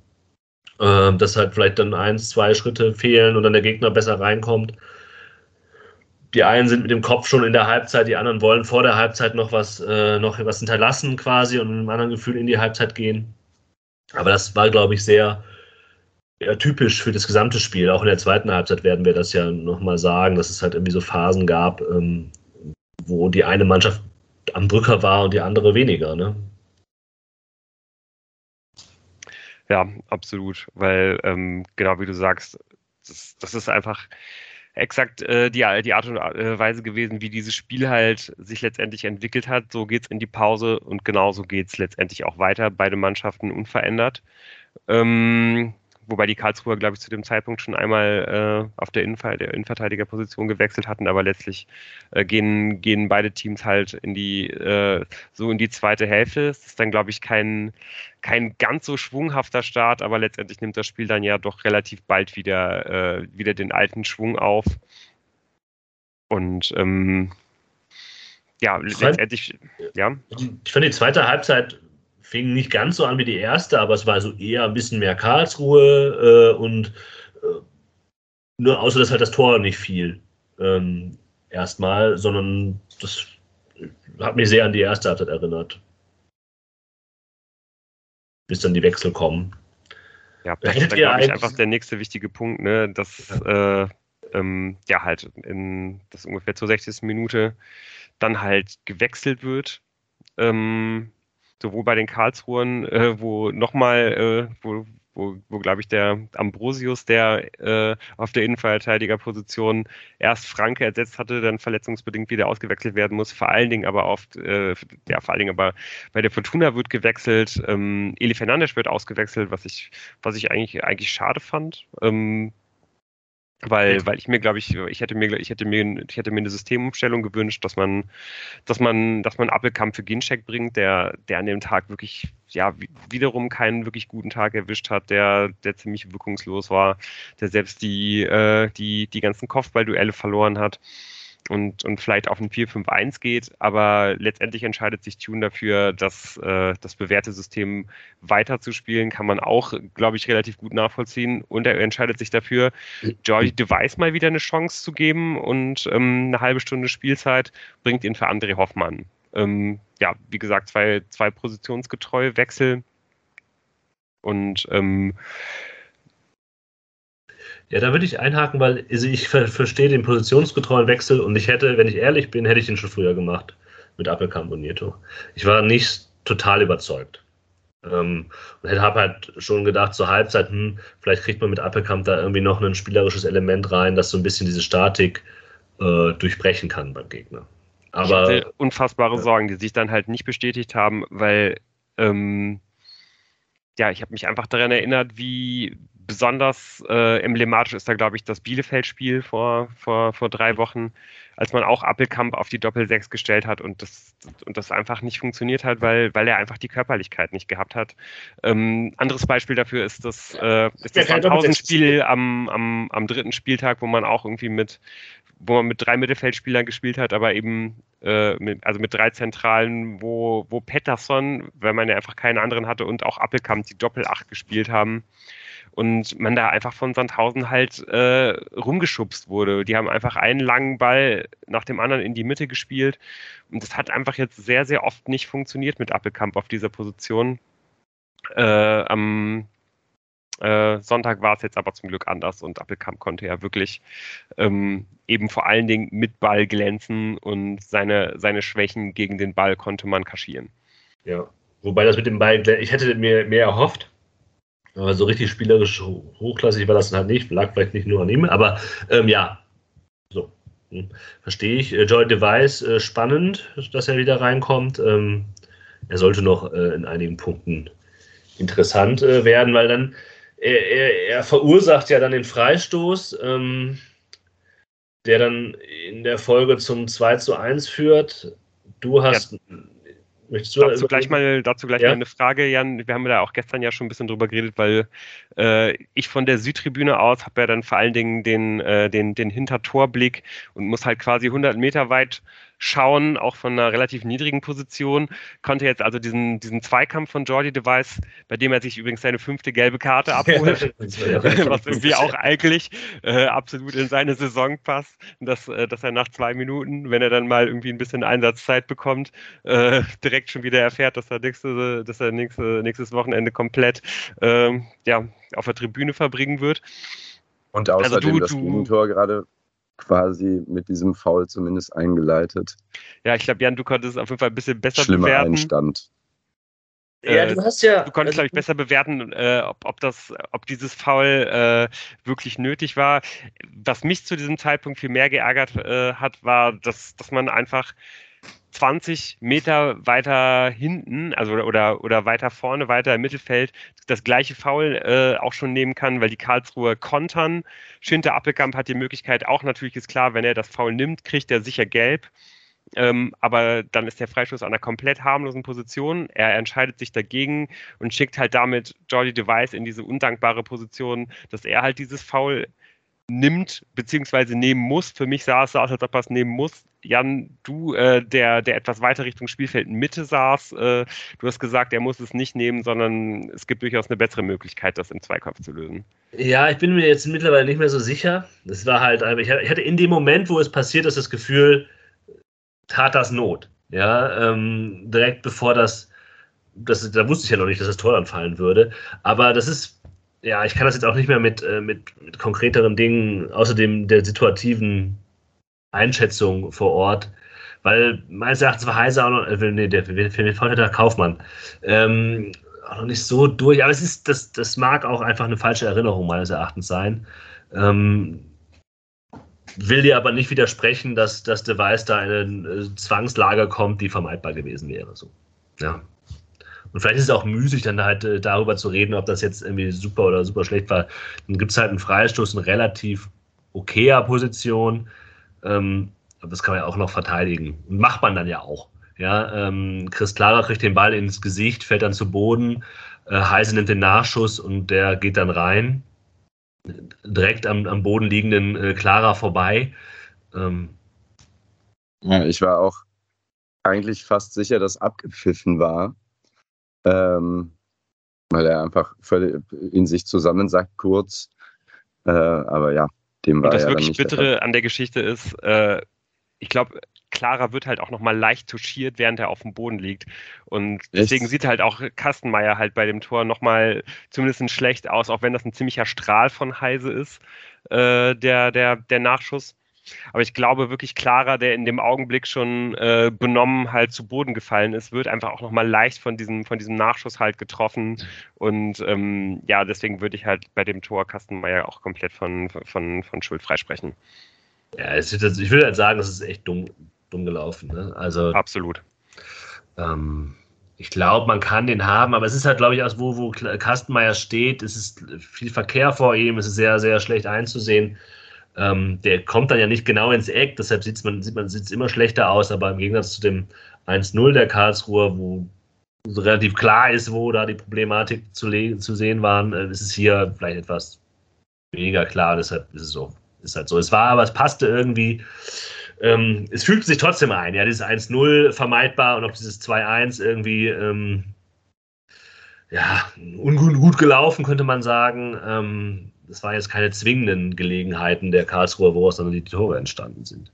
Ähm, dass halt vielleicht dann eins, zwei Schritte fehlen und dann der Gegner besser reinkommt die einen sind mit dem Kopf schon in der Halbzeit, die anderen wollen vor der Halbzeit noch was, äh, noch was hinterlassen quasi und mit einem anderen Gefühl in die Halbzeit gehen. Aber das war, glaube ich, sehr ja, typisch für das gesamte Spiel. Auch in der zweiten Halbzeit werden wir das ja nochmal sagen, dass es halt irgendwie so Phasen gab, ähm, wo die eine Mannschaft am Drücker war und die andere weniger. Ne? Ja, absolut, weil ähm, genau wie du sagst, das, das ist einfach exakt äh, die, die Art und äh, Weise gewesen, wie dieses Spiel halt sich letztendlich entwickelt hat. So geht es in die Pause und genauso geht es letztendlich auch weiter. Beide Mannschaften unverändert. Ähm, wobei die Karlsruher, glaube ich, zu dem Zeitpunkt schon einmal äh, auf der, Innenver der Innenverteidigerposition gewechselt hatten, aber letztlich äh, gehen, gehen beide Teams halt in die äh, so in die zweite Hälfte. Es ist dann, glaube ich, kein, kein ganz so schwunghafter Start, aber letztendlich nimmt das Spiel dann ja doch relativ bald wieder, äh, wieder den alten Schwung auf. Und ähm, ja, letztendlich, ja. Ich fand die zweite Halbzeit fing nicht ganz so an wie die erste, aber es war so eher ein bisschen mehr Karlsruhe äh, und äh, nur außer dass halt das Tor nicht fiel. Ähm, erstmal, sondern das hat mich sehr an die erste Halbzeit erinnert. Bis dann die Wechsel kommen. Ja, das ist, glaube ich, einfach der nächste wichtige Punkt, ne, dass ja. Äh, ähm, ja halt in das ungefähr zur 60. Minute dann halt gewechselt wird. Ähm, sowohl bei den Karlsruhen, äh, wo nochmal, äh, wo, wo, wo glaube ich, der Ambrosius, der äh, auf der Innenverteidigerposition erst Franke ersetzt hatte, dann verletzungsbedingt wieder ausgewechselt werden muss. Vor allen Dingen aber oft, äh, ja, vor allen Dingen aber bei der Fortuna wird gewechselt, ähm, Eli Fernandes wird ausgewechselt, was ich, was ich eigentlich, eigentlich schade fand. Ähm, weil, weil ich mir, glaube ich, ich hätte mir, ich hätte mir, ich hätte mir eine Systemumstellung gewünscht, dass man, dass man, dass man Appelkamp für Ginczek bringt, der, der an dem Tag wirklich, ja, wiederum keinen wirklich guten Tag erwischt hat, der, der ziemlich wirkungslos war, der selbst die, äh, die, die ganzen Kopfballduelle verloren hat und, und vielleicht auf ein 4-5-1 geht, aber letztendlich entscheidet sich Tune dafür, dass äh, das bewährte System weiterzuspielen, kann man auch, glaube ich, relativ gut nachvollziehen. Und er entscheidet sich dafür, Jordi Device mal wieder eine Chance zu geben und ähm, eine halbe Stunde Spielzeit bringt ihn für André Hoffmann. Ähm, ja, wie gesagt, zwei, zwei positionsgetreue Wechsel. Und ähm, ja, da würde ich einhaken, weil also ich ver verstehe den positionsgetreuen Wechsel und ich hätte, wenn ich ehrlich bin, hätte ich ihn schon früher gemacht mit Appelkamp und Nieto. Ich war nicht total überzeugt. Ähm, und habe halt schon gedacht, zur Halbzeit, hm, vielleicht kriegt man mit Appelkamp da irgendwie noch ein spielerisches Element rein, das so ein bisschen diese Statik äh, durchbrechen kann beim Gegner. Aber ich hatte unfassbare ja. Sorgen, die sich dann halt nicht bestätigt haben, weil ähm, ja, ich habe mich einfach daran erinnert, wie besonders äh, emblematisch ist da, glaube ich, das Bielefeld-Spiel vor, vor, vor drei Wochen, als man auch Appelkamp auf die Doppel-6 gestellt hat und das, und das einfach nicht funktioniert hat, weil, weil er einfach die Körperlichkeit nicht gehabt hat. Ähm, anderes Beispiel dafür ist das, äh, ist das Sandhausen-Spiel am, am, am dritten Spieltag, wo man auch irgendwie mit, wo man mit drei Mittelfeldspielern gespielt hat, aber eben äh, mit, also mit drei Zentralen, wo, wo Pettersson, weil man ja einfach keinen anderen hatte, und auch Appelkamp die Doppel-8 gespielt haben und man da einfach von Sandhausen halt äh, rumgeschubst wurde. Die haben einfach einen langen Ball nach dem anderen in die Mitte gespielt und das hat einfach jetzt sehr, sehr oft nicht funktioniert mit Appelkamp auf dieser Position. Äh, am äh, Sonntag war es jetzt aber zum Glück anders und Appelkamp konnte ja wirklich ähm, eben vor allen Dingen mit Ball glänzen und seine, seine Schwächen gegen den Ball konnte man kaschieren. Ja, wobei das mit dem Ball, ich hätte mir mehr erhofft, aber so richtig spielerisch hochklassig war das halt nicht. Lag vielleicht nicht nur an ihm, aber ähm, ja, so. Hm. Verstehe ich. Äh, Joy Device, äh, spannend, dass er wieder reinkommt. Ähm, er sollte noch äh, in einigen Punkten interessant äh, werden, weil dann er, er, er, verursacht ja dann den Freistoß, ähm, der dann in der Folge zum 2 zu 1 führt. Du hast ja. Möchtest du dazu gleich mal, dazu gleich ja? mal eine Frage, Jan. Wir haben da auch gestern ja schon ein bisschen drüber geredet, weil äh, ich von der Südtribüne aus habe ja dann vor allen Dingen den, äh, den, den Hintertorblick und muss halt quasi 100 Meter weit schauen, auch von einer relativ niedrigen Position. Konnte jetzt also diesen, diesen Zweikampf von Jordi Device, bei dem er sich übrigens seine fünfte gelbe Karte abholt, was irgendwie auch eigentlich äh, absolut in seine Saison passt, dass, äh, dass er nach zwei Minuten, wenn er dann mal irgendwie ein bisschen Einsatzzeit bekommt, äh, direkt schon wieder erfährt, dass er, nächste, dass er nächste, nächstes Wochenende komplett ähm, ja, auf der Tribüne verbringen wird. Und außerdem also du, das Gegentor gerade quasi mit diesem Foul zumindest eingeleitet. Ja, ich glaube, Jan, du konntest es auf jeden Fall ein bisschen besser Schlimmer bewerten. Einstand. Ja, du hast ja. Du konntest, glaube ich, besser bewerten, äh, ob, ob, das, ob dieses Foul äh, wirklich nötig war. Was mich zu diesem Zeitpunkt viel mehr geärgert äh, hat, war, dass, dass man einfach 20 Meter weiter hinten, also oder, oder weiter vorne, weiter im Mittelfeld, das gleiche Foul äh, auch schon nehmen kann, weil die Karlsruher kontern. Schinter Appelkamp hat die Möglichkeit, auch natürlich ist klar, wenn er das Foul nimmt, kriegt er sicher gelb. Ähm, aber dann ist der Freistoß an einer komplett harmlosen Position. Er entscheidet sich dagegen und schickt halt damit Jordi Device in diese undankbare Position, dass er halt dieses Foul nimmt, beziehungsweise nehmen muss. Für mich sah es aus, als ob er es nehmen muss. Jan, du, äh, der, der etwas weiter Richtung Spielfeldmitte saß, äh, du hast gesagt, er muss es nicht nehmen, sondern es gibt durchaus eine bessere Möglichkeit, das im Zweikampf zu lösen. Ja, ich bin mir jetzt mittlerweile nicht mehr so sicher. Das war halt, ich hatte in dem Moment, wo es passiert ist, das Gefühl, tat das Not. Ja, ähm, direkt bevor das, das, da wusste ich ja noch nicht, dass das Tor dann fallen würde. Aber das ist, ja, ich kann das jetzt auch nicht mehr mit, äh, mit, mit konkreteren Dingen, außerdem der situativen Einschätzung vor Ort, weil meines Erachtens war Heiser auch noch, äh, nee, der, für den Vorteil der Kaufmann, ähm, auch noch nicht so durch, aber es ist, das, das mag auch einfach eine falsche Erinnerung meines Erachtens sein. Ähm, will dir aber nicht widersprechen, dass, dass De Weiß da in eine äh, Zwangslage kommt, die vermeidbar gewesen wäre. So. Ja. Und vielleicht ist es auch müßig, dann halt äh, darüber zu reden, ob das jetzt irgendwie super oder super schlecht war. Dann gibt es halt einen Freistoß in relativ okayer Position. Ähm, das kann man ja auch noch verteidigen. Und macht man dann ja auch. Ja, ähm, Chris Clara kriegt den Ball ins Gesicht, fällt dann zu Boden. Äh, Heise nimmt den Nachschuss und der geht dann rein. Direkt am, am Boden liegenden äh, Clara vorbei. Ähm, ja, ich war auch eigentlich fast sicher, dass abgepfiffen war. Ähm, weil er einfach völlig in sich zusammensackt kurz. Äh, aber ja, dem war Und das ja wirklich Bittere an der Geschichte ist, äh, ich glaube, Clara wird halt auch nochmal leicht touchiert, während er auf dem Boden liegt. Und deswegen Echt? sieht halt auch Kastenmeier halt bei dem Tor nochmal zumindest schlecht aus, auch wenn das ein ziemlicher Strahl von Heise ist, äh, der, der, der Nachschuss. Aber ich glaube wirklich Clara, der in dem Augenblick schon äh, benommen halt zu Boden gefallen ist, wird einfach auch nochmal leicht von diesem, von diesem Nachschuss halt getroffen. Und ähm, ja, deswegen würde ich halt bei dem Tor Kastenmeier auch komplett von, von, von Schuld freisprechen. Ja, ich würde halt sagen, das ist echt dumm, dumm gelaufen. Ne? Also, Absolut. Ähm, ich glaube, man kann den haben, aber es ist halt, glaube ich, aus wo, wo Kastenmeier steht. Es ist viel Verkehr vor ihm, es ist sehr, sehr schlecht einzusehen. Ähm, der kommt dann ja nicht genau ins Eck, deshalb sieht man, sieht man sieht's immer schlechter aus, aber im Gegensatz zu dem 1-0 der Karlsruher, wo relativ klar ist, wo da die Problematik zu, zu sehen waren, äh, ist es hier vielleicht etwas weniger klar, deshalb ist es so. Ist halt so. Es war, aber es passte irgendwie. Ähm, es fühlte sich trotzdem ein, ja, dieses 1-0 vermeidbar und auch dieses 2-1 irgendwie, ähm, ja, ungut gut gelaufen, könnte man sagen. Ähm, das waren jetzt keine zwingenden Gelegenheiten der Karlsruher, woraus dann die Tore entstanden sind.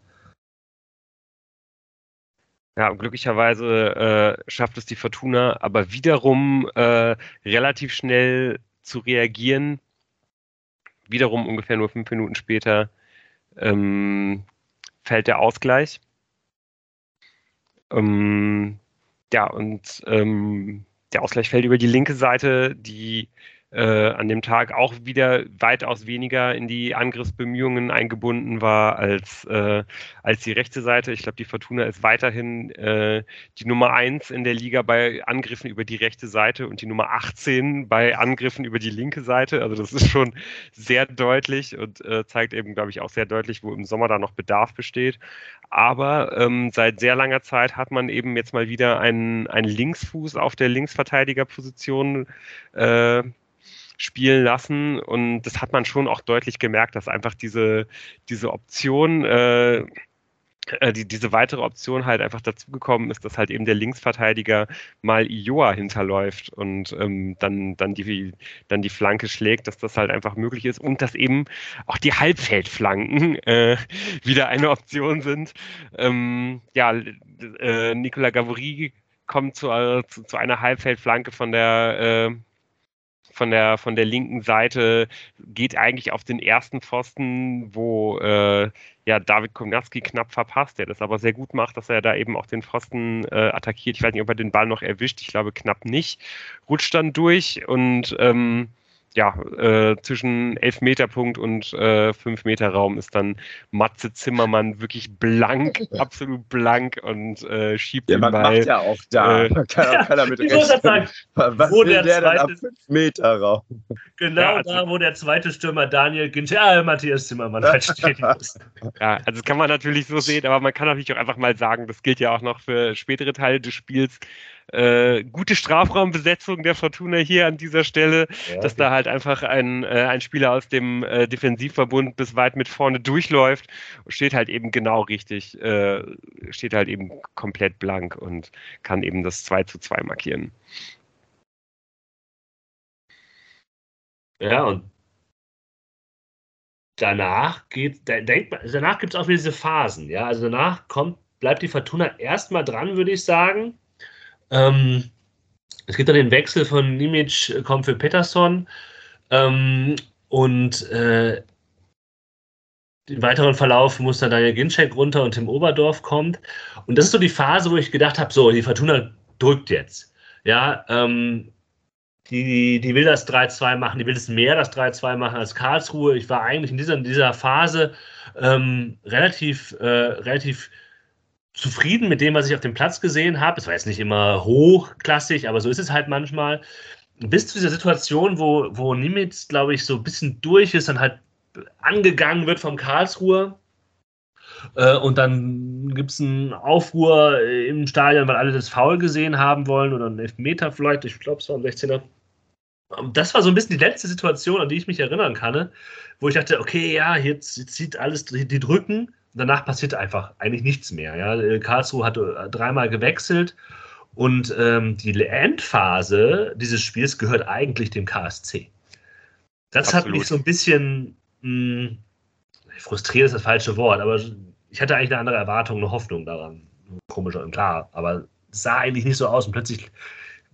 Ja, glücklicherweise äh, schafft es die Fortuna, aber wiederum äh, relativ schnell zu reagieren. Wiederum ungefähr nur fünf Minuten später ähm, fällt der Ausgleich. Ähm, ja, und ähm, der Ausgleich fällt über die linke Seite, die äh, an dem Tag auch wieder weitaus weniger in die Angriffsbemühungen eingebunden war als, äh, als die rechte Seite. Ich glaube, die Fortuna ist weiterhin äh, die Nummer 1 in der Liga bei Angriffen über die rechte Seite und die Nummer 18 bei Angriffen über die linke Seite. Also das ist schon sehr deutlich und äh, zeigt eben, glaube ich, auch sehr deutlich, wo im Sommer da noch Bedarf besteht. Aber ähm, seit sehr langer Zeit hat man eben jetzt mal wieder einen, einen Linksfuß auf der Linksverteidigerposition äh, spielen lassen. Und das hat man schon auch deutlich gemerkt, dass einfach diese, diese Option, äh, äh, die, diese weitere Option halt einfach dazugekommen ist, dass halt eben der Linksverteidiger mal Ioa hinterläuft und ähm, dann, dann, die, dann die Flanke schlägt, dass das halt einfach möglich ist und dass eben auch die Halbfeldflanken äh, wieder eine Option sind. Ähm, ja, äh, Nicola Gavory kommt zu, äh, zu, zu, einer Halbfeldflanke von der äh, von der, von der linken Seite geht eigentlich auf den ersten Pfosten, wo äh, ja David Komnatski knapp verpasst, der das aber sehr gut macht, dass er da eben auch den Pfosten äh, attackiert. Ich weiß nicht, ob er den Ball noch erwischt, ich glaube knapp nicht. Rutscht dann durch und ähm, ja, äh, zwischen Elfmeterpunkt und äh, Meter Raum ist dann Matze Zimmermann wirklich blank, absolut blank und äh, schiebt ja, den Ball. macht ja auch da. Äh, kann, kann mit ich muss sagen, was wo der, der zweite, 5 Meter Raum? Genau ja, also, da, wo der zweite Stürmer Daniel Günther, ja, Matthias Zimmermann halt steht. ja, also das kann man natürlich so sehen, aber man kann natürlich auch einfach mal sagen, das gilt ja auch noch für spätere Teile des Spiels, Äh, gute Strafraumbesetzung der Fortuna hier an dieser Stelle, ja, dass okay. da halt einfach ein, äh, ein Spieler aus dem äh, Defensivverbund bis weit mit vorne durchläuft, steht halt eben genau richtig, äh, steht halt eben komplett blank und kann eben das 2 zu 2 markieren. Ja, und danach geht, denkt man, danach gibt es auch wieder diese Phasen, ja. Also danach kommt, bleibt die Fortuna erstmal dran, würde ich sagen. Ähm, es gibt dann den Wechsel von Nimic, kommt für Peterson. Ähm, und äh, den weiteren Verlauf muss dann Daniel Ginczek runter und Tim Oberdorf kommt. Und das ist so die Phase, wo ich gedacht habe, so, die Fortuna drückt jetzt. Ja, ähm, die, die will das 3-2 machen, die will es mehr das 3-2 machen als Karlsruhe. Ich war eigentlich in dieser, in dieser Phase ähm, relativ, äh, relativ zufrieden mit dem, was ich auf dem Platz gesehen habe. Es war jetzt nicht immer hochklassig, aber so ist es halt manchmal. Bis zu dieser Situation, wo, wo Nimitz, glaube ich, so ein bisschen durch ist, dann halt angegangen wird vom Karlsruhe. Äh, und dann gibt es einen Aufruhr im Stadion, weil alle das Foul gesehen haben wollen oder einen Elfmeter vielleicht. Ich glaube, es war ein 16er. Das war so ein bisschen die letzte Situation, an die ich mich erinnern kann, wo ich dachte, okay, ja, jetzt, jetzt zieht alles, die drücken. Danach passiert einfach eigentlich nichts mehr. Ja. Karlsruhe hat äh, dreimal gewechselt und ähm, die Endphase dieses Spiels gehört eigentlich dem KSC. Das Absolut. hat mich so ein bisschen mh, hm, frustriert ist das falsche Wort, aber ich hatte eigentlich eine andere Erwartung, eine Hoffnung daran. Komischer und klar, aber es sah eigentlich nicht so aus und plötzlich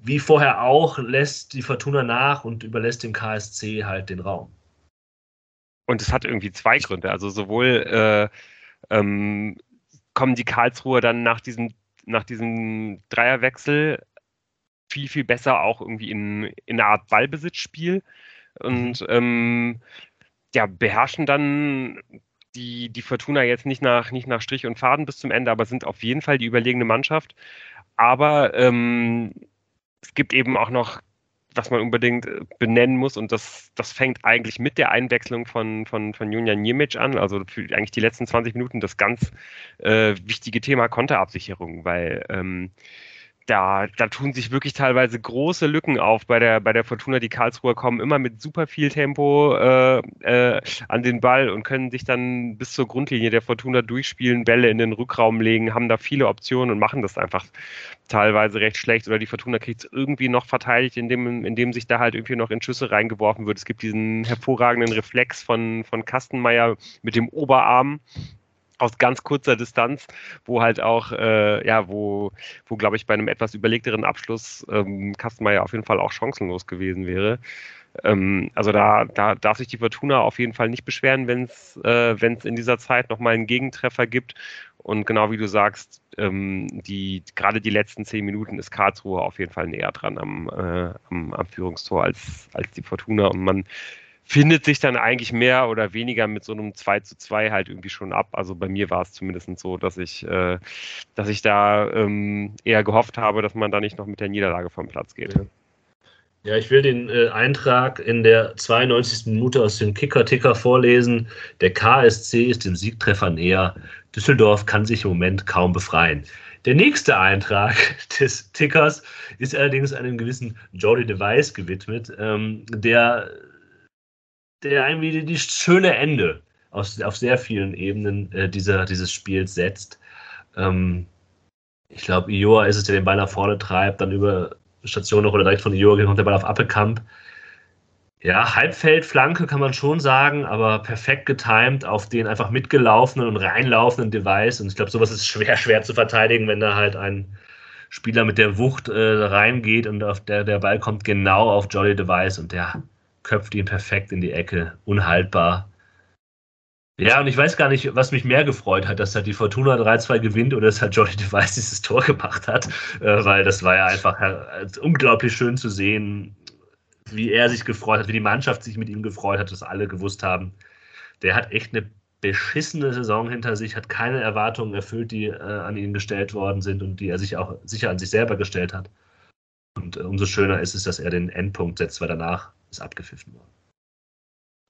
wie vorher auch, lässt die Fortuna nach und überlässt dem KSC halt den Raum. Und es hat irgendwie zwei Gründe. Also sowohl äh, ähm, kommen die Karlsruher dann nach diesem, nach diesem Dreierwechsel viel, viel besser auch irgendwie in, in eine Art Ballbesitzspiel und mhm. ähm, ja, beherrschen dann die, die Fortuna jetzt nicht nach, nicht nach Strich und Faden bis zum Ende, aber sind auf jeden Fall die überlegene Mannschaft. Aber ähm, es gibt eben auch noch, was man unbedingt äh, benennen muss, und das, das fängt eigentlich mit der Einwechslung von, von, von Julian Niemic an, also für eigentlich die letzten 20 Minuten das ganz äh, wichtige Thema Konterabsicherung, weil ähm, da, da tun sich wirklich teilweise große Lücken auf bei der, bei der Fortuna. Die Karlsruher kommen immer mit super viel Tempo äh, äh, an den Ball und können sich dann bis zur Grundlinie der Fortuna durchspielen, Bälle in den Rückraum legen, haben da viele Optionen und machen das einfach teilweise recht schlecht. Oder die Fortuna kriegt es irgendwie noch verteidigt, indem, indem sich da halt irgendwie noch in Schüsse reingeworfen wird. Es gibt diesen hervorragenden Reflex von, von Kastenmeier mit dem Oberarm aus ganz kurzer Distanz, wo halt auch, äh, ja, wo, wo glaube ich, bei einem etwas überlegteren Abschluss ähm, Kastenmeier auf jeden Fall auch chancenlos gewesen wäre. Ähm, also da, da darf sich die Fortuna auf jeden Fall nicht beschweren, wenn es äh, in dieser Zeit nochmal einen Gegentreffer gibt. Und genau wie du sagst, ähm, die, gerade die letzten zehn Minuten ist Karlsruhe auf jeden Fall näher dran am, äh, am, am Führungstor als, als die Fortuna. Und man findet sich dann eigentlich mehr oder weniger mit so einem 2 zu 2 halt irgendwie schon ab. Also bei mir war es zumindest so, dass ich, äh, dass ich da ähm, eher gehofft habe, dass man da nicht noch mit der Niederlage vom Platz geht. Ja, ich will den äh, Eintrag in der 92. Minute aus dem Kicker-Ticker vorlesen. Der KSC ist dem Siegtreffer näher. Düsseldorf kann sich im Moment kaum befreien. Der nächste Eintrag des Tickers ist allerdings einem gewissen Jordi Device gewidmet, ähm, der der irgendwie die, die schöne Ende aus, auf sehr vielen Ebenen äh, dieser, dieses Spiels setzt. Ähm, ich glaube, Ioa ist es, der den Ball nach vorne treibt, dann über Station noch oder direkt von Ioa kommt der Ball auf Appelkamp. Ja, Halbfeldflanke kann man schon sagen, aber perfekt getimed auf den einfach mitgelaufenen und reinlaufenden Device. Und ich glaube, sowas ist schwer, schwer zu verteidigen, wenn da halt ein Spieler mit der Wucht äh, reingeht und auf der, der Ball kommt genau auf Jolly Device und der köpft ihn perfekt in die Ecke. Unhaltbar. Ja, und ich weiß gar nicht, was mich mehr gefreut hat, dass halt die Fortuna 3-2 gewinnt oder dass halt Jordi Device dieses Tor gemacht hat, äh, weil das war ja einfach äh, unglaublich schön zu sehen, wie er sich gefreut hat, wie die Mannschaft sich mit ihm gefreut hat, dass alle gewusst haben, der hat echt eine beschissene Saison hinter sich, hat keine Erwartungen erfüllt, die äh, an ihn gestellt worden sind und die er sich auch sicher an sich selber gestellt hat. Und äh, umso schöner ist es, dass er den Endpunkt setzt, weil danach ist abgepfiffen worden.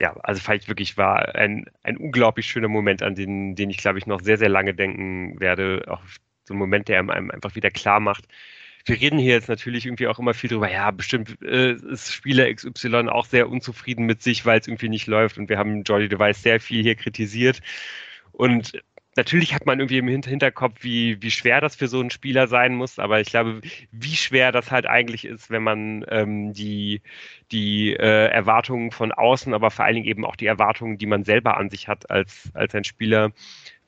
Ja, also vielleicht wirklich war ein, ein unglaublich schöner Moment, an den, den ich, glaube ich, noch sehr, sehr lange denken werde. Auch so ein Moment, der einem einfach wieder klar macht, wir reden hier jetzt natürlich irgendwie auch immer viel drüber, ja, bestimmt äh, ist Spieler XY auch sehr unzufrieden mit sich, weil es irgendwie nicht läuft und wir haben Jordi Device sehr viel hier kritisiert und natürlich hat man irgendwie im Hinterkopf, wie, wie schwer das für so einen Spieler sein muss, aber ich glaube, wie schwer das halt eigentlich ist, wenn man ähm, die, die äh, Erwartungen von außen, aber vor allen Dingen eben auch die Erwartungen, die man selber an sich hat als, als ein Spieler,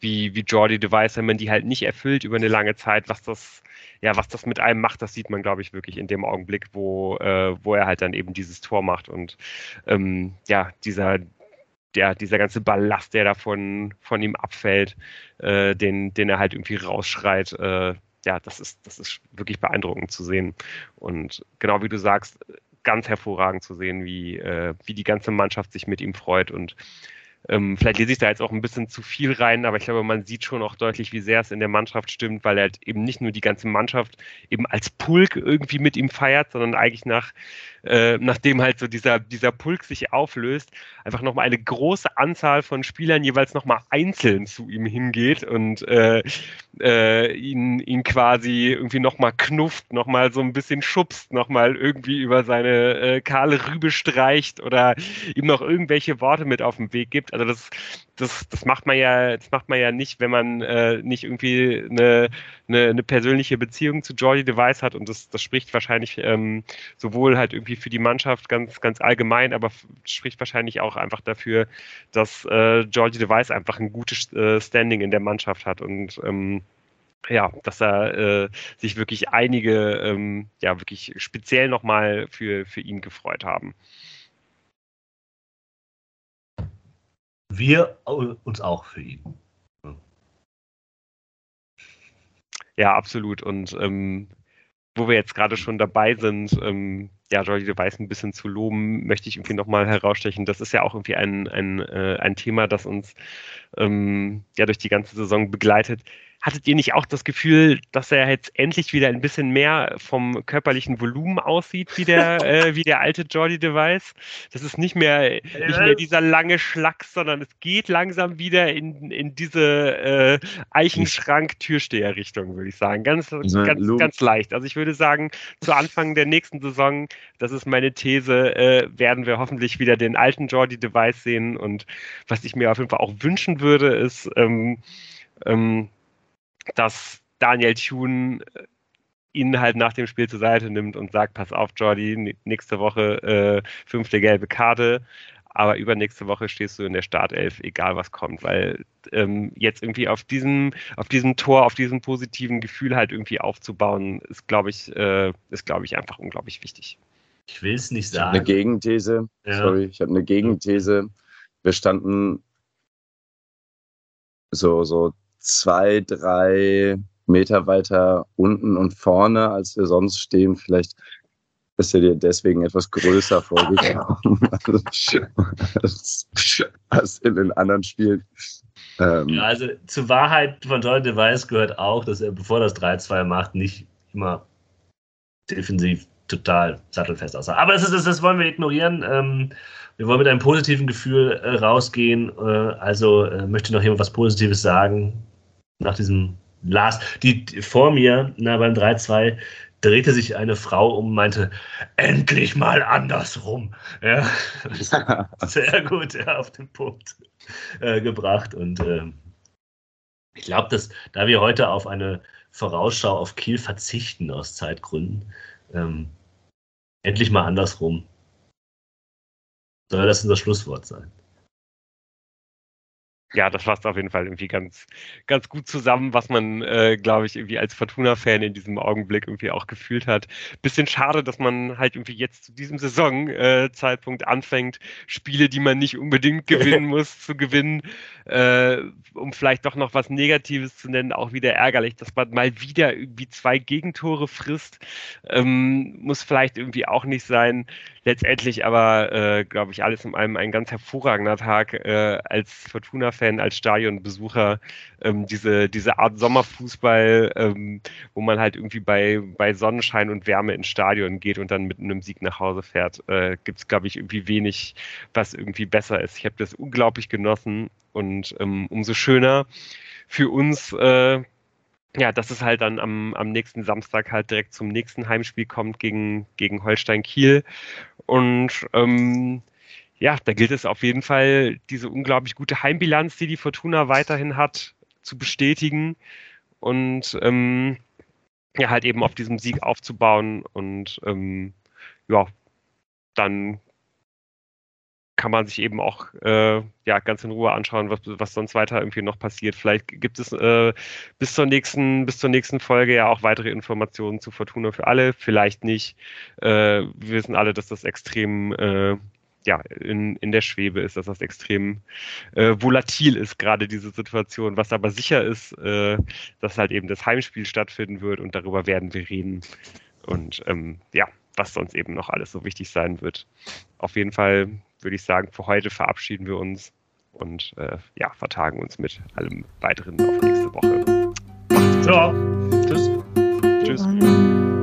wie, wie Jordi Device, wenn man die halt nicht erfüllt über eine lange Zeit, was das, ja, was das mit einem macht, das sieht man, glaube ich, wirklich in dem Augenblick, wo, äh, wo er halt dann eben dieses Tor macht und ähm, ja, dieser, der, dieser ganze Ballast, der da von, von ihm abfällt, äh, den, den er halt irgendwie rausschreit, äh, ja, das ist, das ist wirklich beeindruckend zu sehen. Und genau wie du sagst, ganz hervorragend zu sehen, wie, äh, wie die ganze Mannschaft sich mit ihm freut und ähm, vielleicht lese ich da jetzt auch ein bisschen zu viel rein, aber ich glaube, man sieht schon auch deutlich, wie sehr es in der Mannschaft stimmt, weil er halt eben nicht nur die ganze Mannschaft eben als Pulk irgendwie mit ihm feiert, sondern eigentlich nach, äh, nachdem halt so dieser, dieser Pulk sich auflöst, einfach nochmal eine große Anzahl von Spielern jeweils nochmal einzeln zu ihm hingeht und äh, äh, ihn, ihn quasi irgendwie nochmal knufft, nochmal so ein bisschen schubst, nochmal irgendwie über seine äh, kahle Rübe streicht oder ihm noch irgendwelche Worte mit auf den Weg gibt. Also das, das, das macht man ja, das macht man ja nicht, wenn man äh, nicht irgendwie eine, eine, eine persönliche Beziehung zu Jordi Device hat und das, das spricht wahrscheinlich ähm, sowohl halt irgendwie für die Mannschaft ganz, ganz allgemein, aber spricht wahrscheinlich auch einfach dafür, dass äh, Jordi Device einfach ein gutes äh, Standing in der Mannschaft hat und ähm, ja, dass da äh, sich wirklich einige ähm, ja wirklich speziell nochmal für, für ihn gefreut haben. Wir uns auch für ihn. Ja, absolut. Und ähm, wo wir jetzt gerade schon dabei sind, ähm, ja, Jordi Weiß ein bisschen zu loben, möchte ich irgendwie nochmal herausstechen. Das ist ja auch irgendwie ein, ein, äh, ein Thema, das uns ähm, ja durch die ganze Saison begleitet. Hattet ihr nicht auch das Gefühl, dass er jetzt endlich wieder ein bisschen mehr vom körperlichen Volumen aussieht, wie der, äh, wie der alte Jordi Device? Das ist nicht mehr, nicht mehr dieser lange Schlacks, sondern es geht langsam wieder in, in diese äh, Eichenschrank-Türsteher-Richtung, würde ich sagen. Ganz, ganz, ganz leicht. Also ich würde sagen, zu Anfang der nächsten Saison, das ist meine These, äh, werden wir hoffentlich wieder den alten Jordi Device sehen. Und was ich mir auf jeden Fall auch wünschen würde, ist, ähm, ähm, dass Daniel Thune äh, ihn halt nach dem Spiel zur Seite nimmt und sagt, pass auf, Jordi, nächste Woche äh, fünfte gelbe Karte, aber übernächste Woche stehst du in der Startelf, egal was kommt, weil ähm, jetzt irgendwie auf diesem, auf diesem Tor, auf diesem positiven Gefühl halt irgendwie aufzubauen, ist, glaube ich, äh, ist, glaube ich, einfach unglaublich wichtig. Ich will es nicht sagen. Ich eine Gegenthese. Ja. Sorry, ich habe eine Gegenthese. Wir standen so, so zwei, drei Meter weiter unten und vorne, als wir sonst stehen. Vielleicht ist er dir deswegen etwas größer vorgekommen als, als in den anderen Spielen. Ähm, ja, also zur Wahrheit von Jordan Device gehört auch, dass er, bevor das 3-2 macht, nicht immer defensiv total sattelfest aussah. Aber das, ist, das, das wollen wir ignorieren. Ähm, wir wollen mit einem positiven Gefühl äh, rausgehen. Äh, also äh, möchte noch jemand was Positives sagen nach diesem Last. Die, die vor mir, na, beim 3-2, drehte sich eine Frau um und meinte, endlich mal andersrum. Ja. Sehr gut, ja, auf den Punkt äh, gebracht. Und äh, ich glaube, dass da wir heute auf eine Vorausschau auf Kiel verzichten aus Zeitgründen, ähm, endlich mal andersrum. Soll das unser Schlusswort sein? Ja, das fasst auf jeden Fall irgendwie ganz, ganz gut zusammen, was man, äh, glaube ich, irgendwie als Fortuna-Fan in diesem Augenblick irgendwie auch gefühlt hat. Bisschen schade, dass man halt irgendwie jetzt zu diesem Saisonzeitpunkt äh, anfängt, Spiele, die man nicht unbedingt gewinnen muss, zu gewinnen. Äh, um vielleicht doch noch was Negatives zu nennen, auch wieder ärgerlich, dass man mal wieder irgendwie zwei Gegentore frisst. Ähm, muss vielleicht irgendwie auch nicht sein letztendlich aber, äh, glaube ich, alles in allem ein ganz hervorragender Tag äh, als Fortuna-Fan, als Stadionbesucher. Ähm, diese, diese Art Sommerfußball, ähm, wo man halt irgendwie bei, bei Sonnenschein und Wärme ins Stadion geht und dann mit einem Sieg nach Hause fährt, äh, gibt es, glaube ich, irgendwie wenig, was irgendwie besser ist. Ich habe das unglaublich genossen und ähm, umso schöner für uns, äh, ja, dass es halt dann am, am nächsten Samstag halt direkt zum nächsten Heimspiel kommt gegen, gegen Holstein Kiel. Und ähm, ja, da gilt es auf jeden Fall, diese unglaublich gute Heimbilanz, die die Fortuna weiterhin hat, zu bestätigen und ähm, ja, halt eben auf diesem Sieg aufzubauen und ähm, ja, dann kann man sich eben auch äh, ja, ganz in Ruhe anschauen, was, was sonst weiter irgendwie noch passiert. Vielleicht gibt es äh, bis, zur nächsten, bis zur nächsten Folge ja auch weitere Informationen zu Fortuna für alle, vielleicht nicht. Äh, wir wissen alle, dass das extrem äh, ja, in, in der Schwebe ist, dass das extrem äh, volatil ist, gerade diese Situation. Was aber sicher ist, äh, dass halt eben das Heimspiel stattfinden wird und darüber werden wir reden. Und ähm, ja, was sonst eben noch alles so wichtig sein wird. Auf jeden Fall würde ich sagen, für heute verabschieden wir uns und äh, ja, vertagen uns mit allem weiteren auf nächste Woche. Ja, tschüss. Tschüss.